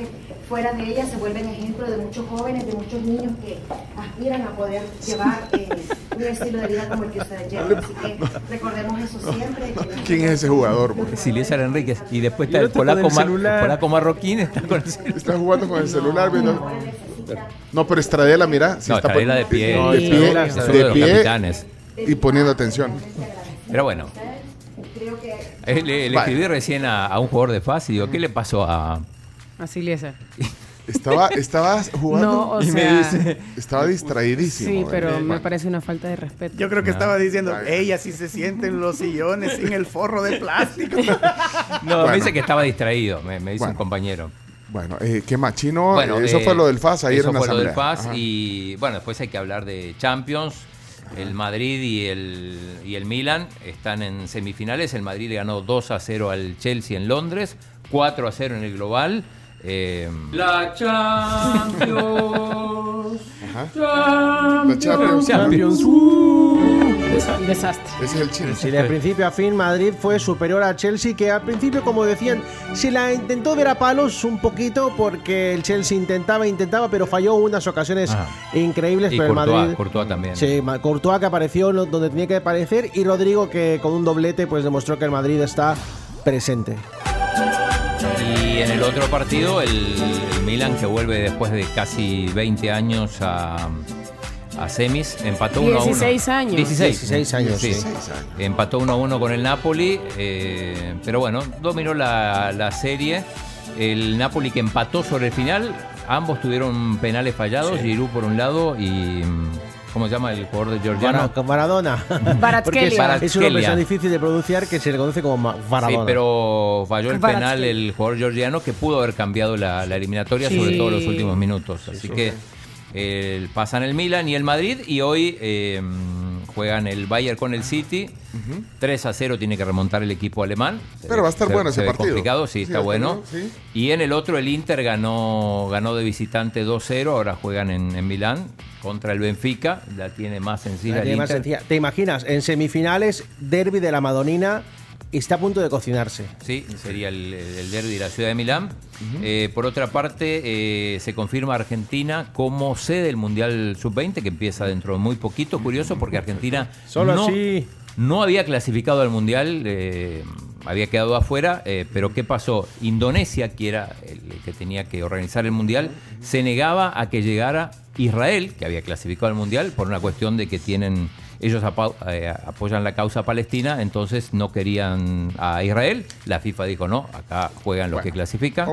Speaker 83: fuera de ella se vuelven ejemplo de muchos jóvenes, de muchos niños que aspiran a poder llevar eh, un estilo de vida como el que ustedes llevan. Así que recordemos eso siempre.
Speaker 8: ¿Quién es ese jugador? bro?
Speaker 9: Silésar Enríquez. Y después está
Speaker 11: el
Speaker 9: polaco,
Speaker 11: el
Speaker 9: Mar-
Speaker 11: celular.
Speaker 9: polaco marroquín, está con el celular.
Speaker 8: Está jugando con el celular viendo. No, pero Estradela, mira.
Speaker 9: No,
Speaker 8: está
Speaker 9: Estradela de pie.
Speaker 8: No, de pie,
Speaker 9: es de
Speaker 8: de
Speaker 9: los
Speaker 8: pie
Speaker 9: capitanes.
Speaker 8: y poniendo atención.
Speaker 9: Pero bueno, eh, le, le
Speaker 8: Vale.
Speaker 9: escribí recién a, a un jugador de FAS y digo, ¿qué le pasó a...?
Speaker 10: Así hace.
Speaker 8: Estaba, estaba jugando.
Speaker 10: No, o
Speaker 8: y me dice. Estaba distraídísimo.
Speaker 10: Sí, pero
Speaker 8: ¿verdad?
Speaker 10: me parece una falta de respeto.
Speaker 84: Yo creo que
Speaker 9: No.
Speaker 84: estaba diciendo, ella sí se siente en los sillones sin el forro de plástico.
Speaker 9: No,
Speaker 8: Bueno.
Speaker 9: me dice que estaba distraído, me, me dice
Speaker 8: Bueno.
Speaker 9: un compañero.
Speaker 8: Bueno, eh, ¿qué más? Chino,
Speaker 9: Bueno,
Speaker 8: eh, eso
Speaker 9: eh,
Speaker 8: fue lo del FAS ayer
Speaker 9: eso
Speaker 8: en la
Speaker 9: fue lo del
Speaker 8: asamblea.
Speaker 9: FAS
Speaker 8: Ajá.
Speaker 9: y bueno, después hay que hablar de Champions. El Madrid y el, y el Milan están en semifinales. El Madrid le ganó 2 a 0 al Chelsea en Londres, 4 a 0 en el global. Eh, la Champions.
Speaker 8: La Champions.
Speaker 9: Champions.
Speaker 10: Un desastre.
Speaker 8: Ese es el.
Speaker 11: Sí, de principio a fin Madrid fue superior a Chelsea, que al principio, como decían, se la intentó ver a palos un poquito porque el Chelsea intentaba, intentaba, pero falló unas ocasiones
Speaker 9: Ah.
Speaker 11: increíbles,
Speaker 9: Y
Speaker 11: pero el
Speaker 9: Courtois,
Speaker 11: Madrid...
Speaker 9: Courtois también.
Speaker 11: Sí, Courtois que apareció donde tenía que aparecer y Rodrigo que con un doblete pues demostró que el Madrid está presente.
Speaker 9: Y en el otro partido, el, el Milan que vuelve después de casi 20 años a, a semis, empató 1 a 1.
Speaker 10: 16 años.
Speaker 9: 16,
Speaker 11: 16 años,
Speaker 9: sí.
Speaker 11: sí.
Speaker 9: Empató 1 a 1 con el Napoli, eh, pero bueno, dominó la, la serie. El Napoli que empató sobre el final, ambos tuvieron penales fallados, Giroud por un lado y... ¿Cómo se llama el jugador de Georgiano?
Speaker 11: Mara- Maradona. Porque es, es un nombre
Speaker 9: Baratskhelia.
Speaker 11: tan difícil de pronunciar que se le conoce como Ma- Maradona.
Speaker 9: Sí, pero falló el penal el jugador georgiano que pudo haber cambiado la, la eliminatoria,
Speaker 10: Sí.
Speaker 9: sobre todo los últimos minutos. Así que eh, pasan el Milan y el Madrid y hoy eh, juegan el Bayern con el City. 3 a 0 tiene que remontar el equipo alemán.
Speaker 8: Pero va a estar
Speaker 9: se-
Speaker 8: bueno
Speaker 9: se
Speaker 8: ese partido.
Speaker 9: complicado, sí,
Speaker 8: Sí,
Speaker 9: está bueno.
Speaker 8: bueno, sí.
Speaker 9: Y en el otro el Inter ganó, ganó de visitante 2-0, ahora juegan en, en Milán contra el Benfica, la tiene más sencilla
Speaker 11: La
Speaker 9: el
Speaker 11: más
Speaker 9: Inter.
Speaker 11: sencilla. ¿Te imaginas? En semifinales, derby de la Madonina está a punto de cocinarse.
Speaker 9: Sí, sería el, el derby de la ciudad de Milán. Eh, por otra parte, eh, se confirma Argentina como sede del Mundial Sub-20, que empieza dentro de muy poquito. Curioso porque Argentina
Speaker 11: Solo
Speaker 9: no,
Speaker 11: así.
Speaker 9: no había clasificado al Mundial, eh, había quedado afuera, pero ¿qué pasó? Indonesia, que era el que tenía que organizar el Mundial, se negaba a que llegara Israel, que había clasificado al Mundial, por una cuestión de que tienen ellos eh, apoyan la causa palestina, entonces no querían a Israel. La FIFA dijo, no, acá juegan los que clasifican.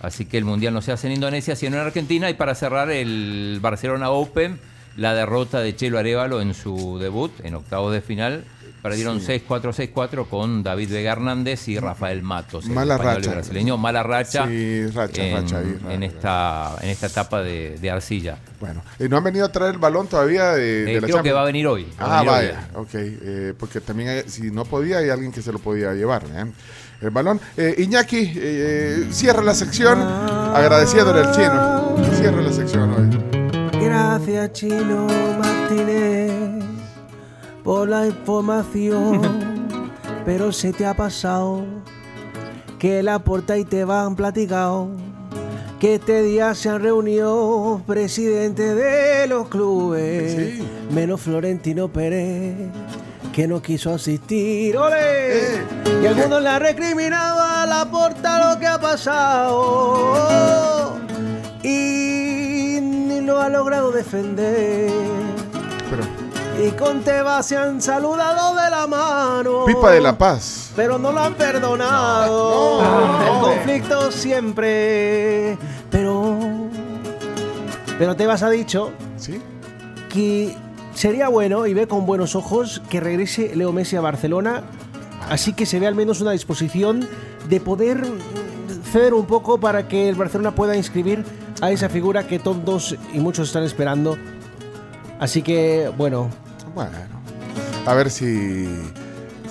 Speaker 9: Así que el Mundial no se hace en Indonesia, sino en Argentina. Y para cerrar el Barcelona Open, la derrota de Chelo Arevalo en su debut, en octavos de final. Perdieron
Speaker 8: Sí.
Speaker 9: 6-4, 6-4 con David Vega Hernández y Rafael Matos.
Speaker 8: Mala
Speaker 9: y
Speaker 8: racha.
Speaker 9: brasileño. Mala racha,
Speaker 8: Sí, racha,
Speaker 9: en,
Speaker 8: racha ahí,
Speaker 9: en esta, en esta etapa de, de arcilla.
Speaker 8: Bueno, eh, no han venido a traer el balón todavía de, de
Speaker 9: Eh,
Speaker 8: la
Speaker 9: creo que va a venir hoy, va
Speaker 8: Ah,
Speaker 9: venir hoy.
Speaker 8: vaya, ok. eh, porque también hay- si no podía, hay alguien que se lo podía llevar. ¿eh? El balón. Iñaki, cierra la sección agradeciéndole al chino. Cierra la sección hoy.
Speaker 11: Gracias, Chino Martínez, por la información. Pero se te ha pasado que la porta y te van platicado. Que este día se han reunido presidentes de los clubes, menos Florentino Pérez, que no quiso asistir. ¡Ole! Y algunos le han recriminado a la porta lo que ha pasado y ni lo ha logrado defender. Y con Tebas se han saludado de la mano.
Speaker 8: Pipa de la Paz.
Speaker 11: Pero no lo han perdonado. El conflicto siempre. Pero. Pero Tebas ha dicho. Que sería bueno y ve con buenos ojos que regrese Leo Messi a Barcelona. Así que se ve al menos una disposición de poder ceder un poco para que el Barcelona pueda inscribir a esa figura que todos y muchos están esperando. Así que, bueno.
Speaker 8: Bueno. A ver si,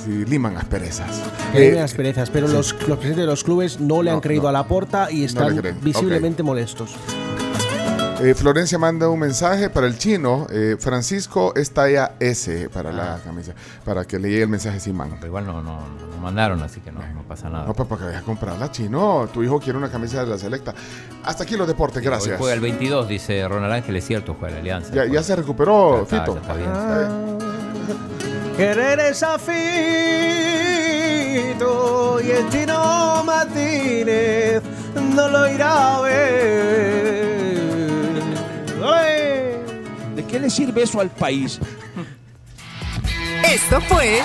Speaker 8: si liman asperezas.
Speaker 11: Que
Speaker 8: Eh,
Speaker 11: viven las perezas, pero
Speaker 8: sí.
Speaker 11: los, los presidentes de los clubes no le han creído a la porta y están visiblemente molestos.
Speaker 8: Eh, Florencia manda un mensaje para el chino. eh, Francisco es talla S para la camisa. Para que le llegue el mensaje sin mano.
Speaker 9: Pero igual no, no, no mandaron, así que no, no pasa nada.
Speaker 8: No, pues para que vayas a comprarla, chino. Tu hijo quiere una camisa de la selecta. Hasta aquí los deportes, gracias.
Speaker 9: juega el 22, dice Ronald Ángel, es cierto, juega la Alianza.
Speaker 8: Ya, ya se recuperó,
Speaker 9: está,
Speaker 8: Fito.
Speaker 9: ya está bien.
Speaker 11: Querer es afito y el Chino Martínez no lo irá a ver. ¡Ole!
Speaker 85: ¿De qué le sirve eso al país?
Speaker 70: Esto fue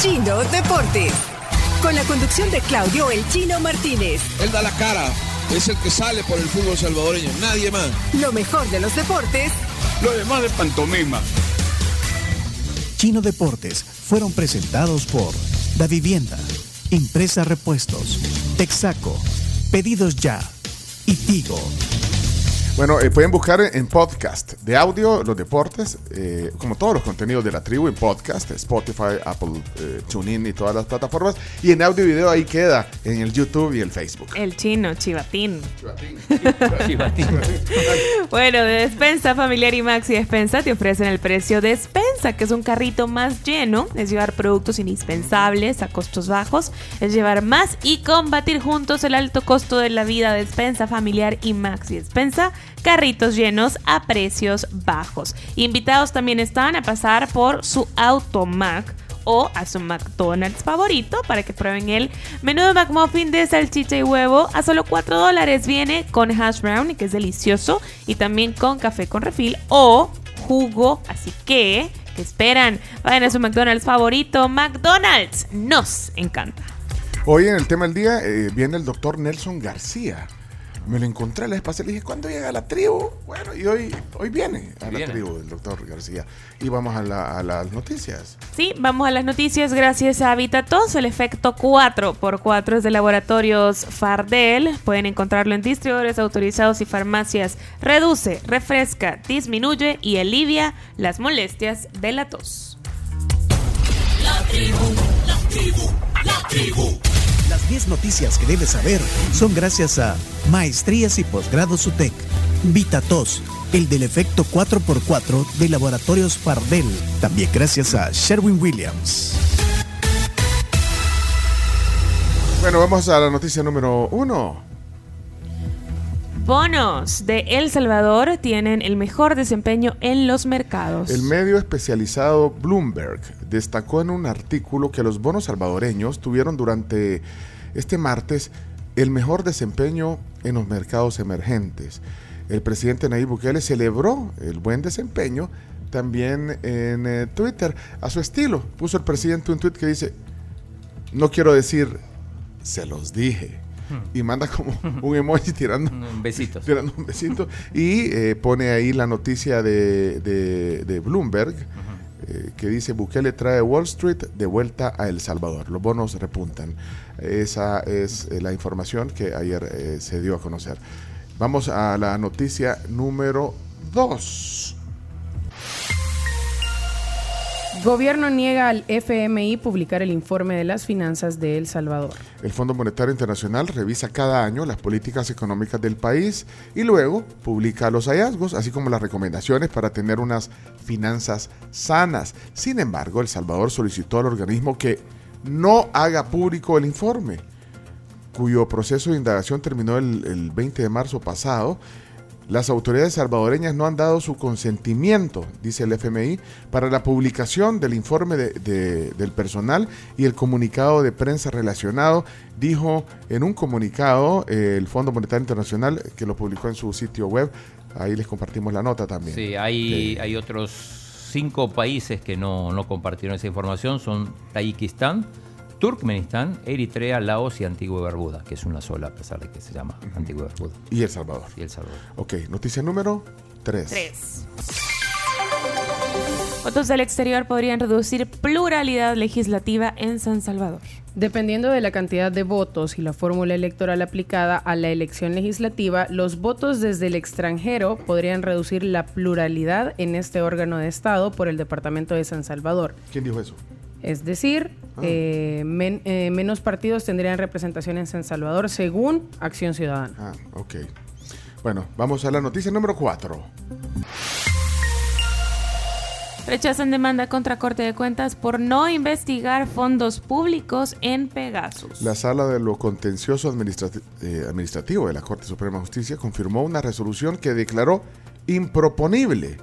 Speaker 70: Chino Deportes. Con la conducción de Claudio El Chino Martínez.
Speaker 85: Él da la cara, es el que sale por el fútbol salvadoreño, nadie más.
Speaker 70: Lo mejor de los deportes
Speaker 85: Lo demás de pantomima.
Speaker 53: Chino Deportes fueron presentados por Da Vivienda, Impresa Repuestos, Texaco, Pedidos Ya y Tigo.
Speaker 8: Bueno, eh, pueden buscar en podcast de audio los deportes, eh, como todos los contenidos de la tribu en podcast, Spotify, Apple, eh, TuneIn y todas las plataformas. Y en audio y video ahí queda, en el YouTube y el Facebook.
Speaker 3: El chino, chivatín. Bueno, de Despensa Familiar y Maxi Despensa te ofrecen el precio Despensa, que es un carrito más lleno, es llevar productos indispensables a costos bajos, es llevar más y combatir juntos el alto costo de la vida. Despensa Familiar y Maxi Despensa, carritos llenos a precios bajos. Invitados también están a pasar por su Automac o a su McDonald's favorito para que prueben el menudo McMuffin de salchicha y huevo a solo 4 dólares. Viene con hash brown, que es delicioso, y también con café con refil o jugo. Así que, ¿qué esperan? Vayan a su McDonald's favorito. McDonald's nos encanta.
Speaker 8: Hoy en el tema del día eh, viene el doctor Nelson García. Me lo encontré la vez pasada y le dije, ¿cuándo llega a la tribu? Bueno, y hoy, hoy viene a la
Speaker 9: Viene.
Speaker 8: tribu el doctor García. Y vamos a, la- a las noticias.
Speaker 3: Sí, vamos a las noticias gracias a Habitatos, el efecto 4x4 es de laboratorios Fardel. Pueden encontrarlo en distribuidores autorizados y farmacias. Reduce, refresca, disminuye y alivia las molestias de la tos.
Speaker 53: La tribu, la tribu, la tribu. Las 10 noticias que debes saber son gracias a Maestrías y Posgrados UTEC, VitaTos, el del efecto 4x4 de Laboratorios Fardel, también gracias a Sherwin Williams.
Speaker 8: Bueno, vamos a la noticia número uno.
Speaker 3: Bonos de El Salvador tienen el mejor desempeño en los mercados.
Speaker 8: El medio especializado Bloomberg destacó en un artículo que los bonos salvadoreños tuvieron durante este martes el mejor desempeño en los mercados emergentes. el presidente Nayib Bukele celebró el buen desempeño también en eh, Twitter, a su estilo. Puso el presidente un tweet que dice, no quiero decir, se los dije. Y manda como un emoji tirando
Speaker 9: Un besito.
Speaker 8: tirando un besito. Y eh, pone ahí la noticia de, de- de Bloomberg eh, que dice Bukele trae Wall Street de vuelta a El Salvador. Los bonos repuntan. Esa es eh, la información que ayer eh, se dio a conocer. Vamos a la noticia número 2.
Speaker 10: Gobierno niega al FMI publicar el informe de las finanzas de El Salvador.
Speaker 8: El Fondo Monetario Internacional revisa cada año las políticas económicas del país y luego publica los hallazgos, así como las recomendaciones para tener unas finanzas sanas. Sin embargo, El Salvador solicitó al organismo que no haga público el informe, cuyo proceso de indagación terminó el, el 20 de marzo pasado. Las autoridades salvadoreñas no han dado su consentimiento, dice el FMI, para la publicación del informe de- de- del personal y el comunicado de prensa relacionado. Dijo en un comunicado eh, el Fondo Monetario Internacional que lo publicó en su sitio web. Ahí les compartimos la nota también.
Speaker 9: Sí, hay, hay otros cinco países que no, no compartieron esa información. Son Tayikistán, Turkmenistán, Eritrea, Laos y Antigua y Barbuda, que es una sola, a pesar de que se llama Antigua y Barbuda.
Speaker 8: Y El Salvador.
Speaker 9: Y El Salvador.
Speaker 8: Ok, noticia número 3.
Speaker 3: Tres. Votos del exterior podrían reducir pluralidad legislativa en San Salvador.
Speaker 10: Dependiendo de la cantidad de votos y la fórmula electoral aplicada a la elección legislativa, los votos desde el extranjero podrían reducir la pluralidad en este órgano de Estado por el Departamento de San Salvador.
Speaker 8: ¿Quién dijo eso?
Speaker 10: Es decir, eh, men- eh, menos partidos tendrían representación en San Salvador según Acción Ciudadana.
Speaker 8: Ah, ok. Bueno, vamos a la noticia número 4.
Speaker 3: Rechazan demanda contra Corte de Cuentas por no investigar fondos públicos en Pegasus.
Speaker 8: La Sala de lo Contencioso Administrati- eh, Administrativo de la Corte Suprema de Justicia confirmó una resolución que declaró improponible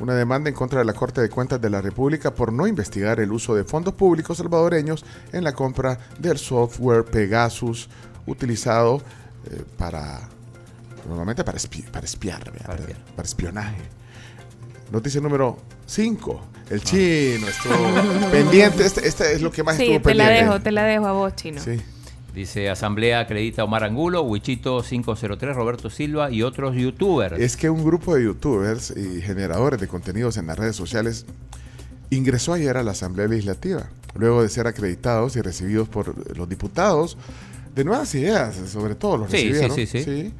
Speaker 8: una demanda en contra de la Corte de Cuentas de la República por no investigar el uso de fondos públicos salvadoreños en la compra del software Pegasus utilizado eh, para normalmente para, espi- para espiar, para espionaje. Noticia número 5. El chino estuvo pendiente. Este, este es lo que más
Speaker 3: Sí,
Speaker 8: estuvo
Speaker 3: te la
Speaker 8: pendiente.
Speaker 3: dejo, te la dejo a vos, Chino.
Speaker 8: Sí.
Speaker 9: Dice Asamblea acredita Omar Angulo, Wichito 503, Roberto Silva y otros youtubers.
Speaker 8: Es que un grupo de youtubers y generadores de contenidos en las redes sociales ingresó ayer a la Asamblea Legislativa, luego de ser acreditados y recibidos por los diputados de nuevas ideas, sobre todo los
Speaker 9: Sí, sí,
Speaker 8: recibieron.
Speaker 9: sí, sí.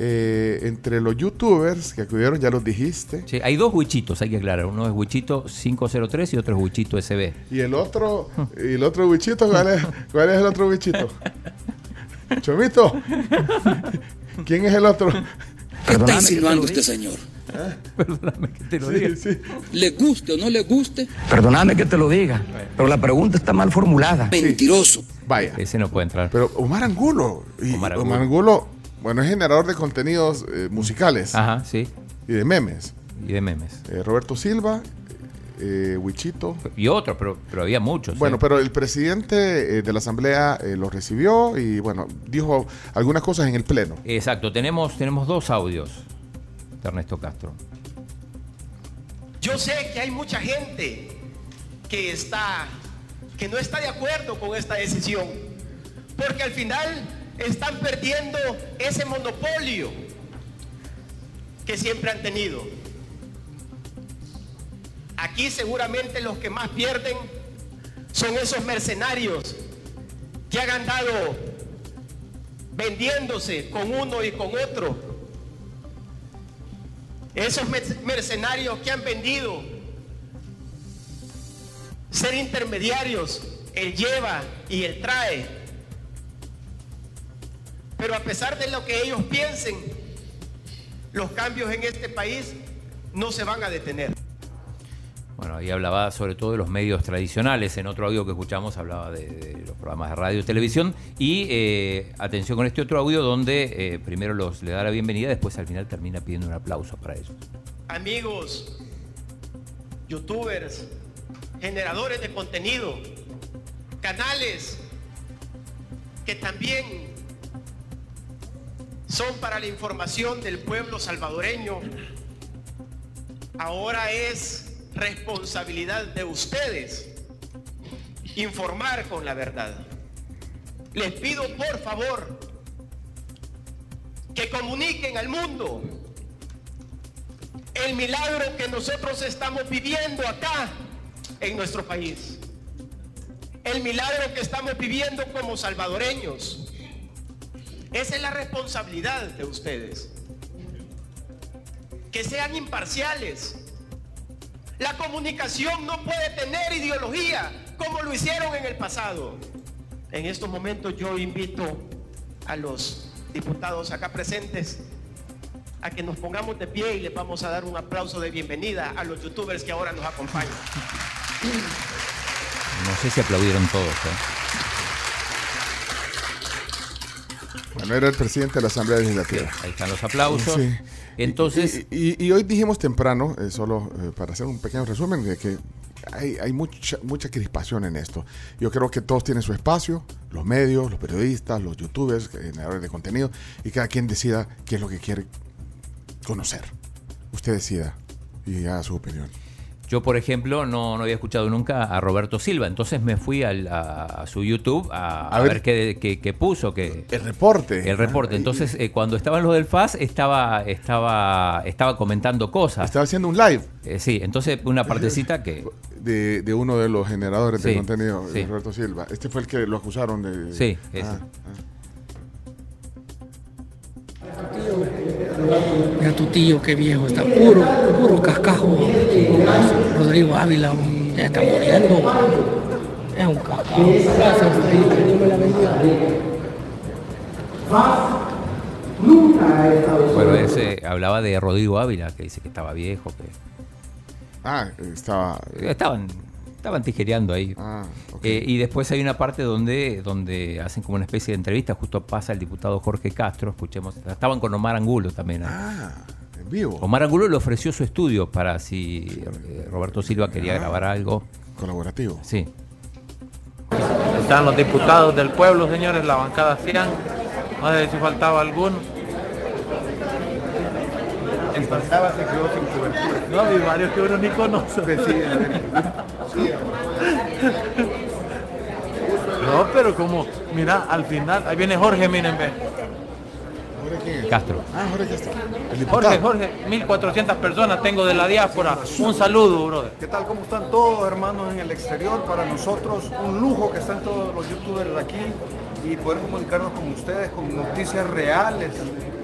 Speaker 8: Eh, entre los youtubers que acudieron, ya los dijiste.
Speaker 9: Sí, hay dos Wichitos, hay que aclarar. Uno es Wichito 503 y otro es Wichito SB.
Speaker 8: Y el otro, y el otro bichito, ¿cuál es, cuál es el otro bichito? Chomito, ¿quién es el otro?
Speaker 85: ¿Qué está insinuando usted, señor?
Speaker 9: Perdóname que te lo
Speaker 8: Sí,
Speaker 9: diga.
Speaker 8: sí.
Speaker 85: ¿Le guste o no le guste?
Speaker 86: Perdóname que te lo diga, pero la pregunta está mal formulada.
Speaker 85: Mentiroso.
Speaker 8: Vaya.
Speaker 9: Ese no puede entrar.
Speaker 8: Pero Omar Angulo. Y
Speaker 9: Omar
Speaker 8: Omar Angulo. Bueno, es generador de contenidos eh, musicales
Speaker 9: Ajá, sí.
Speaker 8: y de memes.
Speaker 9: Y de memes.
Speaker 8: Eh, Roberto Silva, eh, Wichito.
Speaker 9: Y otros, pero, pero había muchos.
Speaker 8: Bueno,
Speaker 9: ¿eh?
Speaker 8: pero el presidente eh, de la Asamblea eh, lo recibió y, bueno, dijo algunas cosas en el Pleno.
Speaker 9: Exacto, tenemos, tenemos dos audios de Ernesto Castro.
Speaker 15: Yo sé que hay mucha gente que está que no está de acuerdo con esta decisión, porque al final están perdiendo ese monopolio que siempre han tenido. Aquí seguramente los que más pierden son esos mercenarios que han andado vendiéndose con uno y con otro. Esos mer- mercenarios que han vendido ser intermediarios, el lleva y el trae. Pero a pesar de lo que ellos piensen, los cambios en este país no se van a detener.
Speaker 9: Bueno, ahí hablaba sobre todo de los medios tradicionales. En otro audio que escuchamos hablaba de, de los programas de radio y televisión. Y eh, atención con este otro audio donde eh, primero los, le da la bienvenida, después al final termina pidiendo un aplauso para ellos.
Speaker 15: Amigos, youtubers, generadores de contenido, canales que también son para la información del pueblo salvadoreño. Ahora es responsabilidad de ustedes informar con la verdad. Les pido por favor que comuniquen al mundo el milagro que nosotros estamos viviendo acá en nuestro país. El milagro que estamos viviendo como salvadoreños. Esa es la responsabilidad de ustedes. Que sean imparciales. La comunicación no puede tener ideología como lo hicieron en el pasado. En estos momentos yo invito a los diputados acá presentes a que nos pongamos de pie y les vamos a dar un aplauso de bienvenida a los youtubers que ahora nos acompañan.
Speaker 9: No sé si aplaudieron todos. ¿eh?
Speaker 8: Bueno, era el presidente de la Asamblea Legislativa.
Speaker 9: ahí están los aplausos.
Speaker 8: Sí.
Speaker 9: Entonces.
Speaker 8: Y, y- y hoy dijimos temprano, eh, solo eh, para hacer un pequeño resumen, de que hay, hay mucha, mucha crispación en esto. Yo creo que todos tienen su espacio, los medios, los periodistas, los youtubers, generadores de contenido, y cada quien decida qué es lo que quiere conocer. Usted decida y haga su opinión.
Speaker 9: Yo, por ejemplo, no, no había escuchado nunca a Roberto Silva, entonces me fui al- a, a su YouTube a,
Speaker 8: ver.
Speaker 9: ver, qué, qué- qué puso. Que,
Speaker 8: el reporte.
Speaker 9: El reporte. Entonces, eh, cuando estaban los del FAS, estaba, estaba, estaba comentando cosas.
Speaker 8: Estaba haciendo un live.
Speaker 9: Eh, sí, entonces una partecita que...
Speaker 8: De, de uno de los generadores de contenido,
Speaker 9: sí.
Speaker 8: Roberto Silva. Este fue el que lo acusaron de.
Speaker 9: Sí, ese.
Speaker 8: Ah,
Speaker 87: Mira tu tío, qué viejo, está puro, puro cascajo. Rodrigo Ávila ya está muriendo. Es un cascajo.
Speaker 9: Bueno, ese hablaba de Rodrigo Ávila, que dice que estaba viejo, que...
Speaker 8: Ah, estaba...
Speaker 9: Estaban, estaban tijereando ahí.
Speaker 8: Ah,
Speaker 9: Eh, y después hay una parte donde, donde hacen como una especie de entrevista, justo pasa el diputado Jorge Castro, escuchemos, estaban con Omar Angulo también.
Speaker 8: Ah, en vivo.
Speaker 9: Omar Angulo le ofreció su estudio para si eh, Roberto Silva quería
Speaker 8: Ah.
Speaker 9: grabar algo.
Speaker 8: Colaborativo.
Speaker 9: Sí.
Speaker 88: Están los diputados del pueblo, señores, la bancada 100. No sé si faltaba alguno.
Speaker 84: Pasaba se quedó sin cobertura.
Speaker 88: No, hay varios que uno ni conoce. No, pero como, mira, al final, ahí viene Jorge, miren, ve.
Speaker 9: Castro.
Speaker 8: Ah, Jorge Castro.
Speaker 88: Jorge, Jorge, 1400 personas tengo de la diáspora. Un saludo, brother.
Speaker 79: ¿Qué tal? ¿Cómo están todos, hermanos, en el exterior? Para nosotros, un lujo que están todos los youtubers aquí y poder comunicarnos con ustedes con noticias reales,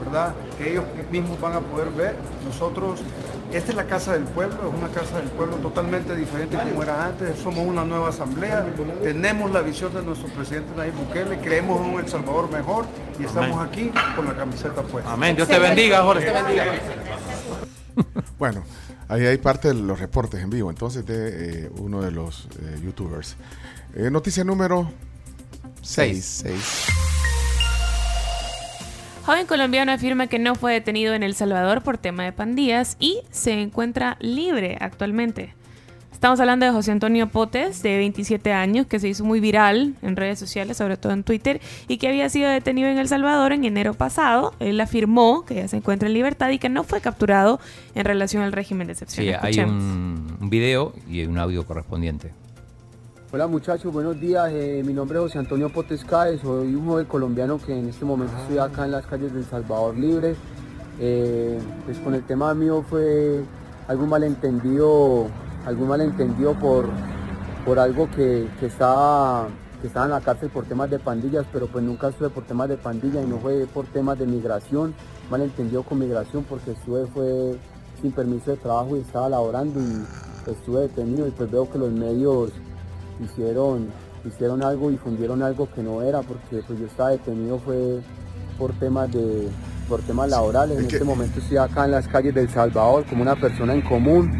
Speaker 79: ¿verdad? Que ellos mismos van a poder ver. Nosotros, esta es la casa del pueblo, es una casa del pueblo totalmente diferente como era antes. Somos una nueva asamblea, tenemos la visión de nuestro presidente Nayib Bukele, creemos en un El Salvador mejor y estamos
Speaker 88: Amén.
Speaker 79: aquí con la camiseta puesta.
Speaker 88: Amén. Dios te bendiga, Jorge.
Speaker 8: Bueno, ahí hay parte de los reportes en vivo, entonces, de eh, uno de los eh, youtubers. Eh, noticia número 6.
Speaker 3: Joven colombiano afirma que no fue detenido en El Salvador por tema de pandillas y se encuentra libre actualmente. Estamos hablando de José Antonio Potes, de 27 años, que se hizo muy viral en redes sociales, sobre todo en Twitter, y que había sido detenido en El Salvador en enero pasado. Él afirmó que ya se encuentra en libertad y que no fue capturado en relación al régimen de excepción.
Speaker 9: Sí, hay un video y un audio correspondiente.
Speaker 89: Hola muchachos, buenos días. Eh, mi nombre es José Antonio Potescaes, soy un joven colombiano que en este momento estoy acá en las calles de El Salvador Libre. Eh, pues con el tema mío fue algún malentendido, algún malentendido por, por algo que, que estaba, que estaba en la cárcel por temas de pandillas, pero pues nunca estuve por temas de pandilla y no fue por temas de migración, malentendido con migración porque estuve fue sin permiso de trabajo y estaba laborando y estuve detenido y pues veo que los medios hicieron, hicieron algo y fundieron algo que no era, porque pues yo estaba detenido fue por temas de por temas laborales. En este momento estoy acá en las calles del Salvador como una persona en común,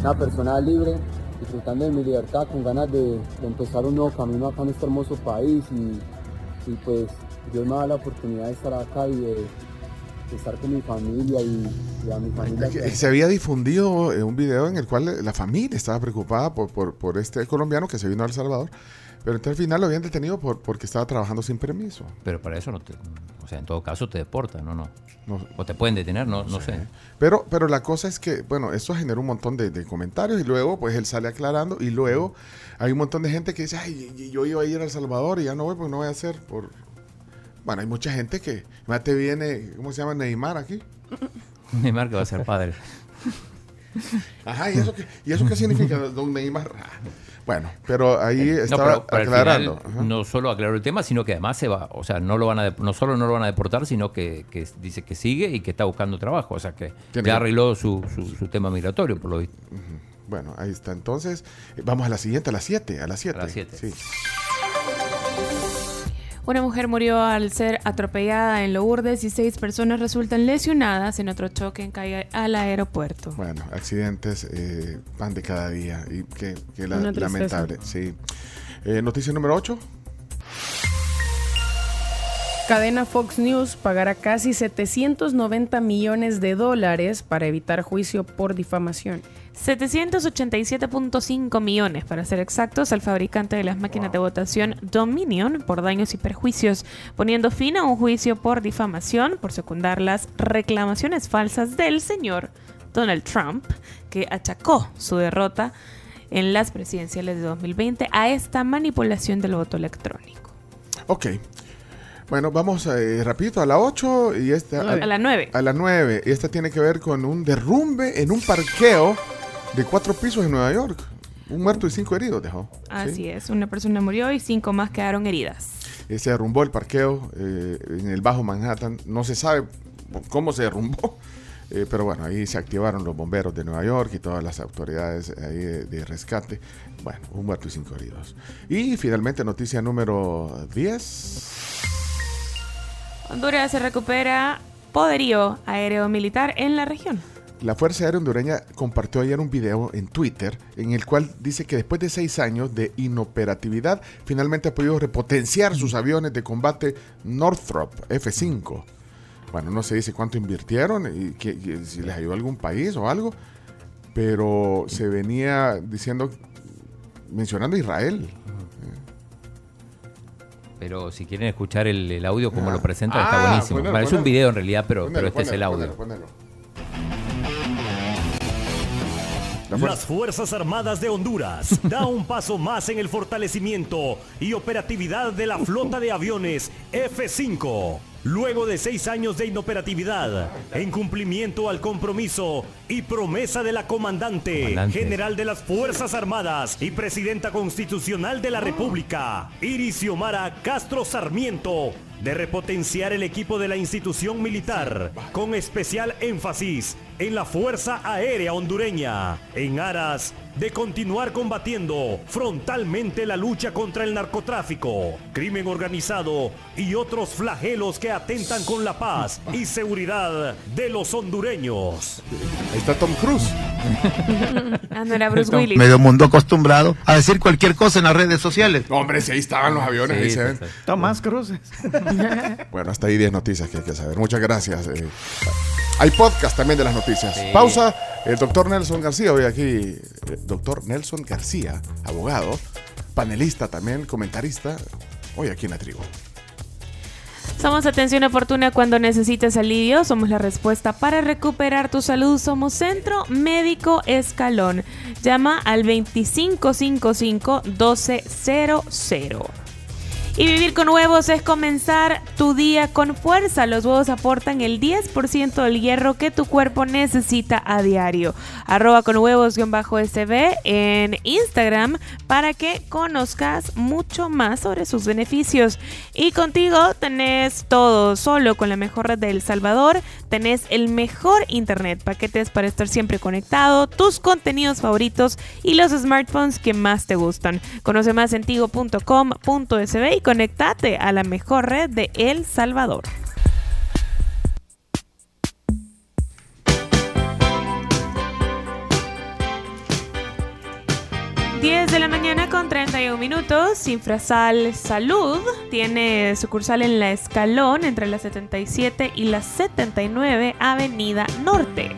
Speaker 89: una persona libre, disfrutando de mi libertad, con ganas de, de empezar un nuevo camino acá en este hermoso país y, y, pues Dios me da la oportunidad de estar acá y de, estar con mi familia y, y a mi familia.
Speaker 8: Que Se había difundido eh, un video en el cual la familia estaba preocupada por, por, por este colombiano que se vino a El Salvador, pero entonces al final lo habían detenido por, porque estaba trabajando sin permiso.
Speaker 9: Pero para eso no te. O sea, en todo caso te deportan, ¿no? no. O te pueden detener, no, no sé.
Speaker 8: Pero, pero la cosa es que, bueno, esto generó un montón de, de comentarios y luego pues él sale aclarando y luego hay un montón de gente que dice, ay, yo iba a ir a El Salvador y ya no voy porque no voy a hacer por... Bueno, hay mucha gente que, más te viene, ¿cómo se llama? Neymar aquí.
Speaker 9: Neymar que va a ser padre.
Speaker 8: Ajá, ¿y eso qué, ¿y eso qué significa, don Neymar? Ah, Bueno, pero ahí
Speaker 9: No,
Speaker 8: estaba
Speaker 9: pero- pero al
Speaker 8: aclarando.
Speaker 9: final no solo aclaró el tema, sino que además se va, o sea, no lo van a, no solo no lo van a deportar, sino que, que dice que sigue y que está buscando trabajo, o sea que ya
Speaker 8: que-
Speaker 9: arregló su, su, su tema migratorio, por lo visto.
Speaker 8: Bueno, ahí está. Entonces, eh, vamos a la siguiente, a las 7. A las 7.
Speaker 9: A las siete.
Speaker 8: Sí.
Speaker 3: Una mujer murió al ser atropellada en Lourdes y seis personas resultan lesionadas en otro choque en calle al aeropuerto.
Speaker 8: Bueno, accidentes eh, van de cada día y que, que la- lamentable. Sí. Eh, noticia número 8.
Speaker 10: Cadena Fox News pagará casi 790 millones de dólares para evitar juicio por difamación.
Speaker 3: 787.5 millones, para ser exactos, al fabricante de las máquinas de votación Dominion por daños y perjuicios, poniendo fin a un juicio por difamación por secundar las reclamaciones falsas del señor Donald Trump, que achacó su derrota en las presidenciales de 2020 a esta manipulación del voto electrónico.
Speaker 8: Ok. Bueno, vamos eh, rapidito a la 8 y esta...
Speaker 3: A la nueve.
Speaker 8: A la 9. Esta tiene que ver con un derrumbe en un parqueo de cuatro pisos en Nueva York. Un muerto y cinco heridos dejó.
Speaker 3: Así
Speaker 8: ¿sí?
Speaker 3: es, una persona murió y cinco más quedaron heridas.
Speaker 8: Eh, Se derrumbó el parqueo eh, en el Bajo Manhattan. No se sabe cómo se derrumbó. eh, pero bueno, ahí se activaron los bomberos de Nueva York y todas las autoridades ahí de, de rescate. Bueno, un muerto y cinco heridos. Y finalmente, noticia número 10.
Speaker 3: Honduras se recupera poderío aéreo militar en la región.
Speaker 8: La Fuerza Aérea Hondureña compartió ayer un video en Twitter en el cual dice que después de seis años de inoperatividad, finalmente ha podido repotenciar sus aviones de combate Northrop F-5. Bueno, no se dice cuánto invirtieron y que, si les ayudó algún país o algo, pero se venía diciendo, mencionando a Israel.
Speaker 9: Pero si quieren escuchar el, el audio como
Speaker 8: Ah.
Speaker 9: lo presentan,
Speaker 8: Ah,
Speaker 9: está buenísimo.
Speaker 8: ponelo,
Speaker 9: un video en realidad, pero,
Speaker 8: Ponelo,
Speaker 9: pero este es el audio.
Speaker 90: Las Fuerzas Armadas de Honduras da un paso más en el fortalecimiento y operatividad de la flota de aviones F-5. Luego de seis años de inoperatividad, en cumplimiento al compromiso y promesa de la comandante,
Speaker 9: Comandante.
Speaker 90: general de las Fuerzas Armadas y presidenta constitucional de la República, Iris Xiomara Castro Sarmiento, de repotenciar el equipo de la institución militar, con especial énfasis en la Fuerza Aérea Hondureña, en aras de continuar combatiendo frontalmente la lucha contra el narcotráfico, crimen organizado y otros flagelos que atentan con la paz y seguridad de los hondureños.
Speaker 8: Ahí está Tom Cruise.
Speaker 3: Ah, no era Bruce Willis.
Speaker 80: Medio mundo acostumbrado a decir cualquier cosa en las redes sociales.
Speaker 8: Hombre, si ahí estaban los aviones,
Speaker 80: Sí,
Speaker 8: ahí se ven.
Speaker 84: Tomás Cruces.
Speaker 8: Bueno, hasta ahí 10 noticias que hay que saber. Muchas gracias. eh. Hay podcast también de las noticias.
Speaker 9: Sí.
Speaker 8: Pausa. El doctor Nelson García, hoy aquí, eh, doctor Nelson García, abogado, panelista también, comentarista, hoy aquí en la tribu.
Speaker 3: Somos atención oportuna cuando necesites alivio. Somos la respuesta para recuperar tu salud. Somos Centro Médico Escalón. Llama al 2555-1200. Y vivir con huevos es comenzar tu día con fuerza. Los huevos aportan el 10% del hierro que tu cuerpo necesita a diario. Arroba con huevos-sb en Instagram para que conozcas mucho más sobre sus beneficios. Y contigo tenés todo, solo con la mejor red de El Salvador. Tenés el mejor internet, paquetes para estar siempre conectado, tus contenidos favoritos y los smartphones que más te gustan. Conoce más en tigo.com.sb conectate a la mejor red de El Salvador. 10 de la mañana con 31 minutos, Infrasal Salud tiene sucursal en La Escalón entre la 77 y la 79 Avenida Norte.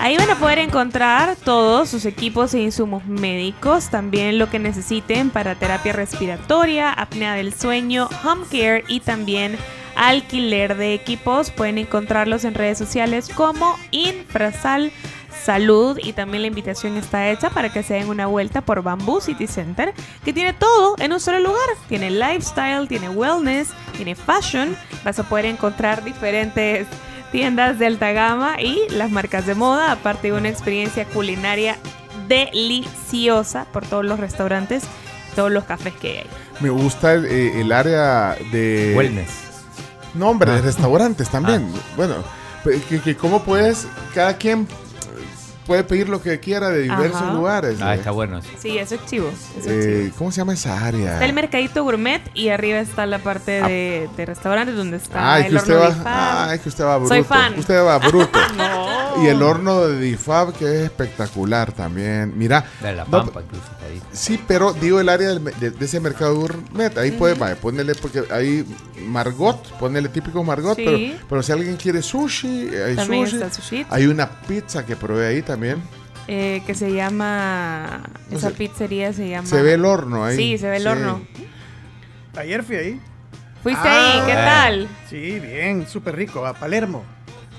Speaker 3: Ahí van a poder encontrar todos sus equipos e insumos médicos, también lo que necesiten para terapia respiratoria, apnea del sueño, home care y también alquiler de equipos. Pueden encontrarlos en redes sociales como Infrasal Salud y también la invitación está hecha para que se den una vuelta por Bamboo City Center, que tiene todo en un solo lugar. Tiene lifestyle, tiene wellness, tiene fashion. Vas a poder encontrar diferentes tiendas de alta gama y las marcas de moda, aparte de una experiencia culinaria deliciosa por todos los restaurantes, todos los cafés que hay.
Speaker 8: Me gusta el, eh, el área de...
Speaker 9: Wellness.
Speaker 8: No, hombre, de
Speaker 9: Ah.
Speaker 8: restaurantes también. Bueno, pe- que, que cómo puedes, cada quien puede pedir lo que quiera de diversos
Speaker 3: Ajá.
Speaker 8: lugares.
Speaker 9: Ah,
Speaker 8: eh.
Speaker 9: está bueno.
Speaker 3: Sí, eso es chivo. eso es chivo.
Speaker 8: Eh, ¿Cómo se llama esa área?
Speaker 3: Está el mercadito gourmet y arriba está la parte de, de restaurantes donde está
Speaker 8: Ay,
Speaker 3: el
Speaker 8: que usted
Speaker 3: horno
Speaker 8: va, ay, que usted va bruto.
Speaker 3: Soy fan.
Speaker 8: Usted va bruto.
Speaker 3: No.
Speaker 8: Y el horno de Difab, que es espectacular también. Mira.
Speaker 9: De la
Speaker 8: no,
Speaker 9: Pampa, incluso está ahí.
Speaker 8: Sí, pero digo el área del de, de ese mercado gourmet. Ahí puede, vaya, ponerle, porque hay Margot, ponerle típico Margot.
Speaker 3: Sí.
Speaker 8: Pero, pero si alguien quiere sushi, hay
Speaker 3: También
Speaker 8: sushi.
Speaker 3: está sushi.
Speaker 8: Hay una pizza que probé ahí también.
Speaker 3: Eh, que se llama.
Speaker 8: No
Speaker 3: esa
Speaker 8: sé.
Speaker 3: pizzería se llama.
Speaker 8: Se ve el horno ahí.
Speaker 3: Sí, se ve el
Speaker 8: Sí.
Speaker 3: horno.
Speaker 84: Ayer fui ahí.
Speaker 3: ¿Fuiste ahí? ¿Qué tal?
Speaker 84: Sí, bien, súper rico. A Palermo.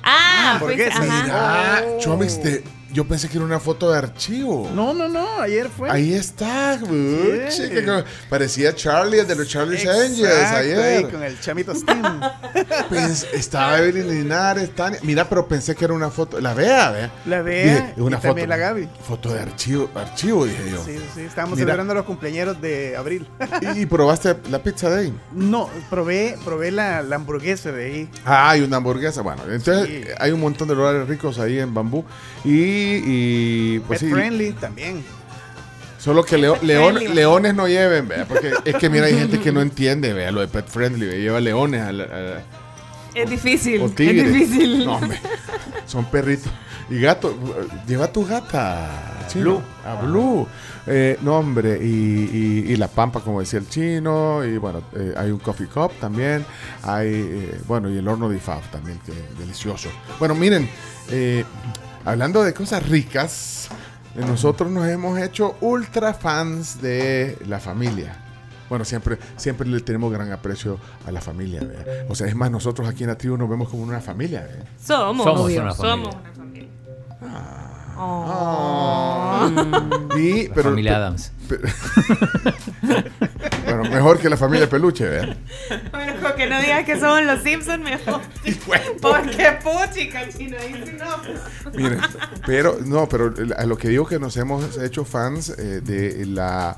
Speaker 3: Ah, fuiste.
Speaker 84: hamburguesas.
Speaker 3: Ajá.
Speaker 8: Mira, Chomix, te- yo pensé que era una foto de archivo.
Speaker 84: No, no, no, ayer fue.
Speaker 8: Ahí está. Chica, parecía Charlie, el de los Charlie's Angels,
Speaker 84: Exacto,
Speaker 8: ayer.
Speaker 84: ahí con el chamito Steam.
Speaker 8: Pens- estaba Evelyn Linares, Tania. Mira, pero pensé que era una foto. La vea, vea.
Speaker 84: La Bea
Speaker 8: Dije,
Speaker 84: y
Speaker 8: una
Speaker 84: también
Speaker 8: foto,
Speaker 84: la Gaby.
Speaker 8: Foto de archivo, archivo, dije yo.
Speaker 84: Sí, sí, estábamos
Speaker 8: Mira.
Speaker 84: celebrando los cumpleaños de abril.
Speaker 8: ¿Y probaste la pizza de ahí?
Speaker 84: No, probé, probé la, la hamburguesa de ahí.
Speaker 8: Ah, hay una hamburguesa. Bueno, entonces
Speaker 84: Sí.
Speaker 8: hay un montón de lugares ricos ahí en Bambú. Y, y, pues
Speaker 84: Pet
Speaker 8: sí.
Speaker 84: friendly también.
Speaker 8: Solo que leo-
Speaker 84: friendly.
Speaker 8: leones no lleven, vea. Porque es que mira, hay gente que no entiende, vea, lo de pet friendly. vea, lleva leones a la- a-
Speaker 3: Es difícil.
Speaker 8: o
Speaker 3: Es difícil.
Speaker 8: No, hombre. Son perritos. Y gato, lleva tu gata. chino,
Speaker 9: Blue.
Speaker 8: A Blue. Eh, no, hombre. Y, y- y la pampa, como decía el chino. Y bueno, eh, hay un coffee cup también. Hay, eh, bueno, y el horno de Fab también, que es delicioso. Bueno, miren, eh, hablando de cosas ricas, eh, nosotros nos hemos hecho ultra fans de la familia. Bueno, siempre, siempre le tenemos gran aprecio a la familia. ¿verdad? O sea, es más, nosotros aquí en la tribu nos vemos como una familia. ¿verdad?
Speaker 3: Somos.
Speaker 9: Somos
Speaker 3: obvio,
Speaker 9: una familia.
Speaker 3: Somos una familia.
Speaker 8: Y,
Speaker 9: La
Speaker 8: pero,
Speaker 9: familia Adams.
Speaker 8: bueno, mejor que la familia Peluche, ¿verdad?
Speaker 3: Bueno, con que no digas que somos los Simpsons, mejor. Porque puchica, chino, ahí sí no.
Speaker 8: Miren, pero no, pero a lo que digo que nos hemos hecho fans eh, de la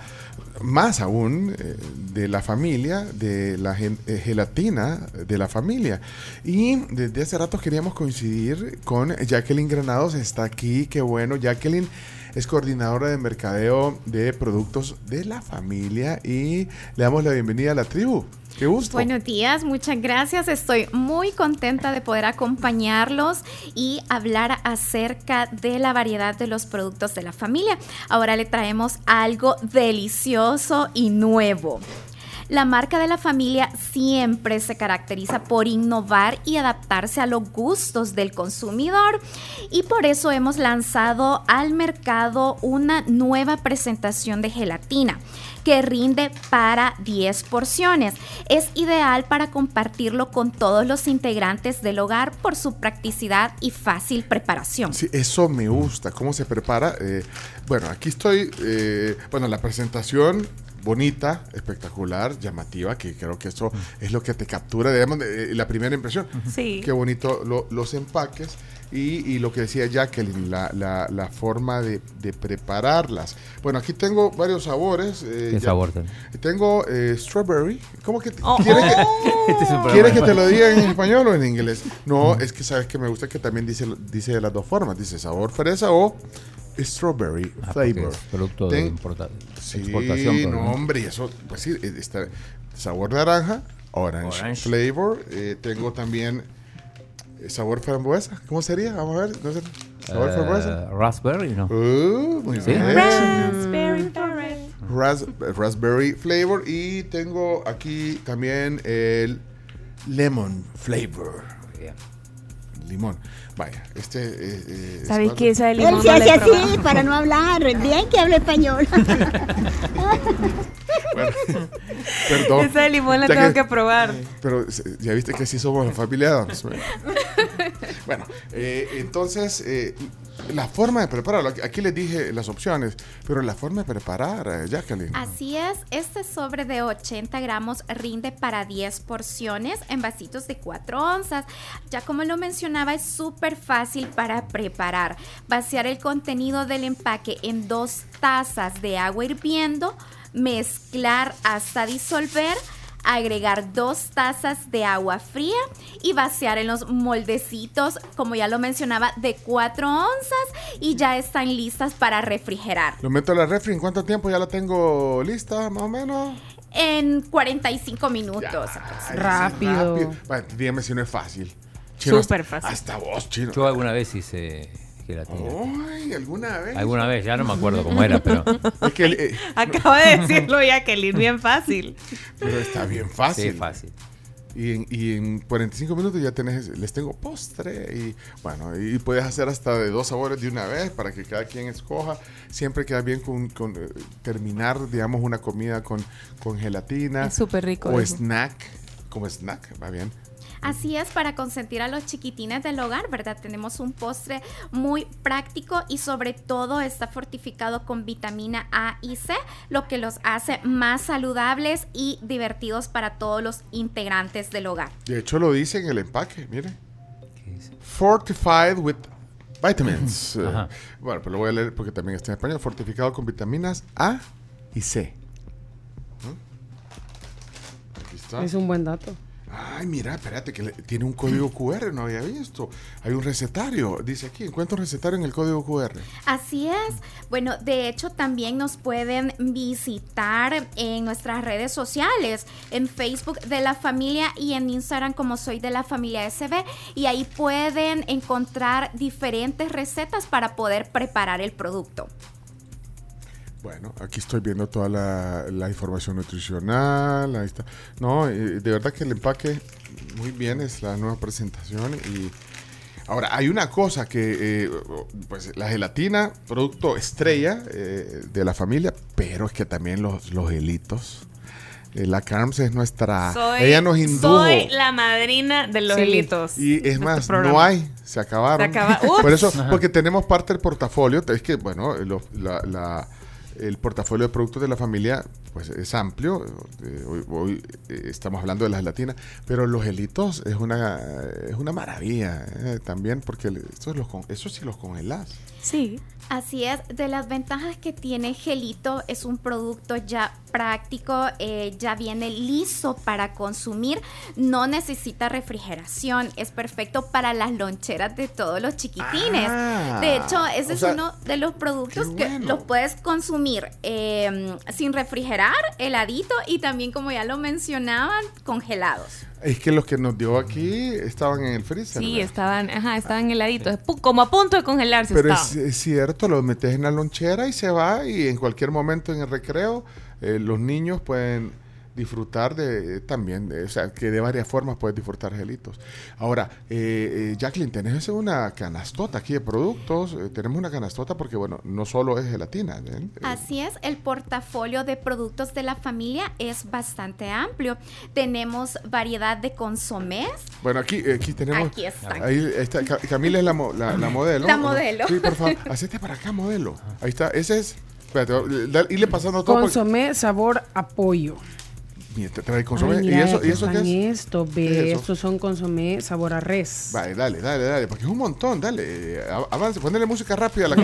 Speaker 8: más aún eh, de la familia, de la eh, gelatina de la familia. Y desde hace rato queríamos coincidir con Jacqueline Granados, está aquí, qué bueno. Jacqueline es coordinadora de mercadeo de productos de la familia y le damos la bienvenida a la tribu. Qué gusto.
Speaker 91: Buenos días, muchas gracias. Estoy muy contenta de poder acompañarlos y hablar acerca de la variedad de los productos de la familia. Ahora le traemos algo delicioso y nuevo. La marca de la familia siempre se caracteriza por innovar y adaptarse a los gustos del consumidor y por eso hemos lanzado al mercado una nueva presentación de gelatina que rinde para 10 porciones. Es ideal para compartirlo con todos los integrantes del hogar por su practicidad y fácil preparación.
Speaker 8: Sí, eso me gusta. ¿Cómo se prepara? Eh, bueno, aquí estoy. eh, bueno, la presentación bonita, espectacular, llamativa, que creo que eso es lo que te captura, digamos, de- eh, la primera impresión.
Speaker 3: Sí.
Speaker 8: Qué bonito lo- los empaques y, y lo que decía Jacqueline, la, la- la forma de, de prepararlas. Bueno, aquí tengo varios sabores. eh,
Speaker 9: ¿Qué
Speaker 8: ya-
Speaker 9: sabor tenés?
Speaker 8: Tengo eh, strawberry. ¿Cómo que?
Speaker 3: Oh,
Speaker 8: ¿Quieres que,
Speaker 9: Este es un programa
Speaker 8: ¿Quieres que te lo diga en español o en inglés? No, es que sabes que me gusta que también dice, dice de las dos formas. Dice sabor fresa o strawberry
Speaker 9: Ah,
Speaker 8: flavor.
Speaker 9: es producto de
Speaker 8: Ten-
Speaker 9: importa-
Speaker 8: Sí,
Speaker 9: exportación.
Speaker 8: no, hombre, eso, pues sí, está sabor naranja, orange,
Speaker 9: Orange.
Speaker 8: flavor. eh, tengo también sabor frambuesa. ¿Cómo sería? Vamos a ver. No sé. ¿Sabor frambuesa?
Speaker 9: Eh, raspberry, ¿no?
Speaker 8: Uh, muy
Speaker 9: ¿Sí?
Speaker 8: bien.
Speaker 3: Raspberry.
Speaker 8: Ras- raspberry flavor y tengo aquí también el lemon flavor. Limón. Vaya, este. eh, eh,
Speaker 3: ¿Sabéis
Speaker 8: es-
Speaker 3: que esa de
Speaker 92: Él
Speaker 3: limón
Speaker 92: se hace así para no hablar. Bien que habla español.
Speaker 8: Bueno, perdón.
Speaker 3: Esa de limón la
Speaker 8: Ya
Speaker 3: tengo que probar.
Speaker 8: Pero se- ya viste que sí somos la familia Adams. Bueno, eh, entonces, eh, la forma de prepararlo. Aquí- Aquí les dije las opciones, pero la forma de preparar, eh, Jacqueline.
Speaker 91: Así es, este sobre de 80 gramos rinde para 10 porciones en vasitos de 4 onzas. Ya como lo mencionaba, es súper fácil para preparar. Vaciar el contenido del empaque en dos tazas de agua hirviendo, mezclar hasta disolver agregar dos tazas de agua fría y vaciar en los moldecitos, como ya lo mencionaba, de 4 onzas y ya están listas para refrigerar.
Speaker 8: Lo meto a la refri. ¿En cuánto tiempo ya la tengo lista, más o menos?
Speaker 91: En 45 minutos.
Speaker 8: Ay,
Speaker 10: Rápido.
Speaker 8: Vaya, dígame si no es fácil.
Speaker 3: Súper fácil.
Speaker 8: Hasta vos, chino.
Speaker 9: Yo alguna vez hice gelatina.
Speaker 8: Ay, ¿alguna vez?
Speaker 9: Alguna vez, ya no me acuerdo cómo era, pero.
Speaker 8: Es que, eh,
Speaker 3: Acaba de decirlo Jacqueline, bien fácil.
Speaker 8: pero está bien fácil.
Speaker 9: Sí, fácil.
Speaker 8: Y en, y en 45 minutos ya tenés, les tengo postre y bueno, y puedes hacer hasta de dos sabores de una vez para que cada quien escoja. Siempre queda bien con, con, eh, terminar, digamos, una comida con, con gelatina.
Speaker 3: Es súper rico
Speaker 8: O
Speaker 3: eso.
Speaker 8: snack, como snack, va bien.
Speaker 91: Así es, para consentir a los chiquitines del hogar, ¿verdad? Tenemos un postre muy práctico y sobre todo está fortificado con vitamina A y C, lo que los hace más saludables y divertidos para todos los integrantes del hogar.
Speaker 8: De hecho, lo dice en el empaque, mire. Fortified with vitamins. Eh,
Speaker 9: Ajá.
Speaker 8: bueno, pero lo voy a leer porque también está en español. Fortificado con vitaminas A y C. ¿Mm? Aquí está.
Speaker 10: Es un buen dato.
Speaker 8: Ay, mira, espérate, que le- tiene un código QR, no había visto. Hay un recetario, dice aquí, encuentro un recetario en el código QR.
Speaker 91: Así es. Bueno, de hecho también nos pueden visitar en nuestras redes sociales, en Facebook de la familia y en Instagram como soy de la familia SB. Y ahí pueden encontrar diferentes recetas para poder preparar el producto.
Speaker 8: Bueno, aquí estoy viendo toda la, la información nutricional, ahí está. No, de verdad que el empaque, muy bien, es la nueva presentación y... Ahora, hay una cosa que, eh, pues la gelatina, producto estrella eh, de la familia, pero es que también los, los gelitos. Eh, la Carms es nuestra...
Speaker 3: Soy,
Speaker 8: ella nos indujo.
Speaker 3: soy la madrina de los
Speaker 10: Sí.
Speaker 3: delitos.
Speaker 8: Y es
Speaker 3: Nuestro
Speaker 8: más, no hay, se acabaron.
Speaker 3: Se acaba- Ups.
Speaker 8: Por eso, porque tenemos parte del portafolio, es que, bueno, lo- la- la- el portafolio de productos de la familia pues es amplio. eh, hoy hoy, eh, estamos hablando de la gelatina, pero los gelitos es una, es una maravilla eh, también, porque estos los con- eso sí los congelas.
Speaker 3: Sí.
Speaker 91: Así es, de las ventajas que tiene Gelito es un producto ya práctico, eh, ya viene liso para consumir, no necesita refrigeración, es perfecto para las loncheras de todos los chiquitines.
Speaker 8: Ah,
Speaker 91: de hecho, ese es
Speaker 8: sea,
Speaker 91: uno de los productos que los puedes consumir eh, sin refrigerar, heladito y también, como ya lo mencionaban, congelados.
Speaker 8: Es que los que nos dio aquí estaban en el freezer.
Speaker 3: Sí,
Speaker 8: ¿verdad?
Speaker 3: estaban, ajá, estaban heladitos. Como a punto de congelarse
Speaker 8: Pero es, es cierto, lo metes en la lonchera y se va y en cualquier momento en el recreo eh, los niños pueden disfrutar de también, de- o sea, que de varias formas puedes disfrutar gelitos. Ahora, eh, eh, Jacqueline, tenés una canastota aquí de productos, eh, tenemos una canastota porque, bueno, no solo es gelatina. ¿eh? Eh,
Speaker 91: Así es, el portafolio de productos de la familia es bastante amplio. Tenemos variedad de consomés.
Speaker 8: Bueno, aquí, eh, aquí tenemos...
Speaker 91: Aquí.
Speaker 8: Ahí está, Ca- Camila es la, la, la modelo.
Speaker 91: La modelo.
Speaker 8: Sí, por favor, hacete para acá, modelo. Ahí está, ese es... Espérate, irle pasando todo. porque-
Speaker 10: Consomé sabor a pollo.
Speaker 8: Mira, te trae consomé.
Speaker 10: Ay,
Speaker 8: ¿Y eso, ¿y eso qué es?
Speaker 10: Esto,
Speaker 8: ¿Qué
Speaker 10: ve,
Speaker 8: es eso?
Speaker 10: estos son consomé sabor a res.
Speaker 8: Vale, dale, dale, dale, porque es un montón, dale. eh, av- Avance, ponele música rápida a la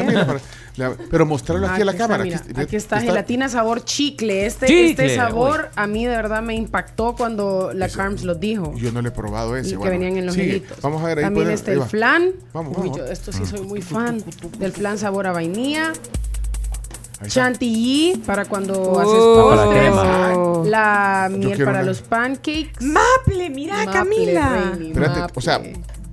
Speaker 8: la- pero mostrarlo aquí a la
Speaker 10: está,
Speaker 8: cámara.
Speaker 10: mira,
Speaker 8: aquí,
Speaker 10: aquí está, gelatina sabor chicle. Este,
Speaker 8: Chicle,
Speaker 10: este sabor a mí de verdad me impactó cuando la Carms lo dijo.
Speaker 8: Yo no le he probado ese.
Speaker 10: Y que
Speaker 8: bueno,
Speaker 10: venían en los
Speaker 8: sigue.
Speaker 10: gelitos.
Speaker 8: Vamos a ver ahí.
Speaker 10: También
Speaker 8: puede-
Speaker 10: está
Speaker 8: ahí
Speaker 10: el flan.
Speaker 8: Vamos,
Speaker 10: Uy,
Speaker 8: vamos.
Speaker 10: yo esto sí soy muy fan. Del flan sabor a vainilla. Chantilly para cuando
Speaker 3: Oh.
Speaker 10: haces postres. La miel para
Speaker 8: una.
Speaker 10: los pancakes.
Speaker 3: Maple, mira,
Speaker 10: Maple,
Speaker 3: Camila.
Speaker 8: Espérate, o sea,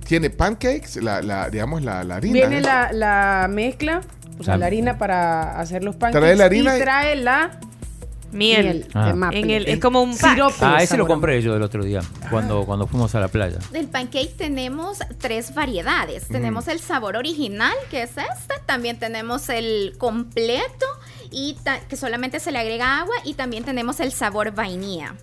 Speaker 8: tiene pancakes, la, la, digamos, la, la harina.
Speaker 10: Viene
Speaker 8: ¿eh?
Speaker 10: la, la mezcla, o sea,
Speaker 9: La-
Speaker 10: harina para hacer los pancakes.
Speaker 8: Trae la harina
Speaker 10: y- trae la
Speaker 3: Miel.
Speaker 9: Ah.
Speaker 10: de maple.
Speaker 3: En el- es como un pack.
Speaker 10: Sirope
Speaker 9: Ah, ese lo compré yo el otro día, cuando, cuando fuimos a la playa.
Speaker 91: Del pancake tenemos tres variedades. Tenemos el sabor original, que es este. También tenemos el completo, y ta- que solamente se le agrega agua. Y también tenemos el sabor vainilla.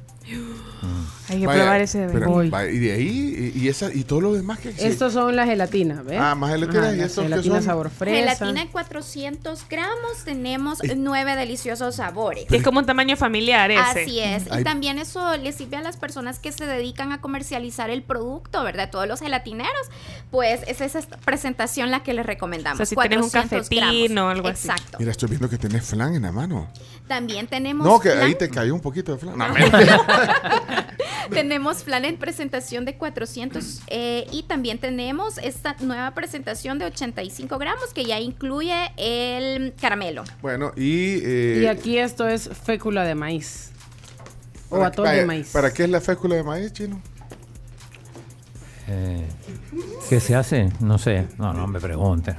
Speaker 3: Hay que
Speaker 8: Vaya,
Speaker 3: probar ese de
Speaker 8: pero, y de ahí, y, y esa, y todo lo demás que existe.
Speaker 10: Estos son las gelatinas, ¿ves?
Speaker 8: Ah, más gelatinas,
Speaker 10: Ajá,
Speaker 8: ¿y estos qué
Speaker 10: gelatinas
Speaker 8: son?
Speaker 10: sabor fresa.
Speaker 91: Gelatina 400 gramos. Tenemos nueve deliciosos sabores.
Speaker 3: Es como un tamaño familiar ese.
Speaker 91: Así es.
Speaker 8: Ay.
Speaker 91: Y también eso le sirve a las personas que se dedican a comercializar el producto, ¿verdad? Todos los gelatineros. Pues es esa presentación la que les recomendamos.
Speaker 3: O sea, si tienes un
Speaker 91: 400
Speaker 3: cafetín
Speaker 91: gramos.
Speaker 3: o algo así.
Speaker 91: Exacto.
Speaker 8: Mira, estoy viendo que tenés flan en la mano.
Speaker 91: También tenemos
Speaker 8: No, que
Speaker 91: flan.
Speaker 8: ahí te cayó un poquito de flan. No,
Speaker 91: tenemos flan en presentación de 400 eh, y también tenemos esta nueva presentación de 85 gramos que ya incluye el caramelo.
Speaker 8: Bueno, y... eh,
Speaker 10: Y aquí esto es fécula de maíz. O atol de maíz.
Speaker 8: ¿Para qué es la fécula de maíz, chino?
Speaker 9: Eh, ¿Qué se hace? No sé. No, no me pregunten.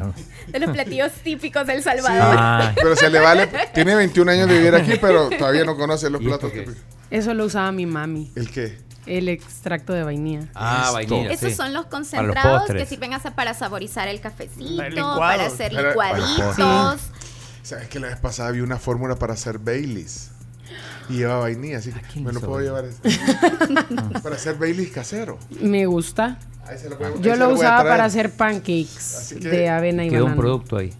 Speaker 91: De los platillos típicos del Salvador.
Speaker 9: Ah.
Speaker 8: Pero se le vale... Tiene 21 años de vivir aquí, pero todavía no conoce los platos típicos.
Speaker 10: Eso lo usaba mi mami.
Speaker 8: ¿El qué?
Speaker 10: El extracto de vainilla.
Speaker 9: Ah, vainilla.
Speaker 91: Estos
Speaker 9: sí.
Speaker 91: son los concentrados que sirven hasta para saborizar el cafecito,
Speaker 79: Para el licuado.
Speaker 91: para hacer licuaditos.
Speaker 8: ¿Sabes que la vez pasada vi una fórmula para hacer Baileys? Y lleva vainilla, así que me lo puedo llevar. para hacer Baileys casero.
Speaker 10: Me gusta.
Speaker 8: Ahí se lo ahí
Speaker 10: Yo
Speaker 8: se
Speaker 10: lo
Speaker 8: a
Speaker 10: usaba para hacer pancakes
Speaker 8: que
Speaker 10: de avena y
Speaker 9: Quedó un producto ahí,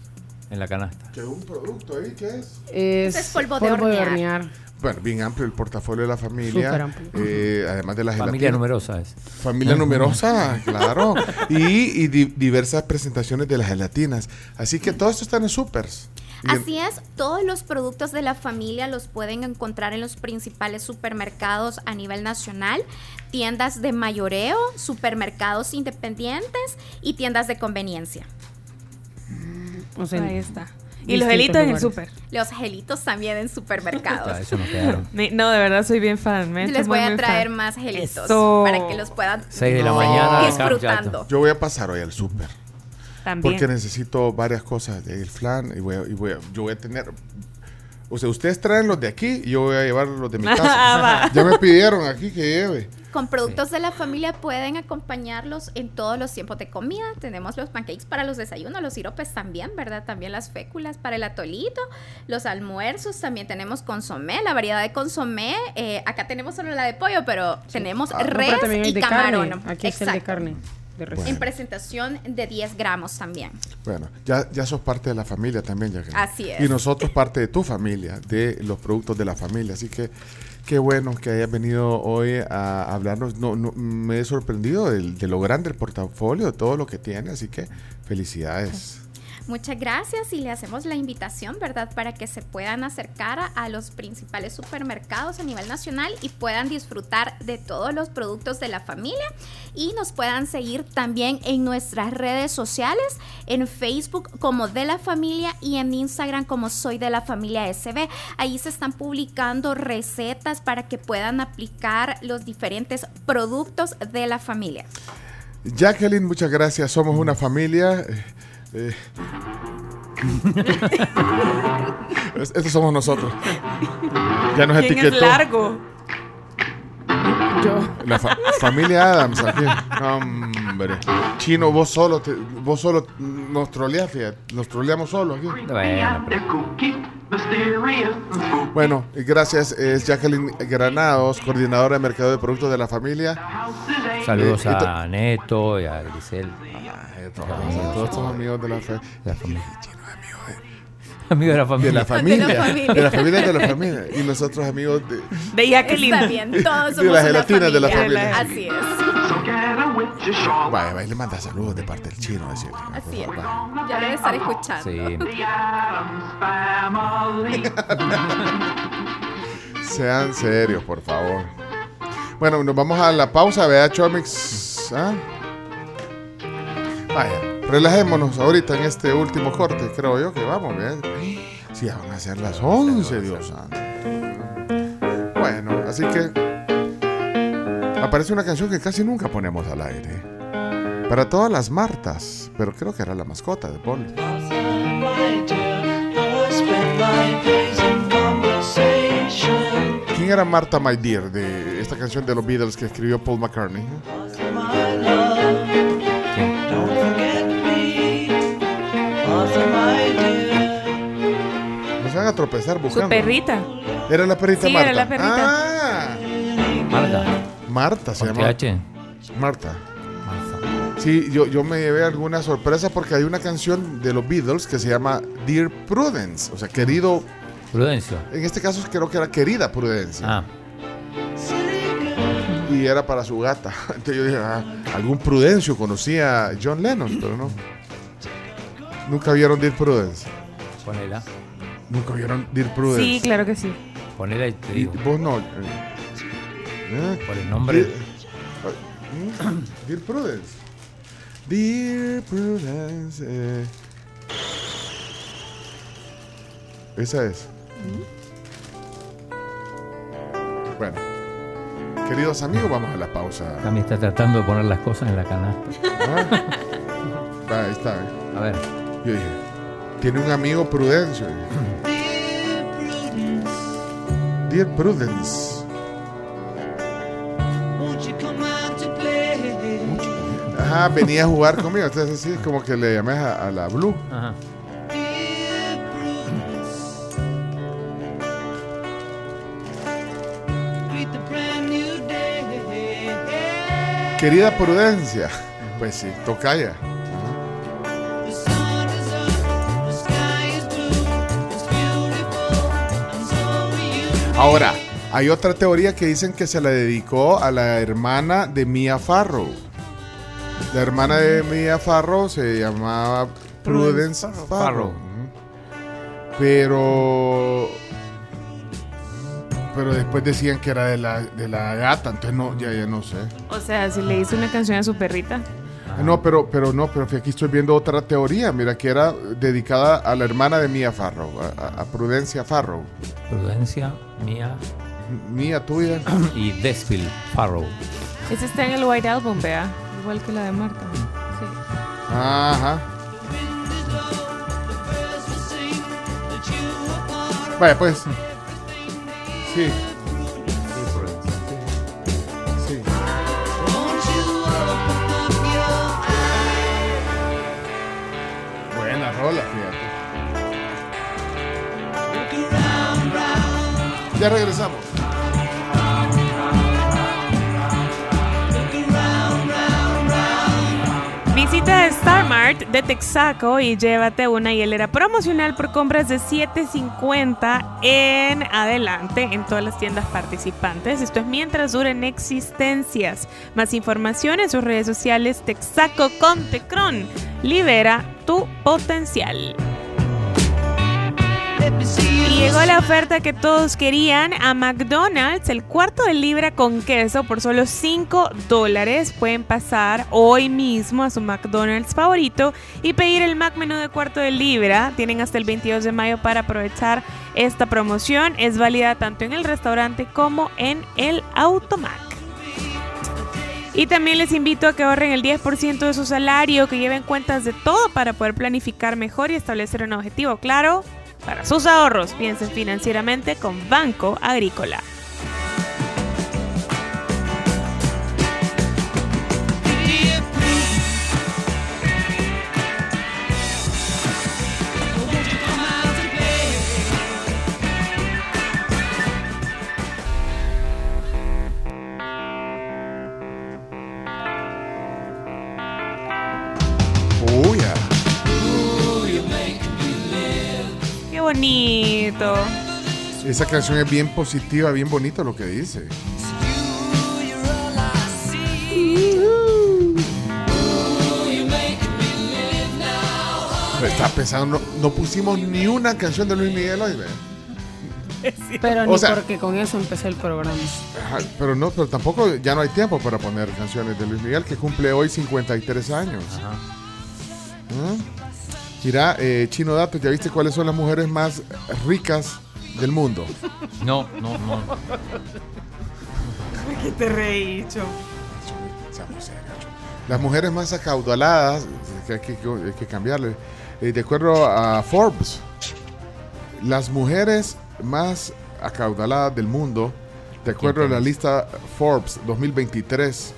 Speaker 9: en la canasta.
Speaker 8: Quedó un producto ahí, ¿qué es?
Speaker 10: Es,
Speaker 91: Ese es polvo de hornear.
Speaker 8: Bueno, bien amplio el portafolio de la
Speaker 10: Súper
Speaker 8: familia.
Speaker 10: amplio.
Speaker 8: eh, además de la
Speaker 9: Familia numerosa es.
Speaker 8: Familia numerosa, claro. Y, y di- diversas presentaciones de las gelatinas. Así que todo esto está en supers.
Speaker 91: Así es, todos los productos de la familia los pueden encontrar en los principales supermercados a nivel nacional, tiendas de mayoreo, supermercados independientes y tiendas de conveniencia.
Speaker 10: O sea,
Speaker 3: Ahí está. Y los gelitos en el súper.
Speaker 91: Los gelitos también en supermercados.
Speaker 9: Ah, eso no quedaron.
Speaker 3: Ni- No, de verdad soy bien fan. me
Speaker 91: Les voy a traer
Speaker 3: fan.
Speaker 91: más gelitos
Speaker 3: Eso.
Speaker 91: para que los puedan
Speaker 9: Seis de la
Speaker 8: No.
Speaker 9: mañana.
Speaker 91: disfrutando.
Speaker 8: Yo voy a pasar hoy al súper.
Speaker 3: También.
Speaker 8: Porque necesito varias cosas del flan y, voy a- y voy a- yo voy a tener... O sea, ustedes traen los de aquí y yo voy a llevar los de mi
Speaker 3: Ah,
Speaker 8: casa.
Speaker 3: va.
Speaker 8: ya me pidieron aquí que lleve.
Speaker 91: Con productos de la familia pueden acompañarlos en todos los tiempos de comida. Tenemos los pancakes para los desayunos, los siropes también, ¿verdad? También las féculas para el atolito, los almuerzos, también tenemos consomé, la variedad de consomé. eh, acá tenemos solo la de pollo, pero tenemos
Speaker 10: Ah, no,
Speaker 91: res
Speaker 10: pero
Speaker 91: y
Speaker 10: de
Speaker 91: camarón.
Speaker 10: carne. Aquí es el de
Speaker 91: Exacto.
Speaker 10: carne. De.
Speaker 91: En presentación de 10 gramos también.
Speaker 8: Bueno, ya, ya sos parte de la familia también, Jacqueline.
Speaker 91: Así es.
Speaker 8: Y nosotros parte de tu familia, de los productos de la familia. Así que qué bueno que hayas venido hoy a hablarnos. No, no, me he sorprendido del- de, lo grande el portafolio, de todo lo que tiene. Así que felicidades.
Speaker 91: Muchas gracias y le hacemos la invitación, ¿verdad? Para que se puedan acercar a, los principales supermercados a nivel nacional y puedan disfrutar de todos los productos de la familia y nos puedan seguir también en nuestras redes sociales, en Facebook como de la familia y en Instagram como soy de la familia SB. Ahí se están publicando recetas para que puedan aplicar los diferentes productos de la familia.
Speaker 8: Jacqueline, muchas gracias. Somos una familia. Eh. Es- Estos somos nosotros. Ya nos
Speaker 3: ¿Quién es largo?
Speaker 10: Yo.
Speaker 8: La fa- familia Adams aquí. Hombre. Chino, vos solo, te- vos solo nos troleás, fíjate. Nos troleamos solos aquí.
Speaker 9: Bueno,
Speaker 8: gracias. Es Jacqueline Granados, coordinadora de mercado de productos de la familia.
Speaker 9: Saludos
Speaker 8: Eh,
Speaker 9: a Neto y a Grisel.
Speaker 8: Todos estos amigos de la, fe-
Speaker 9: La familia. Amigo de la
Speaker 8: de
Speaker 9: familia.
Speaker 8: la familia.
Speaker 91: De la familia.
Speaker 8: De la familia de la familia. Y nosotros amigos de,
Speaker 3: De Jacqueline.
Speaker 91: Está bien, todos
Speaker 8: De
Speaker 91: somos
Speaker 8: la
Speaker 91: una
Speaker 8: gelatina de la
Speaker 91: familia.
Speaker 8: familia.
Speaker 91: Así es.
Speaker 8: Vaya, vaya, le manda saludos de parte del chino. Decirle,
Speaker 91: Así es. Ya debe estar escuchando.
Speaker 9: Sí.
Speaker 8: Sean serios, por favor. Bueno, nos vamos a la pausa, vea Chomix. ¿ah? Vaya, relajémonos ahorita en este último corte, creo yo que vamos, ¿vea? Sí, ya van a ser las 11, Dios santo. Bueno, así que aparece una canción que casi nunca ponemos al aire. Para todas las Martas, pero creo que era la mascota de Paul. ¿Quién era Marta My Dear de esta canción de los Beatles que escribió Paul McCartney? No se van a tropezar buscando.
Speaker 3: Su perrita.
Speaker 8: Era la perrita
Speaker 3: Sí,
Speaker 8: Marta.
Speaker 3: era la perrita.
Speaker 8: Ah,
Speaker 9: Marta.
Speaker 8: Marta se llama.
Speaker 9: TH.
Speaker 8: Marta. Sí, yo, yo me llevé alguna sorpresa porque hay una canción de los Beatles que se llama Dear Prudence, o sea, querido.
Speaker 9: Prudencio.
Speaker 8: En este caso creo que era querida Prudencia.
Speaker 9: Ah.
Speaker 8: Y era para su gata. Entonces yo dije, ah, algún Prudencio conocía a John Lennon, pero no. Nunca vieron Dear Prudence.
Speaker 9: Ponela.
Speaker 8: Nunca vieron Dear Prudence.
Speaker 3: Sí, claro que sí.
Speaker 9: Ponela y te
Speaker 8: Y
Speaker 9: digo.
Speaker 8: vos no. Eh, ¿eh?
Speaker 9: Por el nombre.
Speaker 8: Dear, Dear Prudence. Dear Prudence. eh. Esa es. Bueno. Queridos amigos, vamos a la pausa.
Speaker 9: Cami está tratando de poner las cosas en la canasta.
Speaker 8: Ah, Ahí está.
Speaker 9: A ver.
Speaker 8: Yo dije, tiene un amigo Prudencio. Dear Prudence. Ajá, venía a jugar conmigo. Entonces, sí, como que le llamé a, a la Blue.
Speaker 9: Ajá.
Speaker 8: Querida Prudencia. Pues sí, tocaya. Ahora, hay otra teoría que dicen que se la dedicó a la hermana de Mia Farrow. La hermana de Mia Farrow se llamaba Prudence Farrow.
Speaker 9: Farrow.
Speaker 8: Ujú. Pero. Pero después decían que era de la, de la gata, entonces no, ya, ya no sé.
Speaker 3: O sea, si le hizo una canción a su perrita.
Speaker 8: No, pero, pero no, pero aquí estoy viendo otra teoría, mira, que era dedicada a la hermana de Mia Farrow, a, Prudencia Farrow.
Speaker 9: Prudencia, mía
Speaker 8: Mía tuya.
Speaker 9: y Desfield Farrow.
Speaker 3: Ese está en el White Album, vea. Igual que la de Marta. Sí.
Speaker 8: Ajá. Vaya, pues. Sí. Sí. Buena rola, fíjate. Ya regresamos.
Speaker 3: Visita Star Mart de Texaco y llévate una hielera promocional por compras de 7.50 en adelante en todas las tiendas participantes. Esto es mientras duren existencias. Más información en sus redes sociales Texaco con Tecron. Libera tu potencial. Y llegó la oferta que todos querían a McDonald's, el cuarto de libra con queso por solo 5 dólares. Pueden pasar hoy mismo a su McDonald's favorito y pedir el Mac menú de cuarto de libra. Tienen hasta el 22 de mayo para aprovechar esta promoción. Es válida tanto en el restaurante como en el Automac. Y también les invito a que ahorren el 10% de su salario, que lleven cuentas de todo para poder planificar mejor y establecer un objetivo claro para sus ahorros. Piensen financieramente con Banco Agrícola. Bonito.
Speaker 8: Esa canción es bien positiva, bien bonito lo que dice. Está pensando, no, no pusimos ni una canción de Luis Miguel hoy, ¿ve?
Speaker 10: Pero
Speaker 8: O
Speaker 10: ni
Speaker 8: sea-
Speaker 10: porque con eso empecé el programa.
Speaker 8: Ajá, Pero no, pero tampoco ya no hay tiempo para poner canciones de Luis Miguel que cumple hoy 53 años. ¿Mm? Mira, eh, Chino Dato, ¿ya viste cuáles son las mujeres más ricas del mundo?
Speaker 9: No, no, no.
Speaker 3: ¿Qué te reí, Cho?
Speaker 8: Las mujeres más acaudaladas, que hay que, hay que cambiarle, eh, de acuerdo a Forbes, las mujeres más acaudaladas del mundo, de acuerdo a la lista Forbes 2023,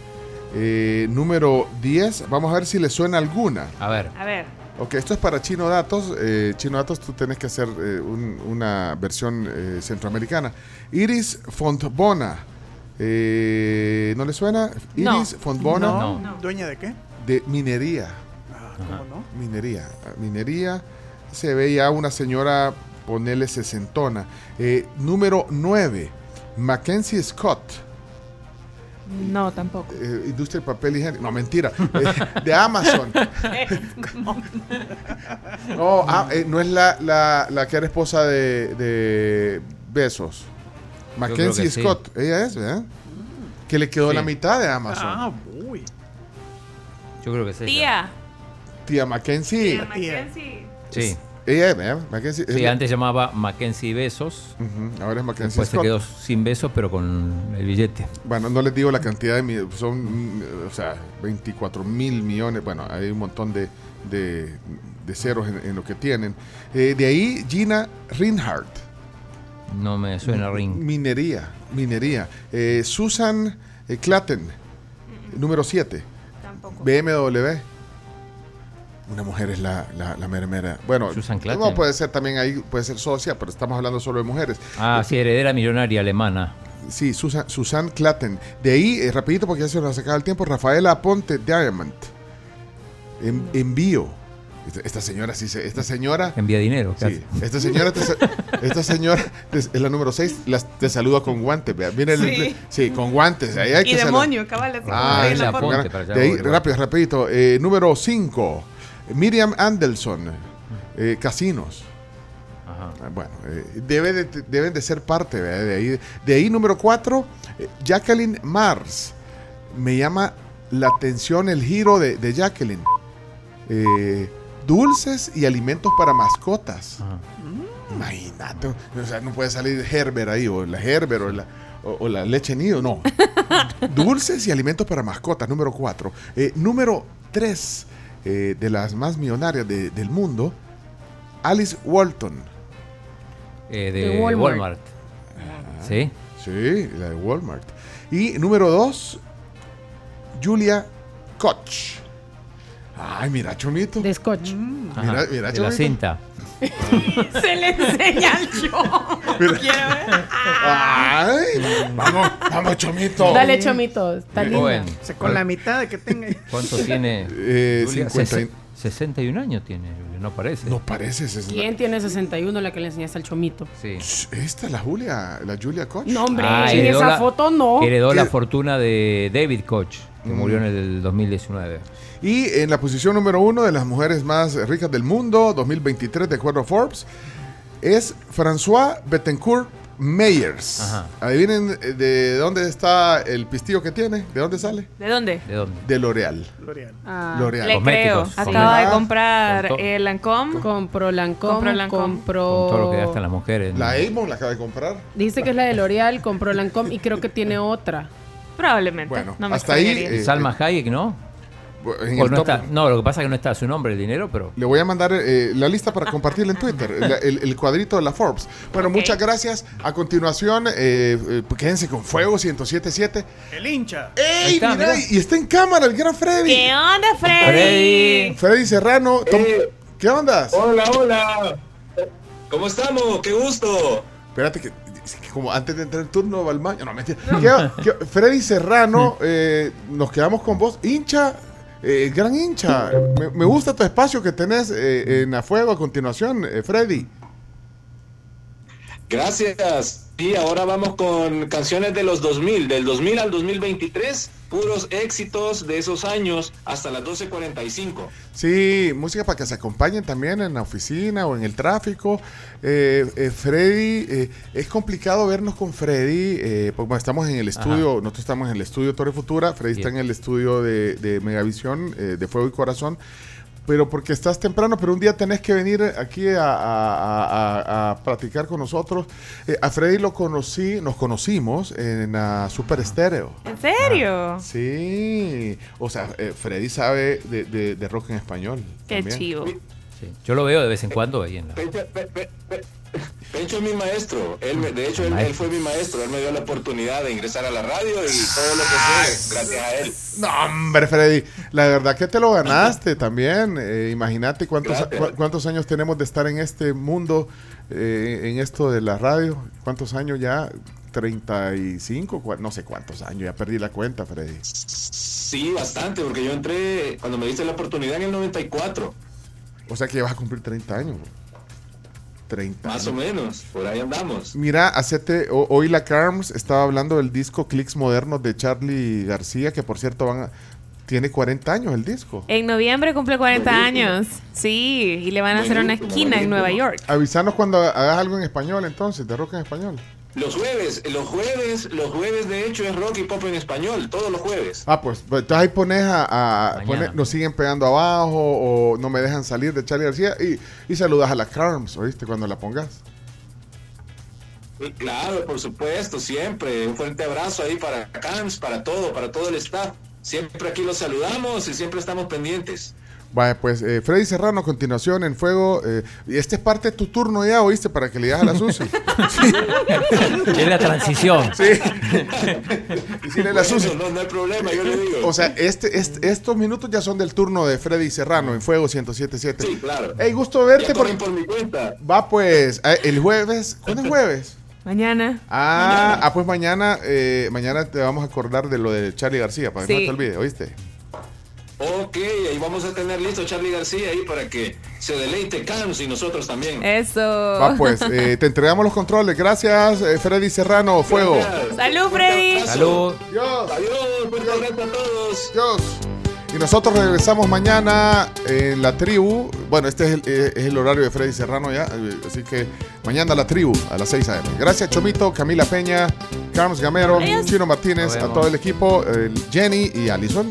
Speaker 8: eh, número 10, vamos a ver si le suena alguna.
Speaker 9: A ver.
Speaker 3: A ver.
Speaker 8: Ok, esto es para Chino Datos. Eh, Chino Datos, tú tienes que hacer eh, un- una versión eh, centroamericana. Iris Fontbona. Eh, ¿No le suena?
Speaker 84: No.
Speaker 8: Iris Fontbona.
Speaker 84: No. No. ¿Dueña de qué?
Speaker 8: De minería.
Speaker 84: ¿Cómo no?
Speaker 8: Minería. Ah, Minería. Se ve ya una señora, ponele sesentona. Eh, número 9. Mackenzie Scott.
Speaker 3: No, tampoco.
Speaker 8: eh, industria de papel higiénico. No, mentira. Eh, de Amazon. No, ah, eh, no es la, la, la que era esposa de, de Besos. Mackenzie
Speaker 9: sí.
Speaker 8: Scott. Ella es, ¿verdad? Que le quedó
Speaker 9: Sí.
Speaker 8: la mitad de Amazon.
Speaker 84: Ah, uy.
Speaker 9: Yo creo que sí.
Speaker 3: Tía.
Speaker 8: Tía Mackenzie.
Speaker 3: Tía Mackenzie.
Speaker 9: Sí.
Speaker 8: Ella ¿verdad? Mackenzie.
Speaker 9: Sí,
Speaker 8: la-
Speaker 9: antes llamaba Mackenzie Besos.
Speaker 8: Ahora es Mackenzie
Speaker 9: Después se
Speaker 8: Scott.
Speaker 9: quedó sin besos, pero con el billete.
Speaker 8: Bueno, no les digo la cantidad de mi- son, o sea, 24 mil millones. Bueno, hay un montón de, de- de ceros en, en lo que tienen. Eh, de ahí Gina Reinhardt.
Speaker 9: No me suena ring.
Speaker 8: Minería, minería. Eh, Susan eh, Clatten, número 7.
Speaker 3: Tampoco.
Speaker 8: BMW. Una mujer es la, la, la mera mera. Bueno,
Speaker 9: Susan
Speaker 8: no puede ser también ahí, puede ser socia, pero estamos hablando solo de mujeres.
Speaker 9: Ah, sí, heredera millonaria alemana.
Speaker 8: Sí, Susan, Susan Clatten. De ahí, eh, rapidito porque ya se nos acaba el tiempo, Rafaela Aponte Diamond. En- envío. Esta, esta señora, sí, se- esta señora...
Speaker 9: Envía dinero. ¿qué
Speaker 8: Sí, esta señora, te esta señora te- es la número 6, te saluda con guantes. vea. Viene el-
Speaker 3: Sí.
Speaker 8: sí, con guantes. Ahí hay
Speaker 3: Y
Speaker 8: que
Speaker 3: demonio, cabal. así como
Speaker 8: Ah,
Speaker 3: ahí en
Speaker 8: es
Speaker 3: la
Speaker 8: la
Speaker 3: foto.
Speaker 9: Ponte para allá,
Speaker 8: De ahí, rápido, rapidito. Eh, número 5, Miriam Anderson, eh, Casinos.
Speaker 9: Ajá.
Speaker 8: Ah, Bueno, eh, debe de- deben de ser parte ¿verdad? de ahí. De ahí, número 4, Jacqueline Mars. Me llama la atención el giro de, de Jacqueline. Eh, dulces y alimentos para mascotas.
Speaker 9: Ajá.
Speaker 8: Imagínate, o sea, no puede salir Herbert ahí, o la Herbert, o la, o, o la leche nido, no. Dulces y alimentos para mascotas, número 4. número 3 de las más millonarias de- del mundo, Alice Walton.
Speaker 9: Eh, de,
Speaker 10: De Walmart.
Speaker 9: Walmart. ¿Sí?
Speaker 8: Sí, la de Walmart. Y número 2, Julia Koch. Ay, mira, Chomito.
Speaker 10: De Scotch.
Speaker 8: Mira, mira,
Speaker 9: de la
Speaker 8: Chomito.
Speaker 9: cinta.
Speaker 3: Se le enseña al.
Speaker 8: Mira.
Speaker 3: Quiero ver.
Speaker 8: Ay, vamos, vamos, Chomito.
Speaker 10: Dale, chomito. Está
Speaker 9: joven.
Speaker 84: Se- Con la mitad de que tenga.
Speaker 9: ¿Cuánto tiene?
Speaker 8: Eh,
Speaker 9: Julia?
Speaker 8: 50 y-
Speaker 9: Sesen- 61 años tiene, Julia, no parece.
Speaker 8: No parece ese.
Speaker 10: ¿Quién tiene 61 la que le enseñaste al chomito?
Speaker 9: Sí.
Speaker 8: Esta es la Julia, la Julia Koch.
Speaker 10: No, hombre,
Speaker 9: Ah,
Speaker 10: en
Speaker 9: heredó
Speaker 10: esa
Speaker 9: la-
Speaker 10: foto no.
Speaker 9: Heredó
Speaker 8: ¿Qué?
Speaker 9: la fortuna de David Koch, que
Speaker 8: Mm.
Speaker 9: murió en el 2019.
Speaker 8: Y en la posición número uno de las mujeres más ricas del mundo, 2023, de acuerdo a Forbes, es François Bettencourt Meyers.
Speaker 9: Ajá.
Speaker 8: Adivinen eh, de dónde está el pistillo que tiene, de dónde sale.
Speaker 3: ¿De dónde?
Speaker 9: ¿De dónde?
Speaker 8: De L'Oreal.
Speaker 84: L'Oreal.
Speaker 10: Ah,
Speaker 8: L'Oreal.
Speaker 3: Le creo. Acaba de comprar
Speaker 9: con
Speaker 3: el Lancome.
Speaker 10: Compró Lancome,
Speaker 3: Compró Lancome.
Speaker 10: compró...
Speaker 9: Con todo lo que gastan las mujeres.
Speaker 8: La Avon la acaba de comprar.
Speaker 10: Dice que es la de L'Oreal, compró Lancome y creo que tiene otra.
Speaker 3: Probablemente.
Speaker 8: Bueno,
Speaker 3: no me
Speaker 8: hasta ahí, eh,
Speaker 9: Salma Hayek, ¿no?
Speaker 8: En
Speaker 9: O
Speaker 8: el
Speaker 9: no,
Speaker 8: top.
Speaker 9: está, no, lo que pasa es que no está su nombre, el dinero, pero
Speaker 8: Le voy a mandar eh, la lista para compartirla en Twitter, la- el, el cuadrito de la Forbes. Bueno, muchas gracias. A continuación, eh, eh, quédense con Fuego 1077.
Speaker 84: El hincha.
Speaker 8: ¡Ey!
Speaker 9: está,
Speaker 8: mira. y está en cámara el gran Freddy.
Speaker 3: ¿Qué onda, Freddy?
Speaker 9: Freddy.
Speaker 8: Freddy Serrano. tom- ¿Qué onda?
Speaker 93: Hola, hola. ¿Cómo estamos? ¡Qué gusto!
Speaker 8: Espérate que, es que como antes de entrar el turno va al baño. No, mentira. ¿Qué- qué- Freddy Serrano, eh, nos quedamos con vos. Hincha, eh, gran hincha. Me, me gusta tu espacio que tenés eh, en A Fuego a continuación, eh, Freddy.
Speaker 93: Gracias. Y ahora vamos con canciones de los 2000, del 2000 al 2023, puros éxitos de esos años hasta las 12.45.
Speaker 8: Sí, música para que se acompañen también en la oficina o en el tráfico. Eh, eh, Freddy, eh, es complicado vernos con Freddy, eh, porque bueno, estamos en el estudio, nosotros estamos en el estudio Torre Futura, Freddy está en el estudio de, de Megavisión, eh, de Fuego y Corazón. Pero porque estás temprano, pero un día tenés que venir aquí a, a- a- a platicar con nosotros. Eh, a Freddy lo conocí, nos conocimos en ah, Super Estéreo.
Speaker 3: ¿En serio?
Speaker 8: Sí, o sea, eh, Freddy sabe de, de- de rock en español.
Speaker 3: Qué
Speaker 8: también.
Speaker 3: chivo.
Speaker 9: Sí. Yo lo veo de vez en cuando ahí en la...
Speaker 93: Pencho, Pe- Pe- Pe- Pencho es mi maestro. Él me- de hecho, él, él fue mi maestro. Él me dio la oportunidad de ingresar a la radio y todo lo que sé gracias a él.
Speaker 8: No, hombre, Freddy, la verdad que te lo ganaste también. Eh, Imagínate cuántos, cu- cuántos años tenemos de estar en este mundo, eh, en esto de la radio. ¿Cuántos años ya? 35, cua- no sé cuántos años, ya perdí la cuenta, Freddy.
Speaker 93: Sí, bastante, porque yo entré cuando me diste la oportunidad en el 94.
Speaker 8: O sea que ya vas a cumplir 30 años. bro. 30
Speaker 93: Más o menos, por ahí andamos.
Speaker 8: Mira, hacete, o- hoy la Carms estaba hablando del disco Clicks Modernos de Charlie García, que por cierto van a- tiene 40 años el disco.
Speaker 3: En noviembre cumple 40 años. Sí, y le van a hacer una esquina en Nueva York.
Speaker 8: Avisanos cuando hagas algo en español entonces, de rock en español.
Speaker 93: Los jueves, los jueves, los jueves de hecho es rock y pop en español, todos los jueves.
Speaker 8: Ah, pues, pues, entonces ahí pones a, a- pones- nos siguen pegando abajo o no me dejan salir de Charlie García y, y saludas a la Carms, ¿oíste? Cuando la pongas.
Speaker 93: Claro, por supuesto, siempre. Un fuerte abrazo ahí para Cams, para todo, para todo el staff. Siempre aquí los saludamos y siempre estamos pendientes.
Speaker 8: Vaya, pues eh, Freddy Serrano a continuación en Fuego. eh, y este es parte de tu turno ya, ¿oíste? Para que le digas a la Susi.
Speaker 9: Es la transición.
Speaker 8: Sí. Decirle a la Susi.
Speaker 93: Bueno, no, no hay problema, yo le digo.
Speaker 8: O sea, este, este- estos minutos ya son del turno de Freddy Serrano en Fuego 1077.
Speaker 93: Sí, claro.
Speaker 8: Hey, gusto verte.
Speaker 93: Ya
Speaker 8: Por...
Speaker 93: por mi cuenta.
Speaker 8: Va pues, el jueves. ¿Cuándo es jueves?
Speaker 3: Mañana.
Speaker 8: Ah, ah, pues mañana, eh, mañana te vamos a acordar de lo de Charlie García, para que no
Speaker 3: Sí.
Speaker 8: te olvides, ¿oíste?
Speaker 93: Ok, ahí vamos a tener listo Charlie García ahí para que se deleite Cams y nosotros también.
Speaker 3: Eso.
Speaker 8: Va pues, eh, te entregamos los controles. Gracias, eh, Freddy Serrano, Fuego.
Speaker 3: Salud, Freddy.
Speaker 8: Salud.
Speaker 93: Adiós. Fuerte abrazo a todos.
Speaker 8: Dios. Y nosotros regresamos mañana en la tribu. Bueno, este es el, eh, es el horario de Freddy Serrano ya. Así que mañana la tribu a las 6 a.m. Gracias, Chomito, Camila Peña, Carlos Gamero,
Speaker 3: Adiós.
Speaker 8: Chino Martínez, a todo el equipo, eh, Jenny y Alison.